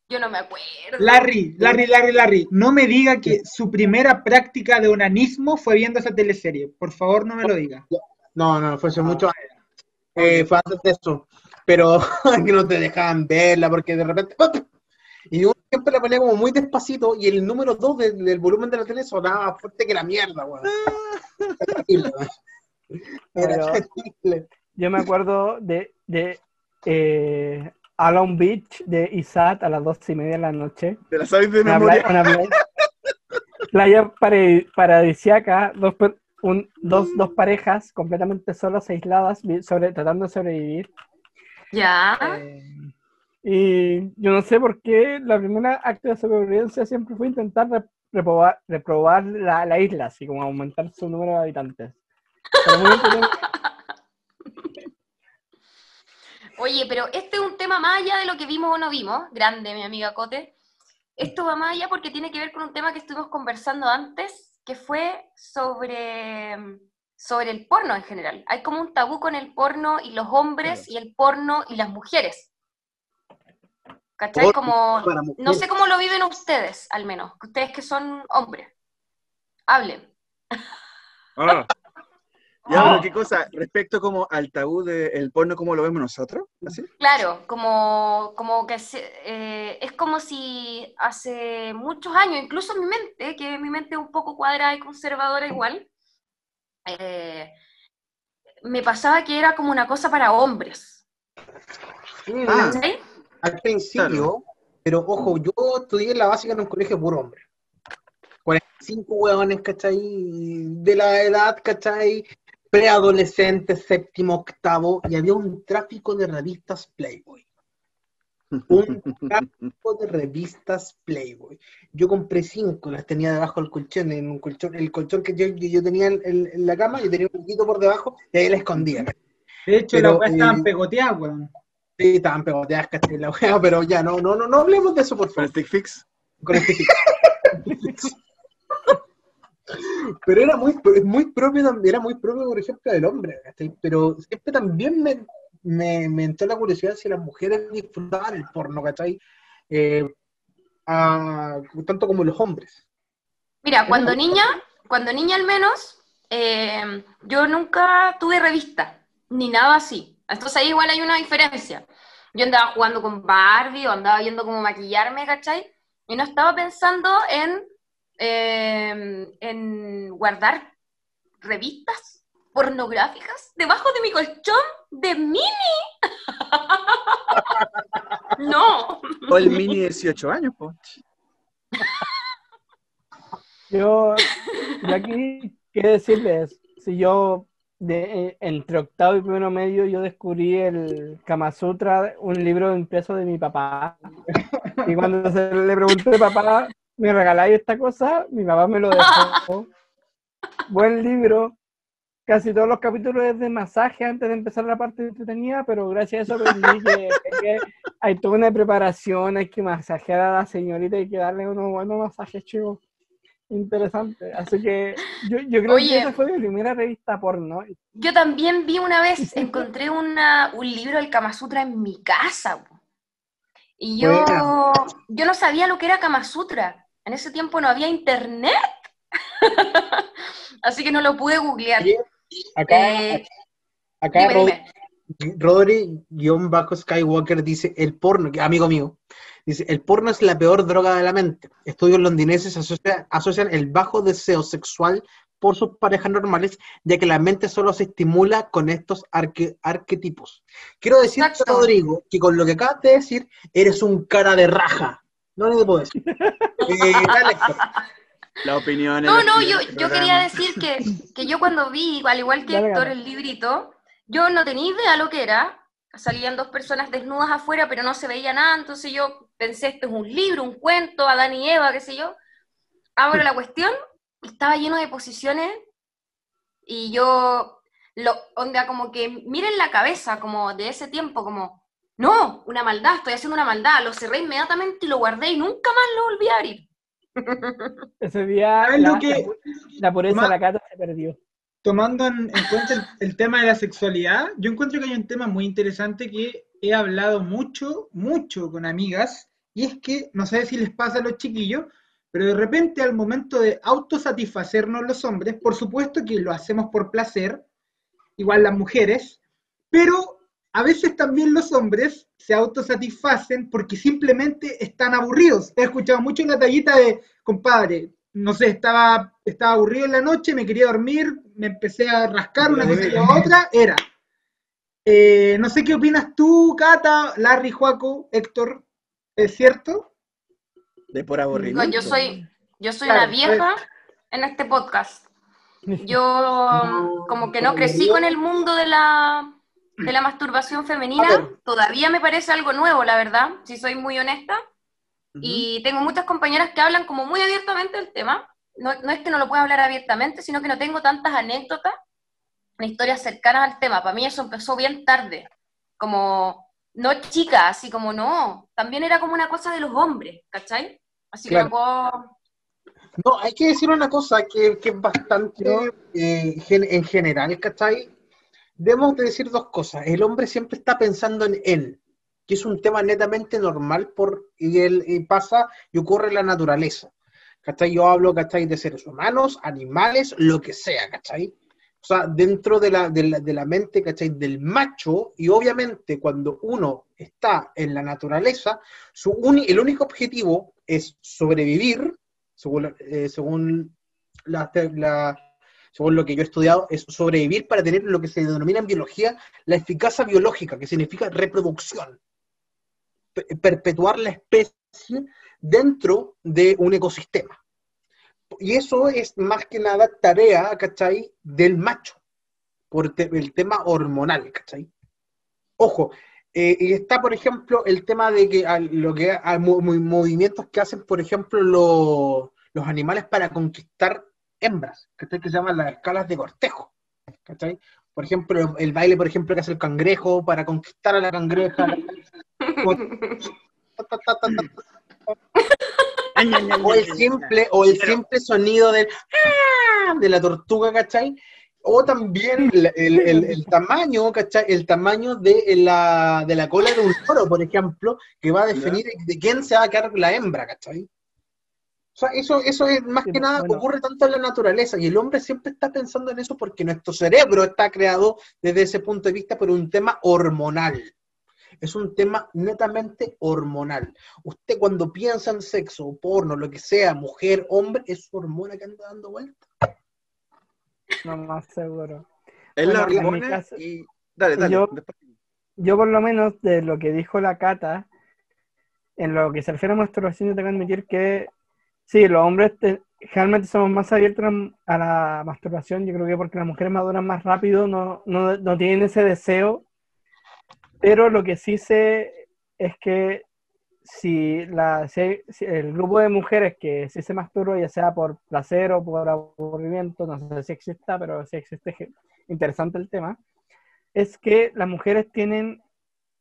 Yo no me acuerdo. Larry, Larry, Larry, Larry, no me diga que su primera práctica de onanismo fue viendo esa teleserie. Por favor, no me lo diga. No, no, fue hace Ah. mucho. Eh, fue antes de eso. Pero que no te dejaban verla porque de repente. ¡pum! Y uno siempre la ponía como muy despacito y el número 2 del, del volumen de la tele sonaba más fuerte que la mierda, weón. Era Pero- terrible. Yo me acuerdo de, de eh, Alone Beach de Isat a las doce y media de la noche. ¿Te la sabes de memoria? playa, playa- paradisiaca, dos, un- dos, dos parejas completamente solas, aisladas, sobre, tratando de sobrevivir. Ya. Eh, y yo no sé por qué la primera acto de sobrevivencia siempre fue intentar re- reprobar, reprobar la, la isla, así como aumentar su número de habitantes. Pero muy entretenido. Oye, pero este es un tema más allá de lo que vimos o no vimos. Grande, mi amiga Cote. Esto va más allá porque tiene que ver con un tema que estuvimos conversando antes, que fue sobre, sobre el porno en general. Hay como un tabú con el porno y los hombres y el porno y las mujeres. ¿Cachai? Como, no sé cómo lo viven ustedes, al menos. Ustedes que son hombres. Hablen. Ah. Ya, pero qué cosa, respecto como al tabú del porno, ¿cómo lo vemos nosotros? ¿Así? Claro, como, como que se- eh, es como si hace muchos años, incluso en mi mente, que mi mente es un poco cuadrada y conservadora igual, eh, me pasaba que era como una cosa para hombres. Ah. ¿cachai? al principio, pero ojo, yo estudié en la básica en un colegio puro hombre. 45 hueones, ¿cachai? De la edad, ¿cachai? Preadolescente, séptimo, octavo, y había un tráfico de revistas Playboy. Un tráfico de revistas Playboy. Yo compré cinco, las tenía debajo del colchón, en un colchón, el colchón que yo, yo tenía en, en- en la cama, yo tenía un poquito por debajo, y ahí la escondía. De hecho, Pero, las weas estaban eh, pegoteadas, weón. Sí, estaban pegoteadas, ¿cachai? La wea, pero ya, no, no, no, no hablemos de eso, por Con favor. el stick fix. con este tipo. Pero era muy, muy propio, era muy propio, por ejemplo, del hombre, ¿cachai? Pero siempre también me, me, me entró la curiosidad si las mujeres disfrutaban el porno, ¿cachai? Eh, tanto como los hombres. Mira, cuando niña, cuando niña al menos, eh, yo nunca tuve revista, ni nada así. Entonces ahí igual hay una diferencia. Yo andaba jugando con Barbie o andaba viendo cómo maquillarme, ¿cachai? Y no estaba pensando en, eh, en guardar revistas pornográficas debajo de mi colchón de mini. no. O el mini 18 años, po. Yo, yo aquí, ¿qué decirles? Si yo, de, eh, entre octavo y primero medio, yo descubrí el Kama Sutra, un libro impreso de mi papá. Y cuando se le pregunté, papá, ¿me regaláis esta cosa? Mi papá me lo dejó. Buen libro. Casi todos los capítulos es de masaje antes de empezar la parte entretenida, pero gracias a eso aprendí que, que hay toda una preparación, hay que masajear a la señorita, hay que darle unos buenos masajes, chicos. Interesante. Así que yo, yo creo Oye. que esa fue mi primera revista porno. Yo también vi una vez, encontré una, un libro del Kama Sutra en mi casa. Y yo, yo no sabía lo que era Kama Sutra. En ese tiempo no había internet. Así que no lo pude googlear. Acá, Eh, acá dime, dime. Rodri, bajo Skywalker, dice, el porno, amigo mío, dice, el porno es la peor droga de la mente. Estudios londinenses asocia- asocian el bajo deseo sexual por sus parejas normales, ya que la mente solo se estimula con estos arque- arquetipos. Quiero decirte. Rodrigo, que con lo que acabas de decir, eres un cara de raja. No te puedo decir. Eh. La opinión. No, no, yo, yo quería decir que, que yo cuando vi, al igual que Héctor, el librito, yo no tenía idea lo que era. Salían dos personas desnudas afuera, pero no se veía nada, entonces yo pensé, esto es un libro, un cuento, Adán y Eva, qué sé yo. Abro la cuestión, estaba lleno de posiciones, y yo, lo, onda, como que miren la cabeza, como de ese tiempo, como, no, una maldad, estoy haciendo una maldad, lo cerré inmediatamente y lo guardé y nunca más lo volví a abrir. Ese día ¿Sabes la, lo que- la la pureza de la cata se perdió. tomando en, en cuenta el, el tema de la sexualidad, yo encuentro que hay un tema muy interesante que he hablado mucho, mucho con amigas, y es que, no sé si les pasa a los chiquillos, pero de repente al momento de autosatisfacernos los hombres, por supuesto que lo hacemos por placer, igual las mujeres, pero a veces también los hombres se autosatisfacen porque simplemente están aburridos. He escuchado mucho la tallita de, compadre, no sé, estaba, estaba aburrido en la noche, me quería dormir, me empecé a rascar una cosa y la otra, era. Eh, no sé qué opinas tú, Cata, Larry, Juaco, Héctor, ¿es cierto? De por No, aburrimiento. yo soy, yo soy Claro, una vieja en este podcast. Yo como que no crecí con el mundo de la, de la masturbación femenina. ver. Todavía me parece algo nuevo, la verdad, si soy muy honesta. Y tengo muchas compañeras que hablan como muy abiertamente del tema. No, no es que no lo pueda hablar abiertamente, sino que no tengo tantas anécdotas ni historias cercanas al tema. Para mí eso empezó bien tarde. Como, no chica, así como no. También era como una cosa de los hombres, ¿cachai? Así Claro. que no puedo... No, hay que decir una cosa que, que es bastante eh, gen- en general, ¿cachai? Debemos de decir dos cosas. El hombre siempre está pensando en él, que es un tema netamente normal por, y, él, pasa y ocurre en la naturaleza. ¿Cachai? Yo hablo, ¿cachai? De seres humanos, animales, lo que sea, ¿cachai? O sea, dentro de la, de la, de la mente, ¿cachai? Del macho, y obviamente cuando uno está en la naturaleza, su uni- el único objetivo es sobrevivir, según, eh, según, la- según lo que yo he estudiado, es sobrevivir para tener lo que se denomina en biología la eficacia biológica, que significa reproducción. Pe- perpetuar la especie dentro de un ecosistema. Y eso es más que nada tarea, ¿cachai? Del macho, por el tema hormonal, ¿cachai? Ojo, eh, y está, por ejemplo, el tema de que mo- movimientos que hacen, por ejemplo, lo- los animales para conquistar hembras, ¿cachai? Que se llaman las escalas de cortejo, ¿cachai? Por ejemplo, el baile, por ejemplo, que hace el cangrejo para conquistar a la cangreja. O el simple, o el simple sonido del ¡ah! de la tortuga, ¿cachai? O también el, el- el- el tamaño, ¿cachai? El tamaño de la, de la cola de un toro, por ejemplo, que va a definir de quién se va a quedar la hembra, ¿cachai? O sea, eso, eso es más que nada, bueno. ocurre tanto en la naturaleza, y el hombre siempre está pensando en eso porque nuestro cerebro está creado desde ese punto de vista por un tema hormonal. Es un tema netamente hormonal. Usted cuando piensa en sexo, porno, lo que sea, mujer, hombre, es su hormona que anda dando vuelta. No más seguro. Es la Bueno, hormona caso- y... Dale, dale. yo- después. Yo por lo menos de lo que dijo la Cata, en lo que se refiere a masturbación, yo tengo que admitir que sí, los hombres te- generalmente somos más abiertos a la masturbación, yo creo que porque las mujeres maduran más rápido, no, no, no tienen ese deseo, pero lo que sí sé es que si, la, el grupo de mujeres que sí se masturba, ya sea por placer o por aburrimiento, no sé si exista, pero si existe, interesante el tema, es que las mujeres tienen,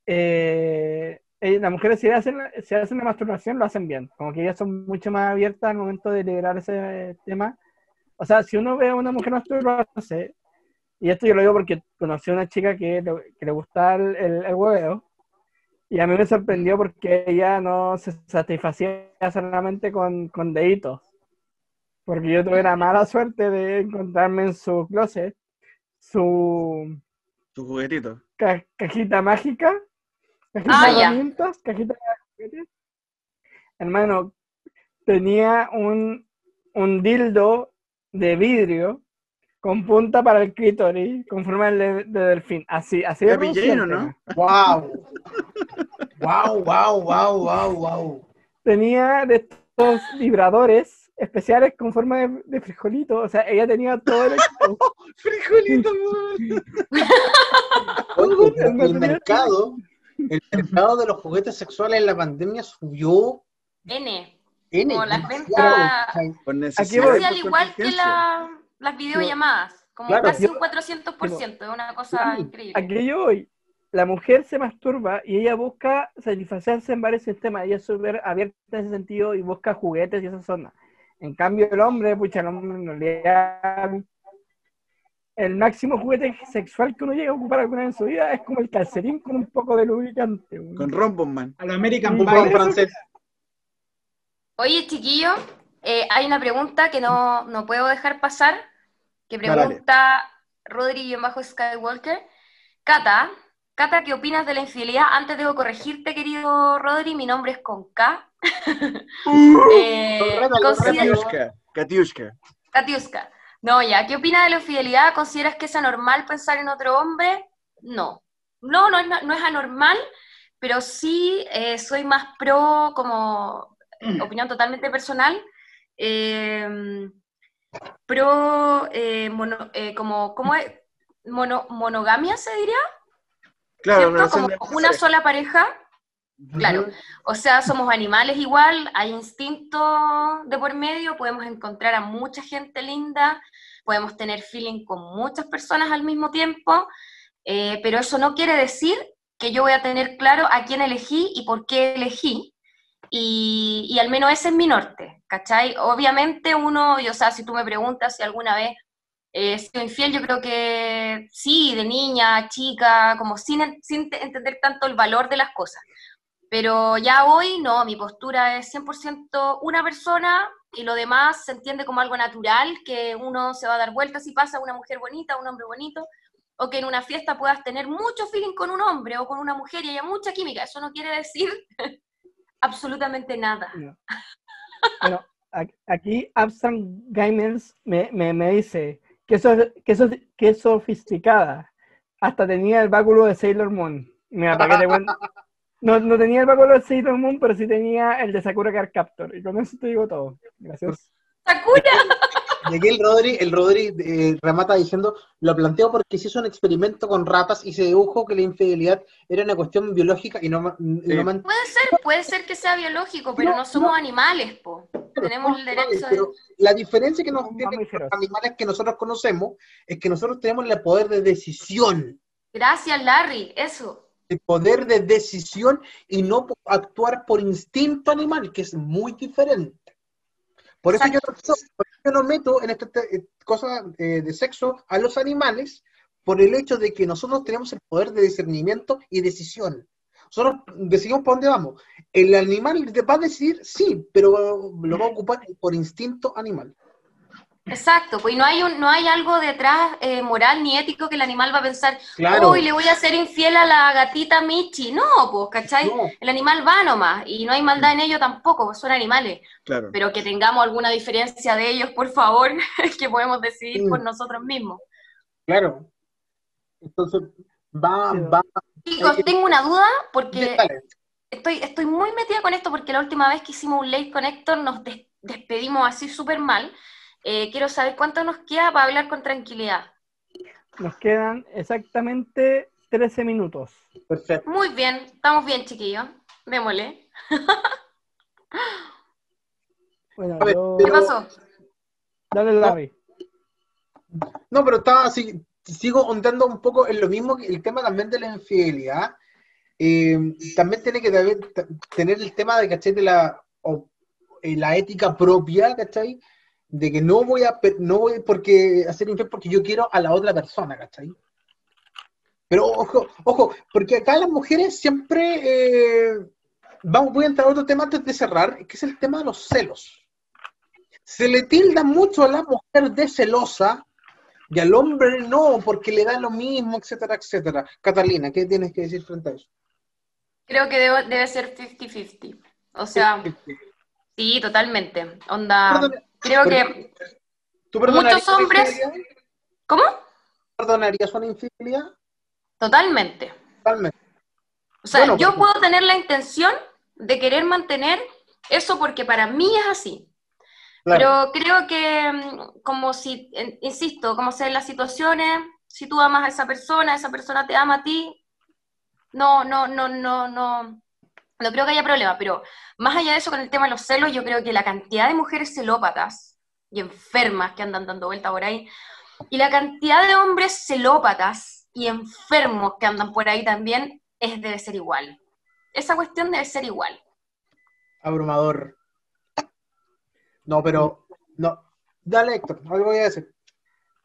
eh, eh, las mujeres si hacen, si hacen la masturbación lo hacen bien, como que ellas son mucho más abiertas al momento de liberar ese tema. O sea, si uno ve a una mujer masturbándose, y esto yo lo digo porque conocí a una chica que le, que le gusta el, el, el hueveo, y a mí me sorprendió porque ella no se satisfacía solamente con, con deditos. Porque yo tuve la mala suerte de encontrarme en su closet su Tu juguetito. ca- cajita mágica, Ah, de ya. herramientas, cajita de juguetes. Hermano, tenía un, un dildo de vidrio con punta para el clítoris, con forma de, de delfín. Así, así de consciente, ¿no? ¡Wow! ¡Wow, wow, wow, wow, wow! Tenía de estos vibradores especiales con forma de, de frijolito. O sea, ella tenía todo el. Frijolito, pero El mercado, el mercado de los juguetes sexuales en la pandemia subió N. N. Como las ventas- Casi al igual que la- las videollamadas. Como Claro. casi Yo- un 400%. Es una cosa increíble. Aquí yo voy. La mujer se masturba y ella busca satisfacerse en varios sistemas. Ella es súper abierta en ese sentido y busca juguetes y esas zonas. En cambio, el hombre, pucha, el hombre en realidad, el máximo juguete sexual que uno llega a ocupar alguna vez en su vida es como el calcetín con un poco de lubricante. weón. Con Rombosman. A lo American Pie. francés. Oye, chiquillo, eh, hay una pregunta que no, no puedo dejar pasar, que Dale. pregunta Rodri bajo Skywalker. Cata, Cata, ¿qué opinas de la infidelidad? Antes debo corregirte, querido Rodri, mi nombre es con K. Eh, correcto. Katiushka. Katiushka. No, ya, ¿qué opinas de la infidelidad? ¿Consideras que es anormal pensar en otro hombre? No. No, no es, no es anormal, pero sí eh, soy más pro, como opinión totalmente personal, eh, pro, eh, mono- eh, como, ¿cómo es? Mono- monogamia, se diría, Claro, Como una sola pareja, Claro, o sea, somos animales igual, hay instinto de por medio, podemos encontrar a mucha gente linda, podemos tener feeling con muchas personas al mismo tiempo, eh, pero eso no quiere decir que yo voy a tener claro a quién elegí y por qué elegí, y, y al menos ese es mi norte, ¿cachai? Obviamente uno, y, o sea, si tú me preguntas si alguna vez he sido infiel, yo creo que sí, de niña, chica, como sin, sin entender tanto el valor de las cosas. Pero ya hoy no, mi postura es 100% una persona y lo demás se entiende como algo natural, que uno se va a dar vueltas si pasa una mujer bonita, un hombre bonito, o que en una fiesta puedas tener mucho feeling con un hombre o con una mujer y haya mucha química. Eso no quiere decir absolutamente nada. Bueno, aquí Absent Gamers me, me, me, dice que, eso, que, eso, que es sofisticada. Hasta tenía el báculo de Sailor Moon. Mira, para que te no, no tenía el báculo de Sailor Moon, pero sí tenía el de Sakura Card Captor. Y con eso te digo todo. Gracias. ¡Sakura! Y aquí el Rodri, el Rodri eh, remata diciendo, lo planteo porque se hizo un experimento con ratas y se dedujo que la infidelidad era una cuestión biológica y no... y no man... Puede ser, puede ser que sea biológico, pero no, no somos no. animales, po. Tenemos el derecho de... La diferencia que nos tienen los animales que nosotros conocemos es que nosotros tenemos el poder de decisión. Gracias, Larry, eso el poder de decisión y no actuar por instinto animal, que es muy diferente. Por eso, yo no, por eso yo no, meto en esta cosa eh, de sexo a los animales, por el hecho de que nosotros tenemos el poder de discernimiento y decisión. Nosotros decidimos para dónde vamos. El animal va a decidir, sí, pero lo va a ocupar por instinto animal. Exacto, pues no hay, un, no hay algo detrás eh, moral ni ético que el animal va a pensar, claro. uy, le voy a ser infiel a la gatita Michi. No, pues, ¿cachai? No. El animal va nomás y no hay maldad en ello tampoco, pues son animales. Claro. Pero que tengamos alguna diferencia de ellos, por favor, que podemos decidir sí. por nosotros mismos. Claro. Entonces, va, va. Chicos, tengo una duda porque estoy, estoy muy metida con esto porque la última vez que hicimos un late connector nos des despedimos así súper mal. Eh, quiero saber cuánto nos queda para hablar con tranquilidad. Nos quedan exactamente 13 minutos. Perfecto. Muy bien, estamos bien, chiquillos. Démosle. bueno, ver, yo... ¿Qué pasó? Dale, Larry. No, pero estaba así, sigo ondando un poco en lo mismo, el tema también de la infidelidad. Eh, también tiene que tener el tema de, ¿cachai? De la, o, eh, la ética propia, ¿cachai? De que no voy a no voy porque hacer infiel porque yo quiero a la otra persona, ¿cachai? Pero ojo, ojo, porque acá las mujeres siempre eh, vamos, voy a entrar a otro tema antes de cerrar, que es el tema de los celos. Se le tilda mucho a la mujer de celosa y al hombre no, porque le da lo mismo, etcétera, etcétera. Catalina, ¿qué tienes que decir frente a eso? Creo que debe, debe ser 50-50. O sea, 50 -50. sí, totalmente. Onda. Perdón, Creo que muchos hombres... ¿Cómo? ¿Perdonarías una infidelidad? Totalmente. Totalmente. O sea, bueno, yo porque... puedo tener la intención de querer mantener eso porque para mí es así. Claro. Pero creo que, mm, como si, insisto, como sean las situaciones, si tú amas a esa persona, esa persona te ama a ti, no, no, no, no, no, no creo que haya problema, pero más allá de eso, con el tema de los celos, yo creo que la cantidad de mujeres celópatas y enfermas que andan dando vuelta por ahí, y la cantidad de hombres celópatas y enfermos que andan por ahí también, es, debe ser igual. Esa cuestión debe ser igual. Abrumador. No, pero, no. Dale, Héctor, algo voy a decir.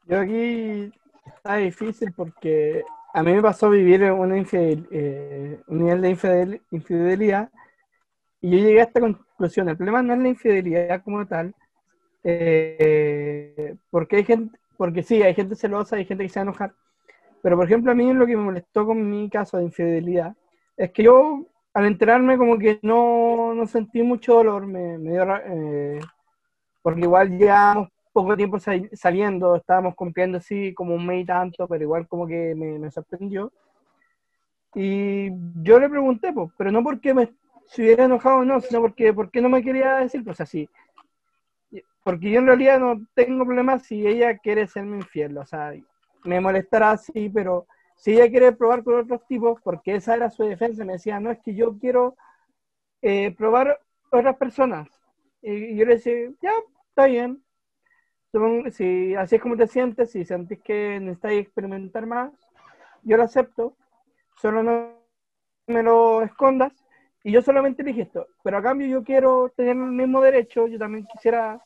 Yo aquí está difícil porque a mí me pasó vivir una eh, un nivel de infidel, infidelidad y yo llegué a esta conclusión. El problema no es la infidelidad como tal, eh, porque hay gente, porque sí, hay gente celosa, hay gente que se va a enojar, pero por ejemplo a mí lo que me molestó con mi caso de infidelidad es que yo al enterarme como que no, no sentí mucho dolor, me, me dio, eh, porque igual llevamos poco tiempo saliendo, estábamos cumpliendo así como un mes y tanto, pero igual como que me, me sorprendió. Y yo le pregunté, pues, pero no porque me se hubiera enojado o no, sino porque, porque no me quería decir, pues así. Porque yo en realidad no tengo problemas si ella quiere serme infiel, o sea, me molestará así, pero si ella quiere probar con otros tipos, porque esa era su defensa, me decía, no, es que yo quiero eh, probar otras personas. Y yo le decía, ya, está bien. Si así es como te sientes, si sentís que necesitáis experimentar más, yo lo acepto. Solo no me lo escondas. Y yo solamente dije esto. Pero a cambio yo quiero tener el mismo derecho. Yo también quisiera,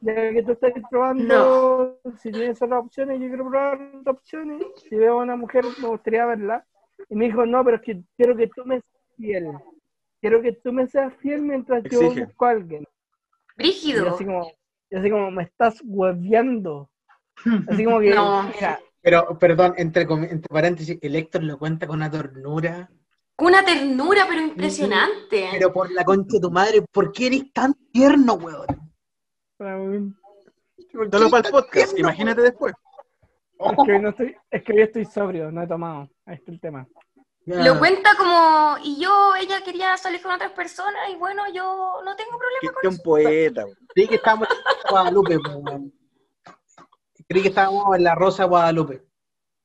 ya que tú estás probando, si tienes otras opciones, yo quiero probar otras opciones. Si veo a una mujer, me gustaría verla. Y me dijo, no, pero es que quiero que tú me seas fiel. Quiero que tú me seas fiel mientras yo busco a alguien. Y Brígido. así como, yo así como, me estás hueveando. Así como que, No. mira, Pero, perdón, entre, entre paréntesis, el Héctor lo cuenta con una ternura. Una ternura, pero impresionante. Pero por la concha de tu madre, ¿por qué eres tan tierno, weón? Raúl, ¿Por qué Solo eres para el podcast, tierno, imagínate después. es que hoy no estoy, es que hoy estoy sobrio, no he tomado. Ahí está el tema. Lo cuenta como, y yo, ella quería salir con otras personas, y bueno, yo no tengo Que problema que con un eso. poeta. güey. Creí que estábamos en Guadalupe. Creí que estábamos en la Rosa Guadalupe.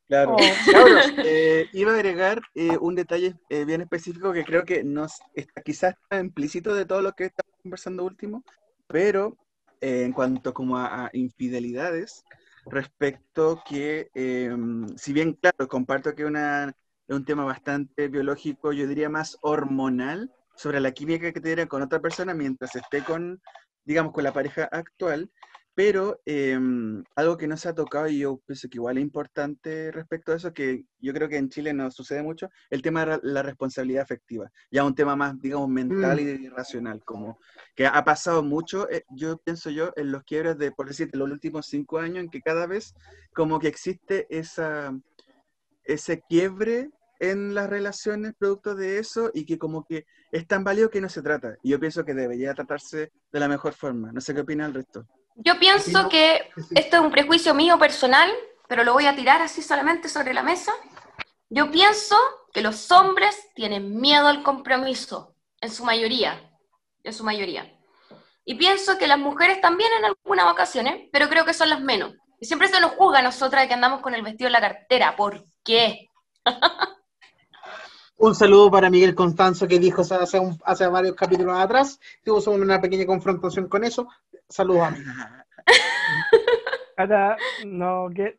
Claro. Oh. Cabros, eh, iba a agregar eh, un detalle eh, bien específico que creo que nos está, quizás está implícito de todo lo que estamos conversando último, pero eh, en cuanto como a, a infidelidades, respecto que, eh, si bien, claro, comparto que una, es un tema bastante biológico, yo diría más hormonal, sobre la química que tiene con otra persona mientras esté con, digamos, con la pareja actual, pero eh, algo que no se ha tocado y yo pienso que igual es importante respecto a eso, que yo creo que en Chile no sucede mucho, el tema de la- responsabilidad afectiva. Ya un tema más, digamos, mental y racional, como que ha pasado mucho, eh, yo pienso yo, en los quiebres de, por decirte, los últimos cinco años, en que cada vez como que existe esa, ese quiebre en las relaciones producto de eso y que como que es tan válido que no se trata. Y yo pienso que debería tratarse de la mejor forma. No sé qué opina el resto. Yo pienso que esto es un prejuicio mío personal, pero lo voy a tirar así solamente sobre la mesa. Yo pienso que los hombres tienen miedo al compromiso, en su mayoría, en su mayoría. Y pienso que las mujeres también en algunas ocasiones, pero creo que son las menos. Y siempre se nos juzga a nosotras que andamos con el vestido en la cartera. ¿Por qué? Un saludo para Miguel Constanzo que dijo hace, hace un- hace varios capítulos atrás. Tuvimos una pequeña confrontación con eso. Saludos a mí. Cata, no, que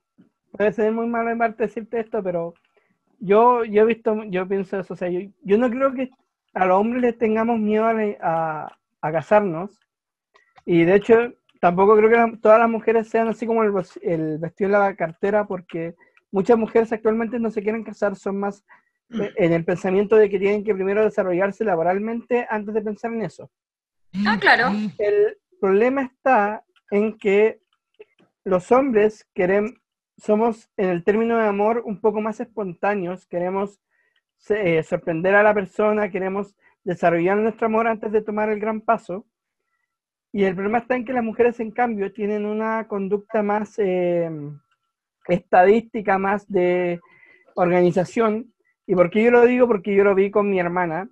puede ser muy malo de parte decirte esto, pero yo, yo he visto, yo pienso eso, o sea, yo, yo no creo que a los hombres les tengamos miedo a, a- a casarnos, y de hecho tampoco creo que la- todas las mujeres sean así como el, el vestido en la cartera, porque muchas mujeres actualmente no se quieren casar, son más eh, en el pensamiento de que tienen que primero desarrollarse laboralmente antes de pensar en eso. Ah, claro. El problema está en que los hombres queremos, somos en el término de amor un poco más espontáneos, queremos eh, sorprender a la persona, queremos desarrollar nuestro amor antes de tomar el gran paso. Y el problema está en que las mujeres, en cambio, tienen una conducta más eh, estadística, más de organización. ¿Y por qué yo lo digo? Porque yo lo vi con mi hermana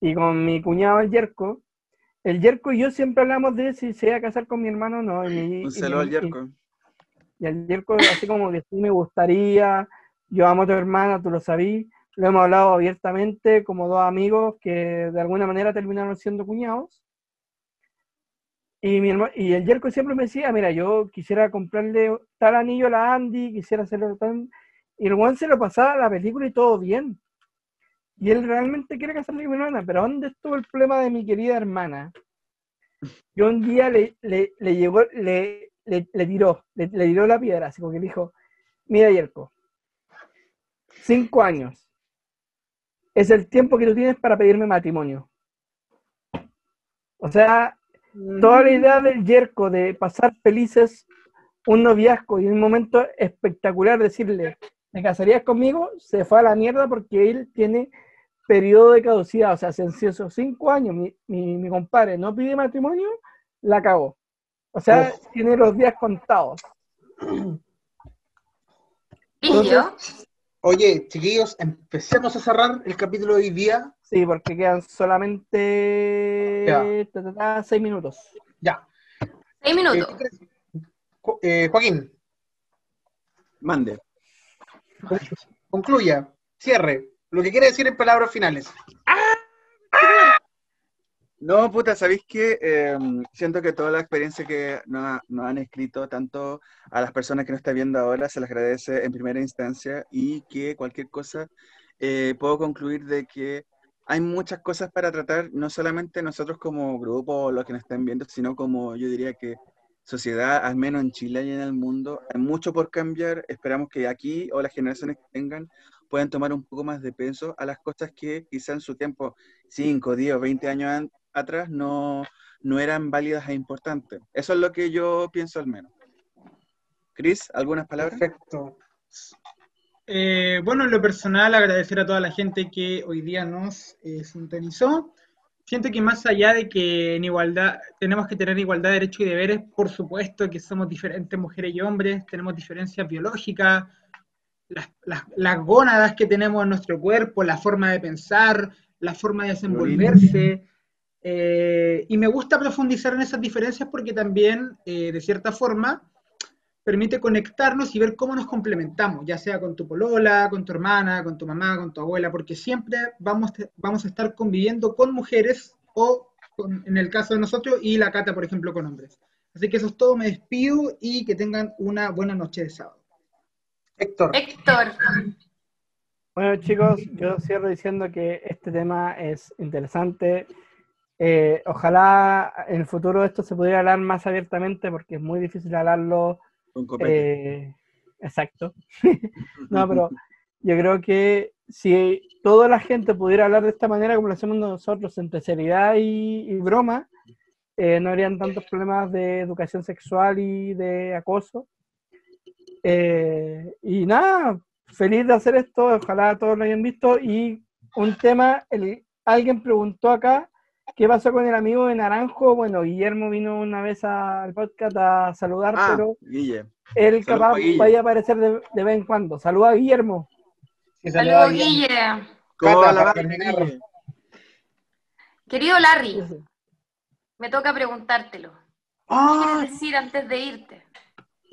y con mi cuñado el Yerko. El Yerko y yo siempre hablamos de si se iba a casar con mi hermano o no. Y, Un y saludo al mi- Yerko. y al Yerko así como que sí me gustaría, yo amo a tu hermana, tú lo sabías, lo hemos hablado abiertamente como dos amigos que de alguna manera terminaron siendo cuñados. Y, mi herma- y el Yerko siempre me decía, mira, yo quisiera comprarle tal anillo a la Andy, quisiera hacerlo tan... Y el Juan se lo pasaba la película y todo bien. Y él realmente quiere casarse con mi hermana, pero ¿dónde estuvo el problema de mi querida hermana? Yo un día le, le, le llegó, le, le, le tiró, le tiró la piedra, así como que le dijo, mira Yerko, cinco años es el tiempo que tú tienes para pedirme matrimonio. O sea, toda la idea del Yerko de pasar felices un noviazgo y un momento espectacular decirle, ¿te casarías conmigo? Se fue a la mierda porque él tiene periodo de caducidad, o sea, si en esos cinco años mi, mi, mi compadre no pide matrimonio, la cagó. O sea, tiene los días contados. Brígido. Oye, chiquillos, empecemos a cerrar el capítulo de hoy día. Sí, porque quedan solamente Ya. ta, ta, ta, seis minutos. Ya. Seis minutos. Eh, Jo- eh, Joaquín, Mande. Concluya, cierre. Lo que quiere decir en palabras finales. No, puta, ¿sabéis qué? Em, siento que toda la experiencia que nos, han escrito, tanto a las personas que nos están viendo ahora, se les agradece en primera instancia y que cualquier cosa, eh, puedo concluir de que hay muchas cosas para tratar, no solamente nosotros como grupo o los que nos están viendo, sino como yo diría que sociedad, al menos en Chile y en el mundo, hay mucho por cambiar. Esperamos que aquí o las generaciones que tengan puedan tomar un poco más de peso a las cosas que quizá en su tiempo, 5, 10 o 20 años atrás, no, no eran válidas e importantes. Eso es lo que yo pienso al menos. Cris, ¿algunas palabras? Perfecto. Eh, bueno, en lo personal, agradecer a toda la gente que hoy día nos eh, sintonizó. Siento que más allá de que en igualdad tenemos que tener igualdad de derechos y deberes, por supuesto que somos diferentes mujeres y hombres, tenemos diferencias biológicas, las, las, las gónadas que tenemos en nuestro cuerpo, la forma de pensar, la forma de desenvolverse. eh, y me gusta profundizar en esas diferencias porque también, eh, de cierta forma, permite conectarnos y ver cómo nos complementamos, ya sea con tu polola, con tu hermana, con tu mamá, con tu abuela, porque siempre vamos, vamos a estar conviviendo con mujeres o, con- en el caso de nosotros, y la Cata, por ejemplo, con hombres. Así que eso es todo, me despido y que tengan una buena noche de sábado. Héctor, Héctor, Bueno, chicos, yo cierro diciendo que este tema es interesante. Eh, ojalá en el futuro esto se pudiera hablar más abiertamente porque es muy difícil hablarlo. Con copete. eh, exacto. no, pero yo creo que si toda la gente pudiera hablar de esta manera como lo hacemos nosotros, entre seriedad y, broma, eh, no habrían tantos problemas de educación sexual y de acoso. Eh, y nada, feliz de hacer esto, ojalá todos lo hayan visto. Y un tema, alguien preguntó acá, ¿qué pasó con el amigo de Naranjo? Bueno, Guillermo vino una vez al podcast a saludar, Ah, pero Guille. él Saludos capaz vaya a aparecer de, de vez en cuando. Saluda a Guillermo. saludos bien. Guille. ¿Cómo Cata, va la. Guille? Querido Larry, me toca preguntártelo. ¿Qué Ah, quieres decir antes de irte?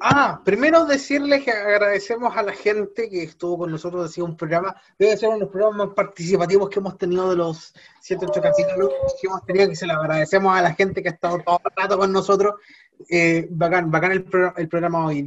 Ah, primero decirles que agradecemos a la gente que estuvo con nosotros, decía un programa, debe ser uno de los programas más participativos que hemos tenido de los 7, 8 capítulos que hemos tenido, que se lo agradecemos a la gente que ha estado todo el rato con nosotros. Eh, bacán, bacán el, pro- el programa hoy día.